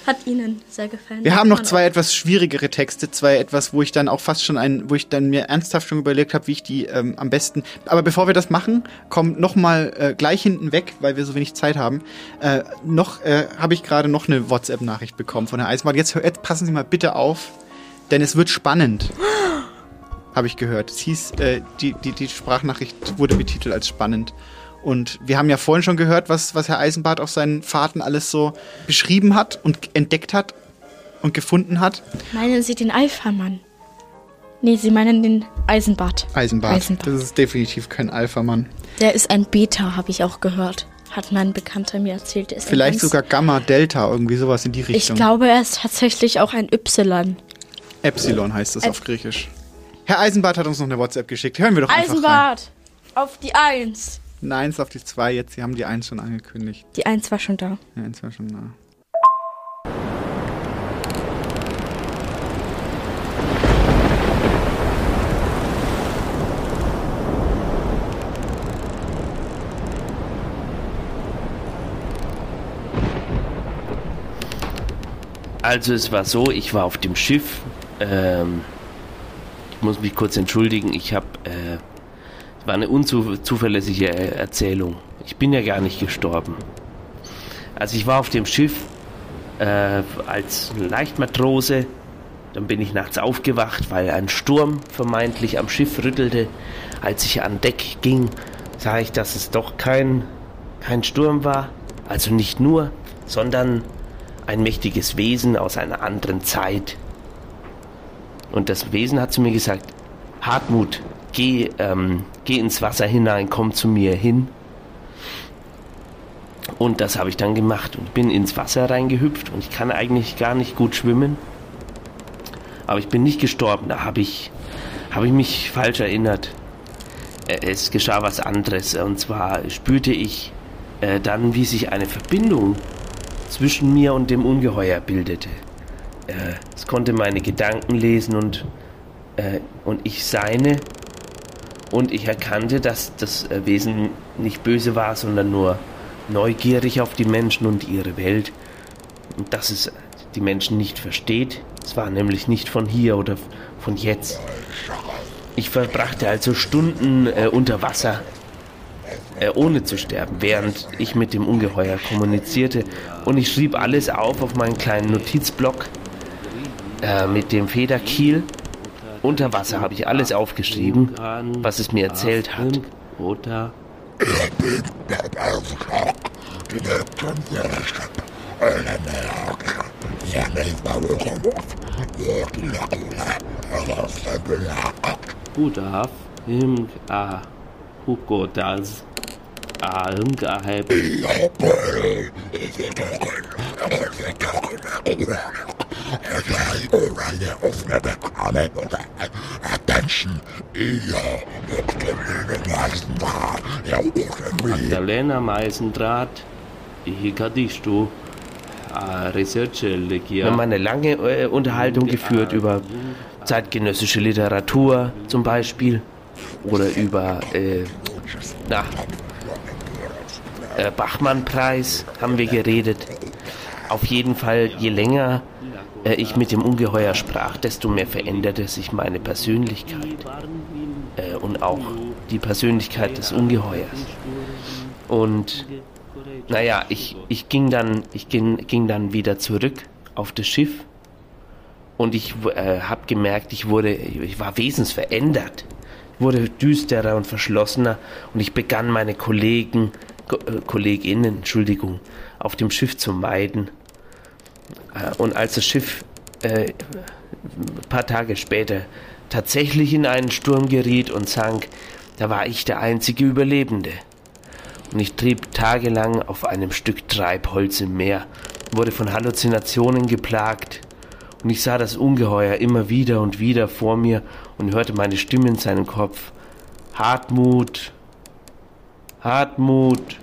Hat Ihnen sehr gefallen. Wir haben noch zwei etwas schwierigere Texte, zwei etwas, wo ich dann auch fast schon ein, wo ich dann mir ernsthaft schon überlegt habe, wie ich die ähm, am besten. Aber bevor wir das machen, kommt noch mal äh, gleich hinten weg, weil wir so wenig Zeit haben. Äh, noch äh, habe ich gerade noch eine WhatsApp-Nachricht bekommen von der Eisbahn. Jetzt, jetzt passen Sie mal bitte auf, denn es wird spannend. [gasps] Habe ich gehört. Es hieß, äh, die, die, die Sprachnachricht wurde betitelt als spannend. Und wir haben ja vorhin schon gehört, was, was Herr Eisenbart auf seinen Fahrten alles so beschrieben hat und entdeckt hat und gefunden hat. Meinen Sie den Alpha-Mann? Nee, Sie meinen den Eisenbart. Eisenbart. Eisenbart. Das ist definitiv kein Alpha-Mann. Der ist ein Beta, habe ich auch gehört. Hat mein Bekannter mir erzählt. Ein Vielleicht sogar Gamma, Delta, irgendwie sowas in die Ich Richtung. glaube, er ist tatsächlich auch ein Y. Epsilon heißt das Ein- auf Griechisch. Herr Eisenbart hat uns noch eine WhatsApp geschickt. Hören wir doch einfach rein. Eisenbart! Auf die Eins. Nein, es ist auf die 2 jetzt. Sie haben die 1 schon angekündigt. Die Eins war schon da. Ja, 1 war schon da. Also es war so, ich war auf dem Schiff. Ähm, ich muss mich kurz entschuldigen. Ich habe, äh, war eine unzuverlässige äh, Erzählung. Ich bin ja gar nicht gestorben. Also ich war auf dem Schiff äh, als Leichtmatrose. Dann bin ich nachts aufgewacht, weil ein Sturm vermeintlich am Schiff rüttelte. Als ich an Deck ging, sah ich, dass es doch kein, kein Sturm war. Also nicht nur, sondern ein mächtiges Wesen aus einer anderen Zeit. Und das Wesen hat zu mir gesagt, Hartmut, geh, ähm, geh ins Wasser hinein, komm zu mir hin. Und das habe ich dann gemacht und bin ins Wasser reingehüpft und ich kann eigentlich gar nicht gut schwimmen. Aber ich bin nicht gestorben, da habe ich, habe ich mich falsch erinnert. Äh, Es geschah was anderes und zwar spürte ich äh, dann, wie sich eine Verbindung zwischen mir und dem Ungeheuer bildete. Äh, es konnte meine Gedanken lesen und, äh, und ich seine. Und ich erkannte, dass das äh, Wesen nicht böse war, sondern nur neugierig auf die Menschen und ihre Welt. Und dass es die Menschen nicht versteht. Es war nämlich nicht von hier oder von jetzt. Ich verbrachte also Stunden äh, unter Wasser äh, ohne zu sterben, während ich mit dem Ungeheuer kommunizierte. Und ich schrieb alles auf auf meinen kleinen Notizblock äh, mit dem Federkiel. Unter Wasser habe ich alles aufgeschrieben, was es mir erzählt hat. Oder Budaf, Him, A, Hugo, Das, A, Him, A, Heb. Magdalena Meisendraht, Hikadistu, A, Research, Wir Legia. haben eine lange äh, Unterhaltung geführt über zeitgenössische Literatur zum Beispiel oder über äh, na, äh, Bachmann-Preis haben wir geredet. Auf jeden Fall, je länger äh, ich mit dem Ungeheuer sprach, desto mehr veränderte sich meine Persönlichkeit. äh, und auch die Persönlichkeit des Ungeheuers. Und naja, ich, ich ging dann, ich ging, ging dann wieder zurück auf das Schiff und ich äh, habe gemerkt, ich wurde, ich war wesensverändert. Wurde düsterer und verschlossener und ich begann meine Kollegen, Ko Kolleginnen, Entschuldigung, auf dem Schiff zu meiden. Äh, und als das Schiff äh, ein paar Tage später tatsächlich in einen Sturm geriet und sank, da war ich der einzige Überlebende. Und ich trieb tagelang auf einem Stück Treibholz im Meer, wurde von Halluzinationen geplagt, und ich sah das Ungeheuer immer wieder und wieder vor mir und hörte meine Stimme in seinem Kopf. Hartmut, Hartmut,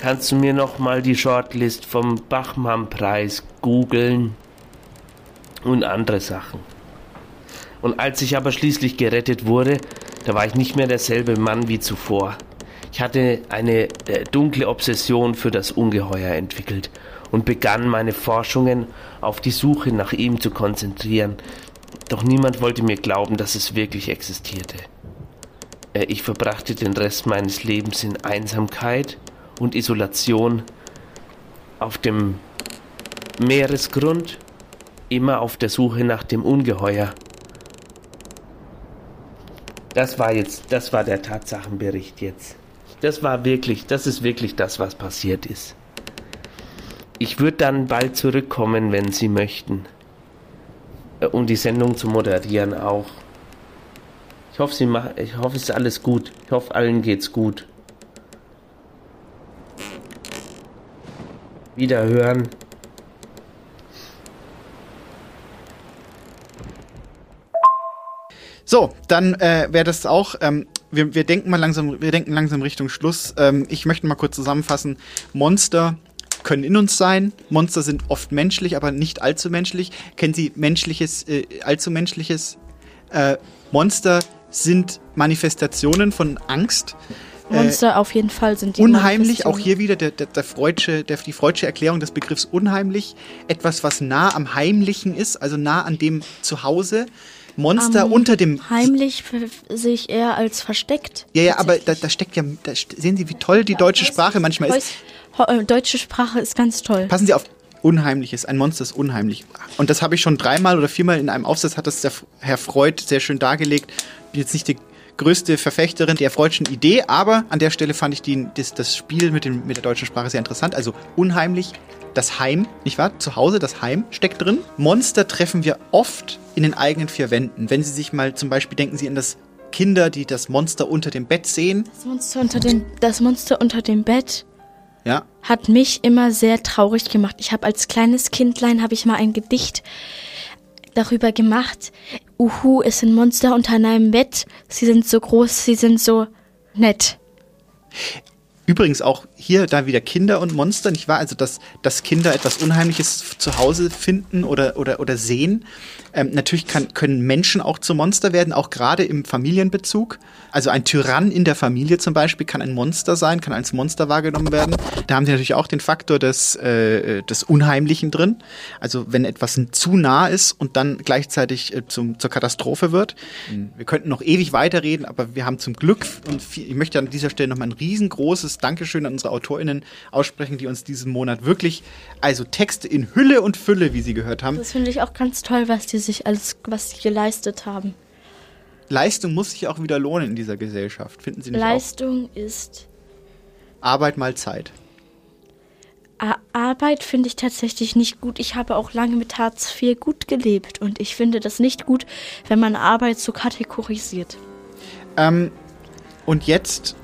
kannst du mir noch mal die Shortlist vom Bachmann-Preis googeln? Und andere Sachen. Und als ich aber schließlich gerettet wurde, da war ich nicht mehr derselbe Mann wie zuvor. Ich hatte eine äh, dunkle Obsession für das Ungeheuer entwickelt und begann meine Forschungen auf die Suche nach ihm zu konzentrieren. Doch niemand wollte mir glauben, dass es wirklich existierte. Äh, ich verbrachte den Rest meines Lebens in Einsamkeit und Isolation auf dem Meeresgrund, immer auf der Suche nach dem Ungeheuer. Das war jetzt, das war der Tatsachenbericht jetzt. Das war wirklich, das ist wirklich das, was passiert ist. Ich würde dann bald zurückkommen, wenn Sie möchten. Äh, um die Sendung zu moderieren auch. Ich hoffe, Sie machen, ich hoffe, es ist alles gut. Ich hoffe, allen geht's gut. Wiederhören. So, dann äh, wäre das auch. Ähm, wir, wir denken mal langsam, wir denken langsam Richtung Schluss. Ähm, ich möchte mal kurz zusammenfassen. Monster können in uns sein. Monster sind oft menschlich, aber nicht allzu menschlich. Kennen Sie menschliches, äh, allzu menschliches? Äh, Monster sind Manifestationen von Angst. Monster äh, auf jeden Fall sind die Unheimlich, auch hier wieder der, der, der Freudsche, der, die freudsche Erklärung des Begriffs unheimlich. Etwas, was nah am Heimlichen ist, also nah an dem Zuhause. Monster um, unter dem. Heimlich sehe ich eher als versteckt. Ja, ja, aber da, da steckt ja. Da sehen Sie, wie toll die deutsche Sprache manchmal ist. Äh, deutsche Sprache ist ganz toll. Passen Sie auf. Unheimliches, ein Monster ist unheimlich. Und das habe ich schon dreimal oder viermal in einem Aufsatz, hat das der Herr Freud sehr schön dargelegt. Bin jetzt nicht die größte Verfechterin der freudschen Idee, aber an der Stelle fand ich die, das, das Spiel mit, dem, mit der deutschen Sprache sehr interessant. Also unheimlich, das Heim, nicht wahr? Zu Hause, das Heim steckt drin. Monster treffen wir oft in den eigenen vier Wänden. Wenn Sie sich mal zum Beispiel denken Sie an das Kinder, die das Monster unter dem Bett sehen. Das Monster unter dem, das Monster unter dem Bett ja. hat mich immer sehr traurig gemacht. Ich habe als kleines Kindlein habe ich mal ein Gedicht darüber gemacht. Uhu ist ein Monster unter einem Bett. Sie sind so groß, sie sind so nett. Übrigens auch hier da wieder Kinder und Monster, nicht wahr? Also, dass, dass Kinder etwas Unheimliches zu Hause finden oder, oder, oder sehen. Ähm, natürlich kann, können Menschen auch zu Monster werden, auch gerade im Familienbezug. Also ein Tyrann in der Familie zum Beispiel kann ein Monster sein, kann als Monster wahrgenommen werden. Da haben sie natürlich auch den Faktor des, äh, des Unheimlichen drin. Also wenn etwas zu nah ist und dann gleichzeitig äh, zum, zur Katastrophe wird. Mhm. Wir könnten noch ewig weiterreden, aber wir haben zum Glück, und viel, ich möchte an dieser Stelle nochmal ein riesengroßes Dankeschön an unsere AutorInnen aussprechen, die uns diesen Monat wirklich, also Texte in Hülle und Fülle, wie Sie gehört haben. Das finde ich auch ganz toll, was die sich alles, was sie geleistet haben. Leistung muss sich auch wieder lohnen in dieser Gesellschaft, finden Sie nicht Leistung auch? ist Arbeit mal Zeit. Arbeit finde ich tatsächlich nicht gut. Ich habe auch lange mit Hartz IV gut gelebt und ich finde das nicht gut, wenn man Arbeit so kategorisiert. Ähm, und jetzt.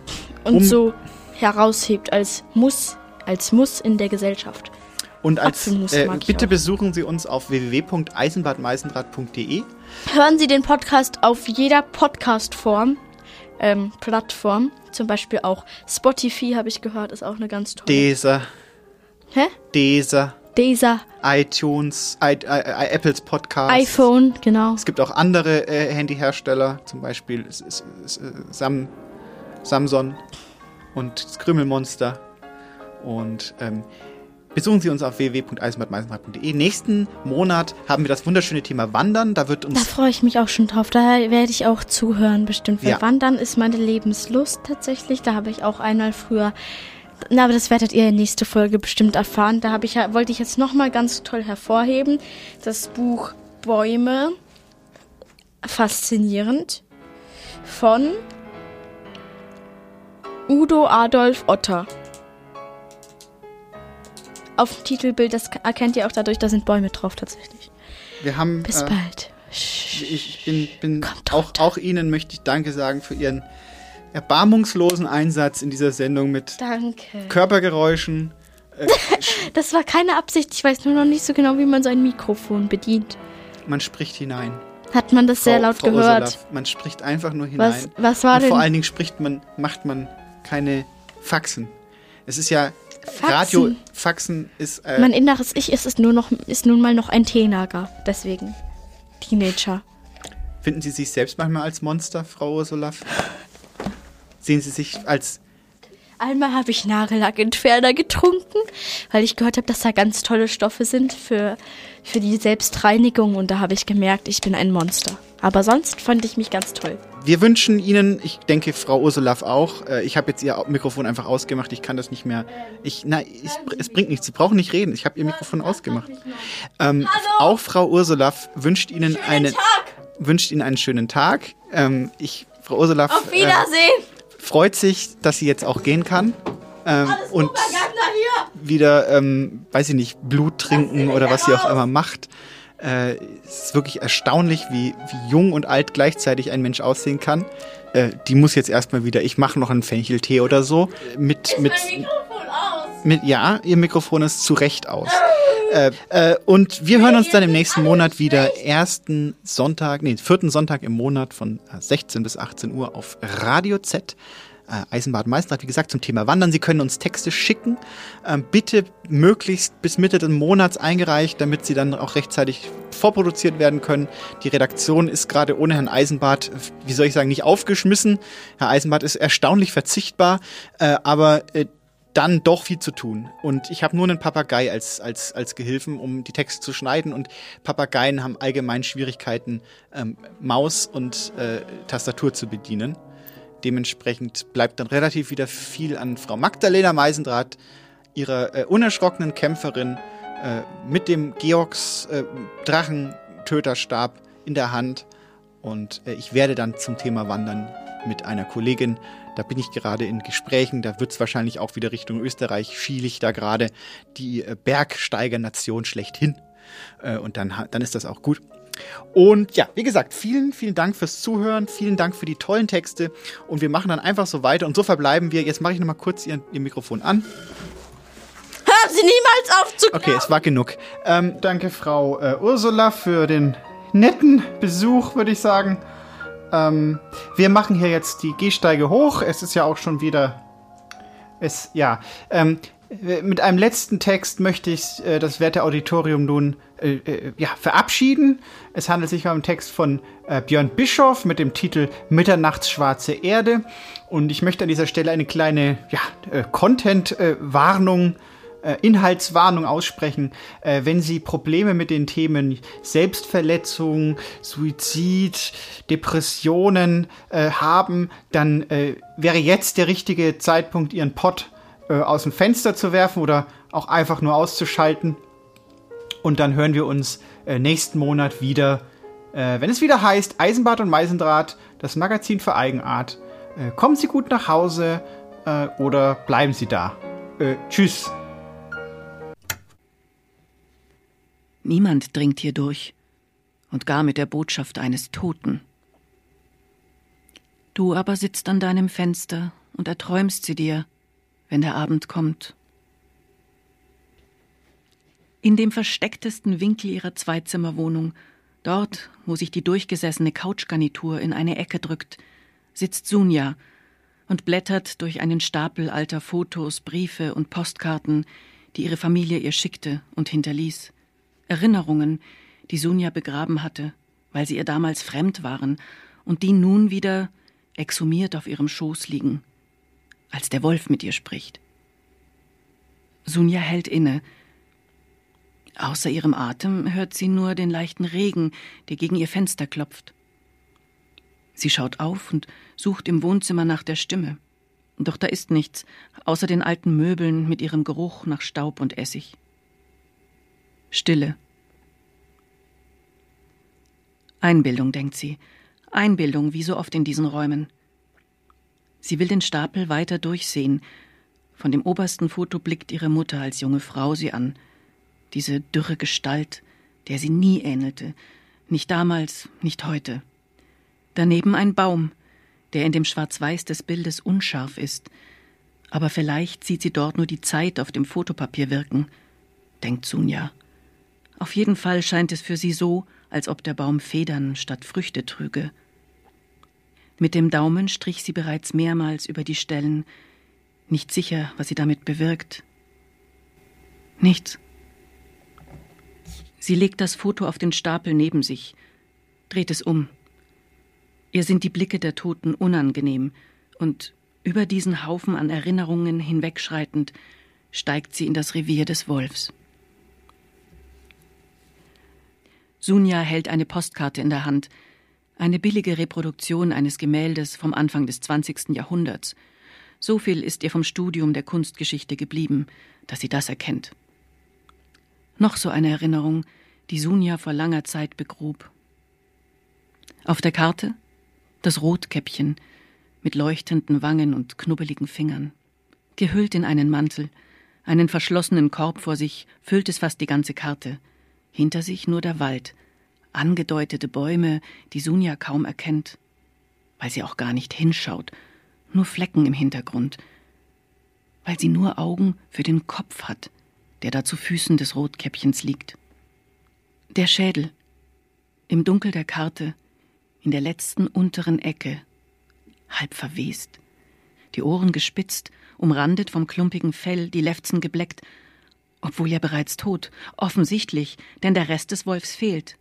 Und um so heraushebt als Muss, als Muss in der Gesellschaft. Und als äh, bitte besuchen Sie uns auf www.eisenbadmeisenrad.de. Hören Sie den Podcast auf jeder Podcast-Form, ähm, Plattform. Zum Beispiel auch Spotify, habe ich gehört, ist auch eine ganz tolle. Deezer. Hä? Deezer. Deezer. iTunes, I, I, I, Apples Podcast. iPhone, genau. Es gibt auch andere äh, Handyhersteller, zum Beispiel Sam, Samsung und das Krümelmonster. Und ähm, besuchen Sie uns auf www.eisenbadmeisenrad.de. Nächsten Monat haben wir das wunderschöne Thema Wandern. Da wird uns. Da freue ich mich auch schon drauf. Da werde ich auch zuhören, bestimmt. Weil Ja. Wandern ist meine Lebenslust tatsächlich. Da habe ich auch einmal früher. Na, aber das werdet ihr in nächste Folge bestimmt erfahren. Da habe ich wollte ich jetzt nochmal ganz toll hervorheben. Das Buch Bäume. Faszinierend. Von Udo Adolf Otter. Auf dem Titelbild, das erkennt ihr auch dadurch, da sind Bäume drauf tatsächlich. Wir haben. Bis äh, bald. Ich bin, bin auch, auch Ihnen möchte ich Danke sagen für Ihren erbarmungslosen Einsatz in dieser Sendung mit Danke. Körpergeräuschen. Äh, [laughs] Das war keine Absicht. Ich weiß nur noch nicht so genau, wie man so ein Mikrofon bedient. man spricht hinein. Hat man das sehr laut Frau gehört? Ursula, man spricht einfach nur hinein. Was- was war Und vor denn- allen Dingen spricht man, macht man keine Faxen. Es ist ja Faxen? Radio. Faxen ist. Äh, mein inneres Ich ist, ist, nur noch, ist nun mal noch ein Teenager. Deswegen. Teenager. Finden Sie sich selbst manchmal als Monster, Frau Ursula? Sehen Sie sich als. Einmal habe ich Nagellackentferner getrunken, weil ich gehört habe, dass da ganz tolle Stoffe sind für, für die Selbstreinigung. Und da habe ich gemerkt, ich bin ein Monster. Aber sonst fand ich mich ganz toll. Wir wünschen Ihnen, ich denke Frau Ursula auch, äh, ich habe jetzt Ihr Mikrofon einfach ausgemacht, ich kann das nicht mehr. Ich, na, ich, es bringt nichts, Sie brauchen nicht reden, ich habe Ihr Mikrofon ausgemacht. Ähm, auch Frau Ursula wünscht Ihnen einen, wünscht Ihnen einen schönen Tag. Ähm, ich, Frau Ursula Auf äh, Wiedersehen! freut sich, dass sie jetzt auch gehen kann. Ähm, und Propaganda hier! wieder, ähm, weiß ich nicht, Blut trinken oder was sie auch immer macht. Äh, es ist wirklich erstaunlich, wie, wie jung und alt gleichzeitig ein Mensch aussehen kann. Äh, die muss jetzt erstmal wieder, ich mache noch einen Fencheltee oder so. Mit, mit, mit, ja, ihr Mikrofon ist zu Recht aus. Äh, äh, und wir hören uns dann im nächsten Monat wieder ersten Sonntag, nee, vierten Sonntag im Monat von äh, 16 bis 18 Uhr auf Radio Z. Äh, Eisenbad Meisterrad, wie gesagt, zum Thema Wandern. Sie können uns Texte schicken. Ähm, bitte möglichst bis Mitte des Monats eingereicht, damit sie dann auch rechtzeitig vorproduziert werden können. Die Redaktion ist gerade ohne Herrn Eisenbart, äh, wie soll ich sagen, nicht aufgeschmissen. Herr Eisenbart ist erstaunlich verzichtbar, äh, aber dann doch viel zu tun. Und ich habe nur einen Papagei als, als, als Gehilfen, um die Texte zu schneiden. Und Papageien haben allgemein Schwierigkeiten, ähm, Maus und äh, Tastatur zu bedienen. Dementsprechend bleibt dann relativ wieder viel an Frau Magdalena Meisendrath, ihrer äh, unerschrockenen Kämpferin, äh, mit dem Georgs äh, Drachentöterstab in der Hand. Und äh, ich werde dann zum Thema Wandern mit einer Kollegin, da bin ich gerade in Gesprächen, da wird es wahrscheinlich auch wieder Richtung Österreich, schiele ich da gerade die äh, Bergsteigernation schlechthin. Äh, und dann, dann ist das auch gut. Und ja, wie gesagt, vielen, vielen Dank fürs Zuhören, vielen Dank für die tollen Texte und wir machen dann einfach so weiter und so verbleiben wir. Jetzt mache ich nochmal kurz ihr, ihr Mikrofon an. Hör sie niemals auf zu Okay, es war genug. Ähm, danke, Frau äh, Ursula, für den netten Besuch, würde ich sagen. Ähm, wir machen hier jetzt die Gehsteige hoch. Es ist ja auch schon wieder. Es, ja. Ähm, äh, mit einem letzten Text möchte ich äh, das werte Auditorium nun äh, äh, ja, verabschieden. Es handelt sich um einen Text von äh, Björn Bischoff mit dem Titel Mitternachtsschwarze Erde. Und ich möchte an dieser Stelle eine kleine ja, äh, Content-Warnung äh, Inhaltswarnung aussprechen, wenn Sie Probleme mit den Themen Selbstverletzung, Suizid, Depressionen haben, dann wäre jetzt der richtige Zeitpunkt, Ihren Pott äh, aus dem Fenster zu werfen oder auch einfach nur auszuschalten. Und dann hören wir uns äh, nächsten Monat wieder, äh, wenn es wieder heißt Eisenbad und Meisendraht, das Magazin für Eigenart. Äh, kommen Sie gut nach Hause äh, oder bleiben Sie da. Äh, tschüss. Niemand dringt hier durch, und gar mit der Botschaft eines Toten. Du aber sitzt an deinem Fenster und erträumst sie dir, wenn der Abend kommt. In dem verstecktesten Winkel ihrer Zweizimmerwohnung, dort, wo sich die durchgesessene Couchgarnitur in eine Ecke drückt, sitzt Sunja und blättert durch einen Stapel alter Fotos, Briefe und Postkarten, die ihre Familie ihr schickte und hinterließ. Erinnerungen, die Sunja begraben hatte, weil sie ihr damals fremd waren und die nun wieder exhumiert auf ihrem Schoß liegen, als der Wolf mit ihr spricht. Sunja hält inne, Außer ihrem Atem hört sie nur den leichten Regen, der gegen ihr Fenster klopft. Sie schaut auf und sucht im Wohnzimmer nach der Stimme. Doch da ist nichts, außer den alten Möbeln mit ihrem Geruch nach Staub und Essig. Stille. Einbildung, denkt sie. Einbildung, wie so oft in diesen Räumen. Sie will den Stapel weiter durchsehen. Von dem obersten Foto blickt ihre Mutter als junge Frau sie an. Diese dürre Gestalt, der sie nie ähnelte. Nicht damals, nicht heute. Daneben ein Baum, der in dem Schwarz-Weiß des Bildes unscharf ist. Aber vielleicht sieht sie dort nur die Zeit auf dem Fotopapier wirken, denkt Sunja. Auf jeden Fall scheint es für sie so, als ob der Baum Federn statt Früchte trüge. Mit dem Daumen strich sie bereits mehrmals über die Stellen, nicht sicher, was sie damit bewirkt. Nichts. Sie legt das Foto auf den Stapel neben sich, dreht es um. Ihr sind die Blicke der Toten unangenehm, und über diesen Haufen an Erinnerungen hinwegschreitend steigt sie in das Revier des Wolfs. Sunja hält eine Postkarte in der Hand, eine billige Reproduktion eines Gemäldes vom Anfang des 20. Jahrhunderts. So viel ist ihr vom Studium der Kunstgeschichte geblieben, dass sie das erkennt. Noch so eine Erinnerung, die Sunja vor langer Zeit begrub. Auf der Karte das Rotkäppchen mit leuchtenden Wangen und knubbeligen Fingern. Gehüllt in einen Mantel, einen verschlossenen Korb vor sich, füllt es fast die ganze Karte. Hinter sich nur der Wald, angedeutete Bäume, die Sunja kaum erkennt, weil sie auch gar nicht hinschaut, nur Flecken im Hintergrund, weil sie nur Augen für den Kopf hat, der da zu Füßen des Rotkäppchens liegt. Der Schädel, im Dunkel der Karte, in der letzten unteren Ecke, halb verwest, die Ohren gespitzt, umrandet vom klumpigen Fell, die Lefzen gebleckt, obwohl ja bereits tot, offensichtlich, denn der Rest des Wolfs fehlt.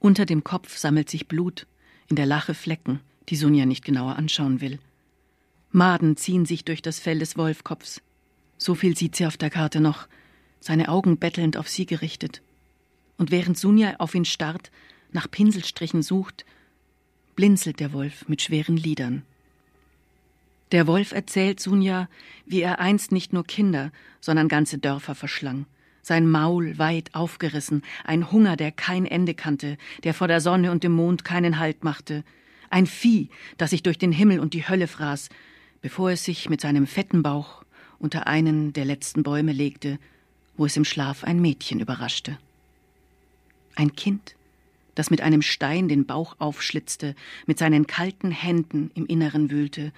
Unter dem Kopf sammelt sich Blut, in der Lache Flecken, die Sonja nicht genauer anschauen will. Maden ziehen sich durch das Fell des Wolfkopfs. So viel sieht sie auf der Karte noch, seine Augen bettelnd auf sie gerichtet. Und während Sunja auf ihn starrt, nach Pinselstrichen sucht, blinzelt der Wolf mit schweren Lidern. Der Wolf erzählt Sunja, wie er einst nicht nur Kinder, sondern ganze Dörfer verschlang. Sein Maul weit aufgerissen, ein Hunger, der kein Ende kannte, der vor der Sonne und dem Mond keinen Halt machte, ein Vieh, das sich durch den Himmel und die Hölle fraß, bevor es sich mit seinem fetten Bauch unter einen der letzten Bäume legte, wo es im Schlaf ein Mädchen überraschte. Ein Kind, das mit einem Stein den Bauch aufschlitzte, mit seinen kalten Händen im Inneren wühlte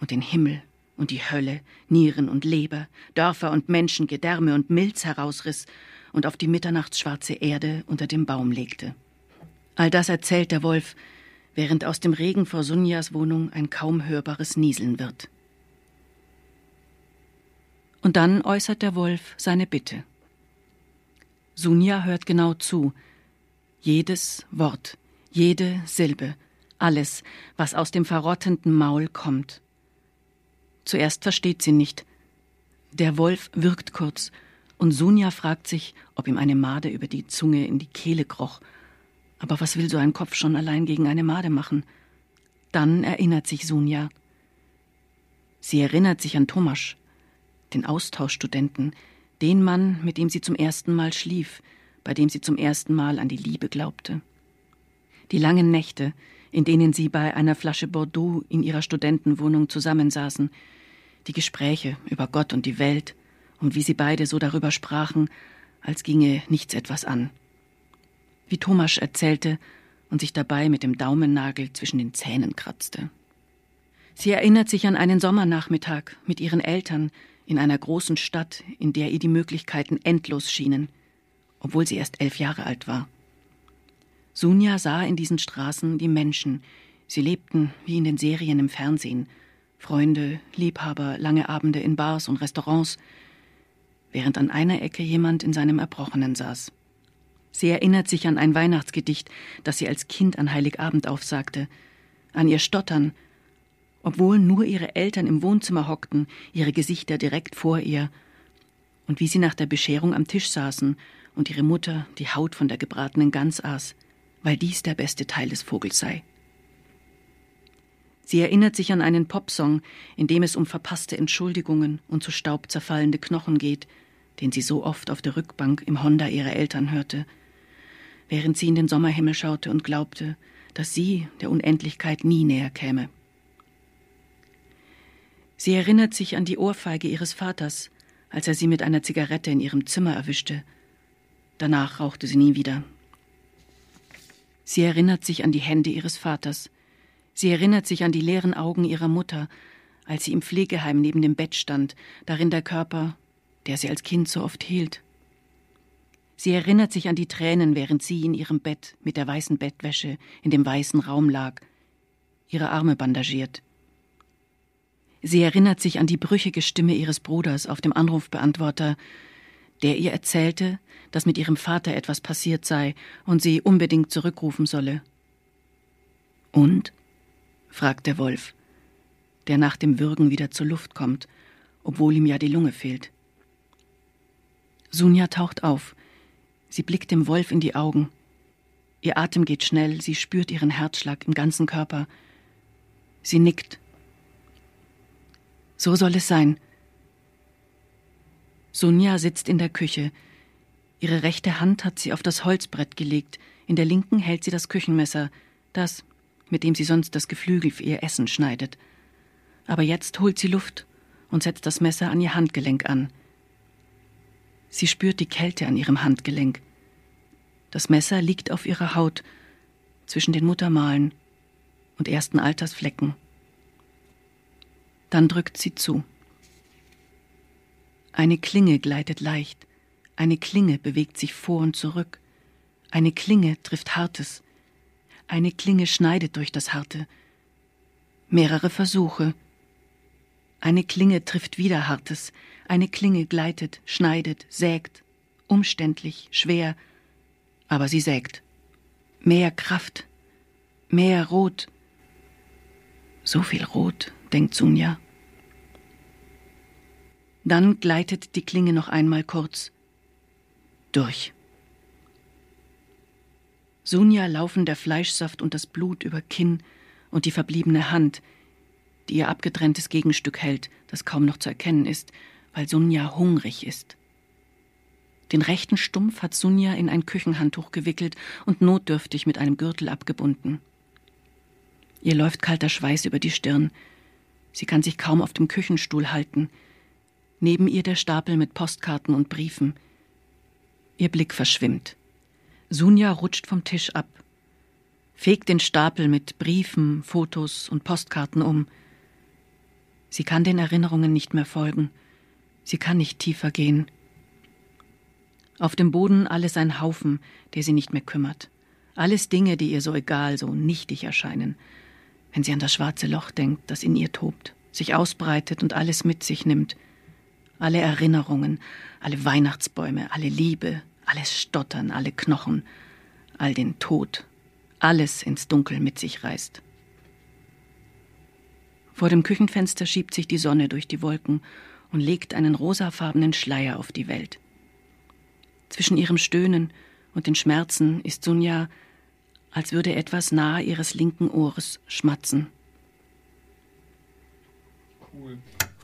und den Himmel und die Hölle, Nieren und Leber, Dörfer und Menschen, Gedärme und Milz herausriss und auf die mitternachtsschwarze Erde unter dem Baum legte. All das erzählt der Wolf, während aus dem Regen vor Sunjas Wohnung ein kaum hörbares Nieseln wird. Und dann äußert der Wolf seine Bitte. Sunja hört genau zu, jedes Wort, jede Silbe, alles, was aus dem verrottenden Maul kommt. Zuerst versteht sie nicht. Der Wolf wirkt kurz, und Sunja fragt sich, ob ihm eine Made über die Zunge in die Kehle kroch. Aber was will so ein Kopf schon allein gegen eine Made machen? Dann erinnert sich Sunja. Sie erinnert sich an Thomas, den Austauschstudenten, den Mann, mit dem sie zum ersten Mal schlief, bei dem sie zum ersten Mal an die Liebe glaubte. Die langen Nächte, in denen sie bei einer Flasche Bordeaux in ihrer Studentenwohnung zusammensaßen, die Gespräche über Gott und die Welt und wie sie beide so darüber sprachen, als ginge nichts etwas an. Wie Thomas erzählte und sich dabei mit dem Daumennagel zwischen den Zähnen kratzte. Sie erinnert sich an einen Sommernachmittag mit ihren Eltern in einer großen Stadt, in der ihr die Möglichkeiten endlos schienen – obwohl sie erst elf Jahre alt war. Sunja sah in diesen Straßen die Menschen. Sie lebten wie in den Serien im Fernsehen. Freunde, Liebhaber, lange Abende in Bars und Restaurants, während an einer Ecke jemand in seinem Erbrochenen saß. Sie erinnert sich an ein Weihnachtsgedicht, das sie als Kind an Heiligabend aufsagte, an ihr Stottern, obwohl nur ihre Eltern im Wohnzimmer hockten, ihre Gesichter direkt vor ihr, und wie sie nach der Bescherung am Tisch saßen und ihre Mutter die Haut von der gebratenen Gans aß, weil dies der beste Teil des Vogels sei. Sie erinnert sich an einen Popsong, in dem es um verpasste Entschuldigungen und zu Staub zerfallende Knochen geht, den sie so oft auf der Rückbank im Honda ihrer Eltern hörte, während sie in den Sommerhimmel schaute und glaubte, dass sie der Unendlichkeit nie näher käme. Sie erinnert sich an die Ohrfeige ihres Vaters, als er sie mit einer Zigarette in ihrem Zimmer erwischte. Danach rauchte sie nie wieder. Sie erinnert sich an die Hände ihres Vaters. Sie erinnert sich an die leeren Augen ihrer Mutter, als sie im Pflegeheim neben dem Bett stand, darin der Körper, der sie als Kind so oft hielt. Sie erinnert sich an die Tränen, während sie in ihrem Bett mit der weißen Bettwäsche in dem weißen Raum lag, ihre Arme bandagiert. Sie erinnert sich an die brüchige Stimme ihres Bruders auf dem Anrufbeantworter, der ihr erzählte, dass mit ihrem Vater etwas passiert sei und sie unbedingt zurückrufen solle. Und? fragt der Wolf, der nach dem Würgen wieder zur Luft kommt, obwohl ihm ja die Lunge fehlt. Sunja taucht auf. Sie blickt dem Wolf in die Augen. Ihr Atem geht schnell, sie spürt ihren Herzschlag im ganzen Körper. Sie nickt. So soll es sein. Sunja sitzt in der Küche. Ihre rechte Hand hat sie auf das Holzbrett gelegt, in der linken hält sie das Küchenmesser, das, mit dem sie sonst das Geflügel für ihr Essen schneidet. Aber jetzt holt sie Luft und setzt das Messer an ihr Handgelenk an. Sie spürt die Kälte an ihrem Handgelenk. Das Messer liegt auf ihrer Haut zwischen den Muttermalen und ersten Altersflecken. Dann drückt sie zu. Eine Klinge gleitet leicht, eine Klinge bewegt sich vor und zurück, eine Klinge trifft Hartes, eine Klinge schneidet durch das Harte. Mehrere Versuche. Eine Klinge trifft wieder Hartes, eine Klinge gleitet, schneidet, sägt, umständlich, schwer, aber sie sägt. Mehr Kraft, mehr Rot. So viel Rot, denkt Sunja. Dann gleitet die Klinge noch einmal kurz durch. Sunja laufen der Fleischsaft und das Blut über Kinn und die verbliebene Hand, die ihr abgetrenntes Gegenstück hält, das kaum noch zu erkennen ist, weil Sunja hungrig ist. Den rechten Stumpf hat Sunja in ein Küchenhandtuch gewickelt und notdürftig mit einem Gürtel abgebunden. Ihr läuft kalter Schweiß über die Stirn. Sie kann sich kaum auf dem Küchenstuhl halten neben ihr der Stapel mit Postkarten und Briefen. Ihr Blick verschwimmt. Sunja rutscht vom Tisch ab, fegt den Stapel mit Briefen, Fotos und Postkarten um. Sie kann den Erinnerungen nicht mehr folgen. Sie kann nicht tiefer gehen. Auf dem Boden alles ein Haufen, der sie nicht mehr kümmert. Alles Dinge, die ihr so egal, so nichtig erscheinen, wenn sie an das schwarze Loch denkt, das in ihr tobt, sich ausbreitet und alles mit sich nimmt – alle Erinnerungen, alle Weihnachtsbäume, alle Liebe, alles Stottern, alle Knochen, all den Tod, alles ins Dunkel mit sich reißt. Vor dem Küchenfenster schiebt sich die Sonne durch die Wolken und legt einen rosafarbenen Schleier auf die Welt. Zwischen ihrem Stöhnen und den Schmerzen ist Sunja, als würde etwas nahe ihres linken Ohres schmatzen. Cool.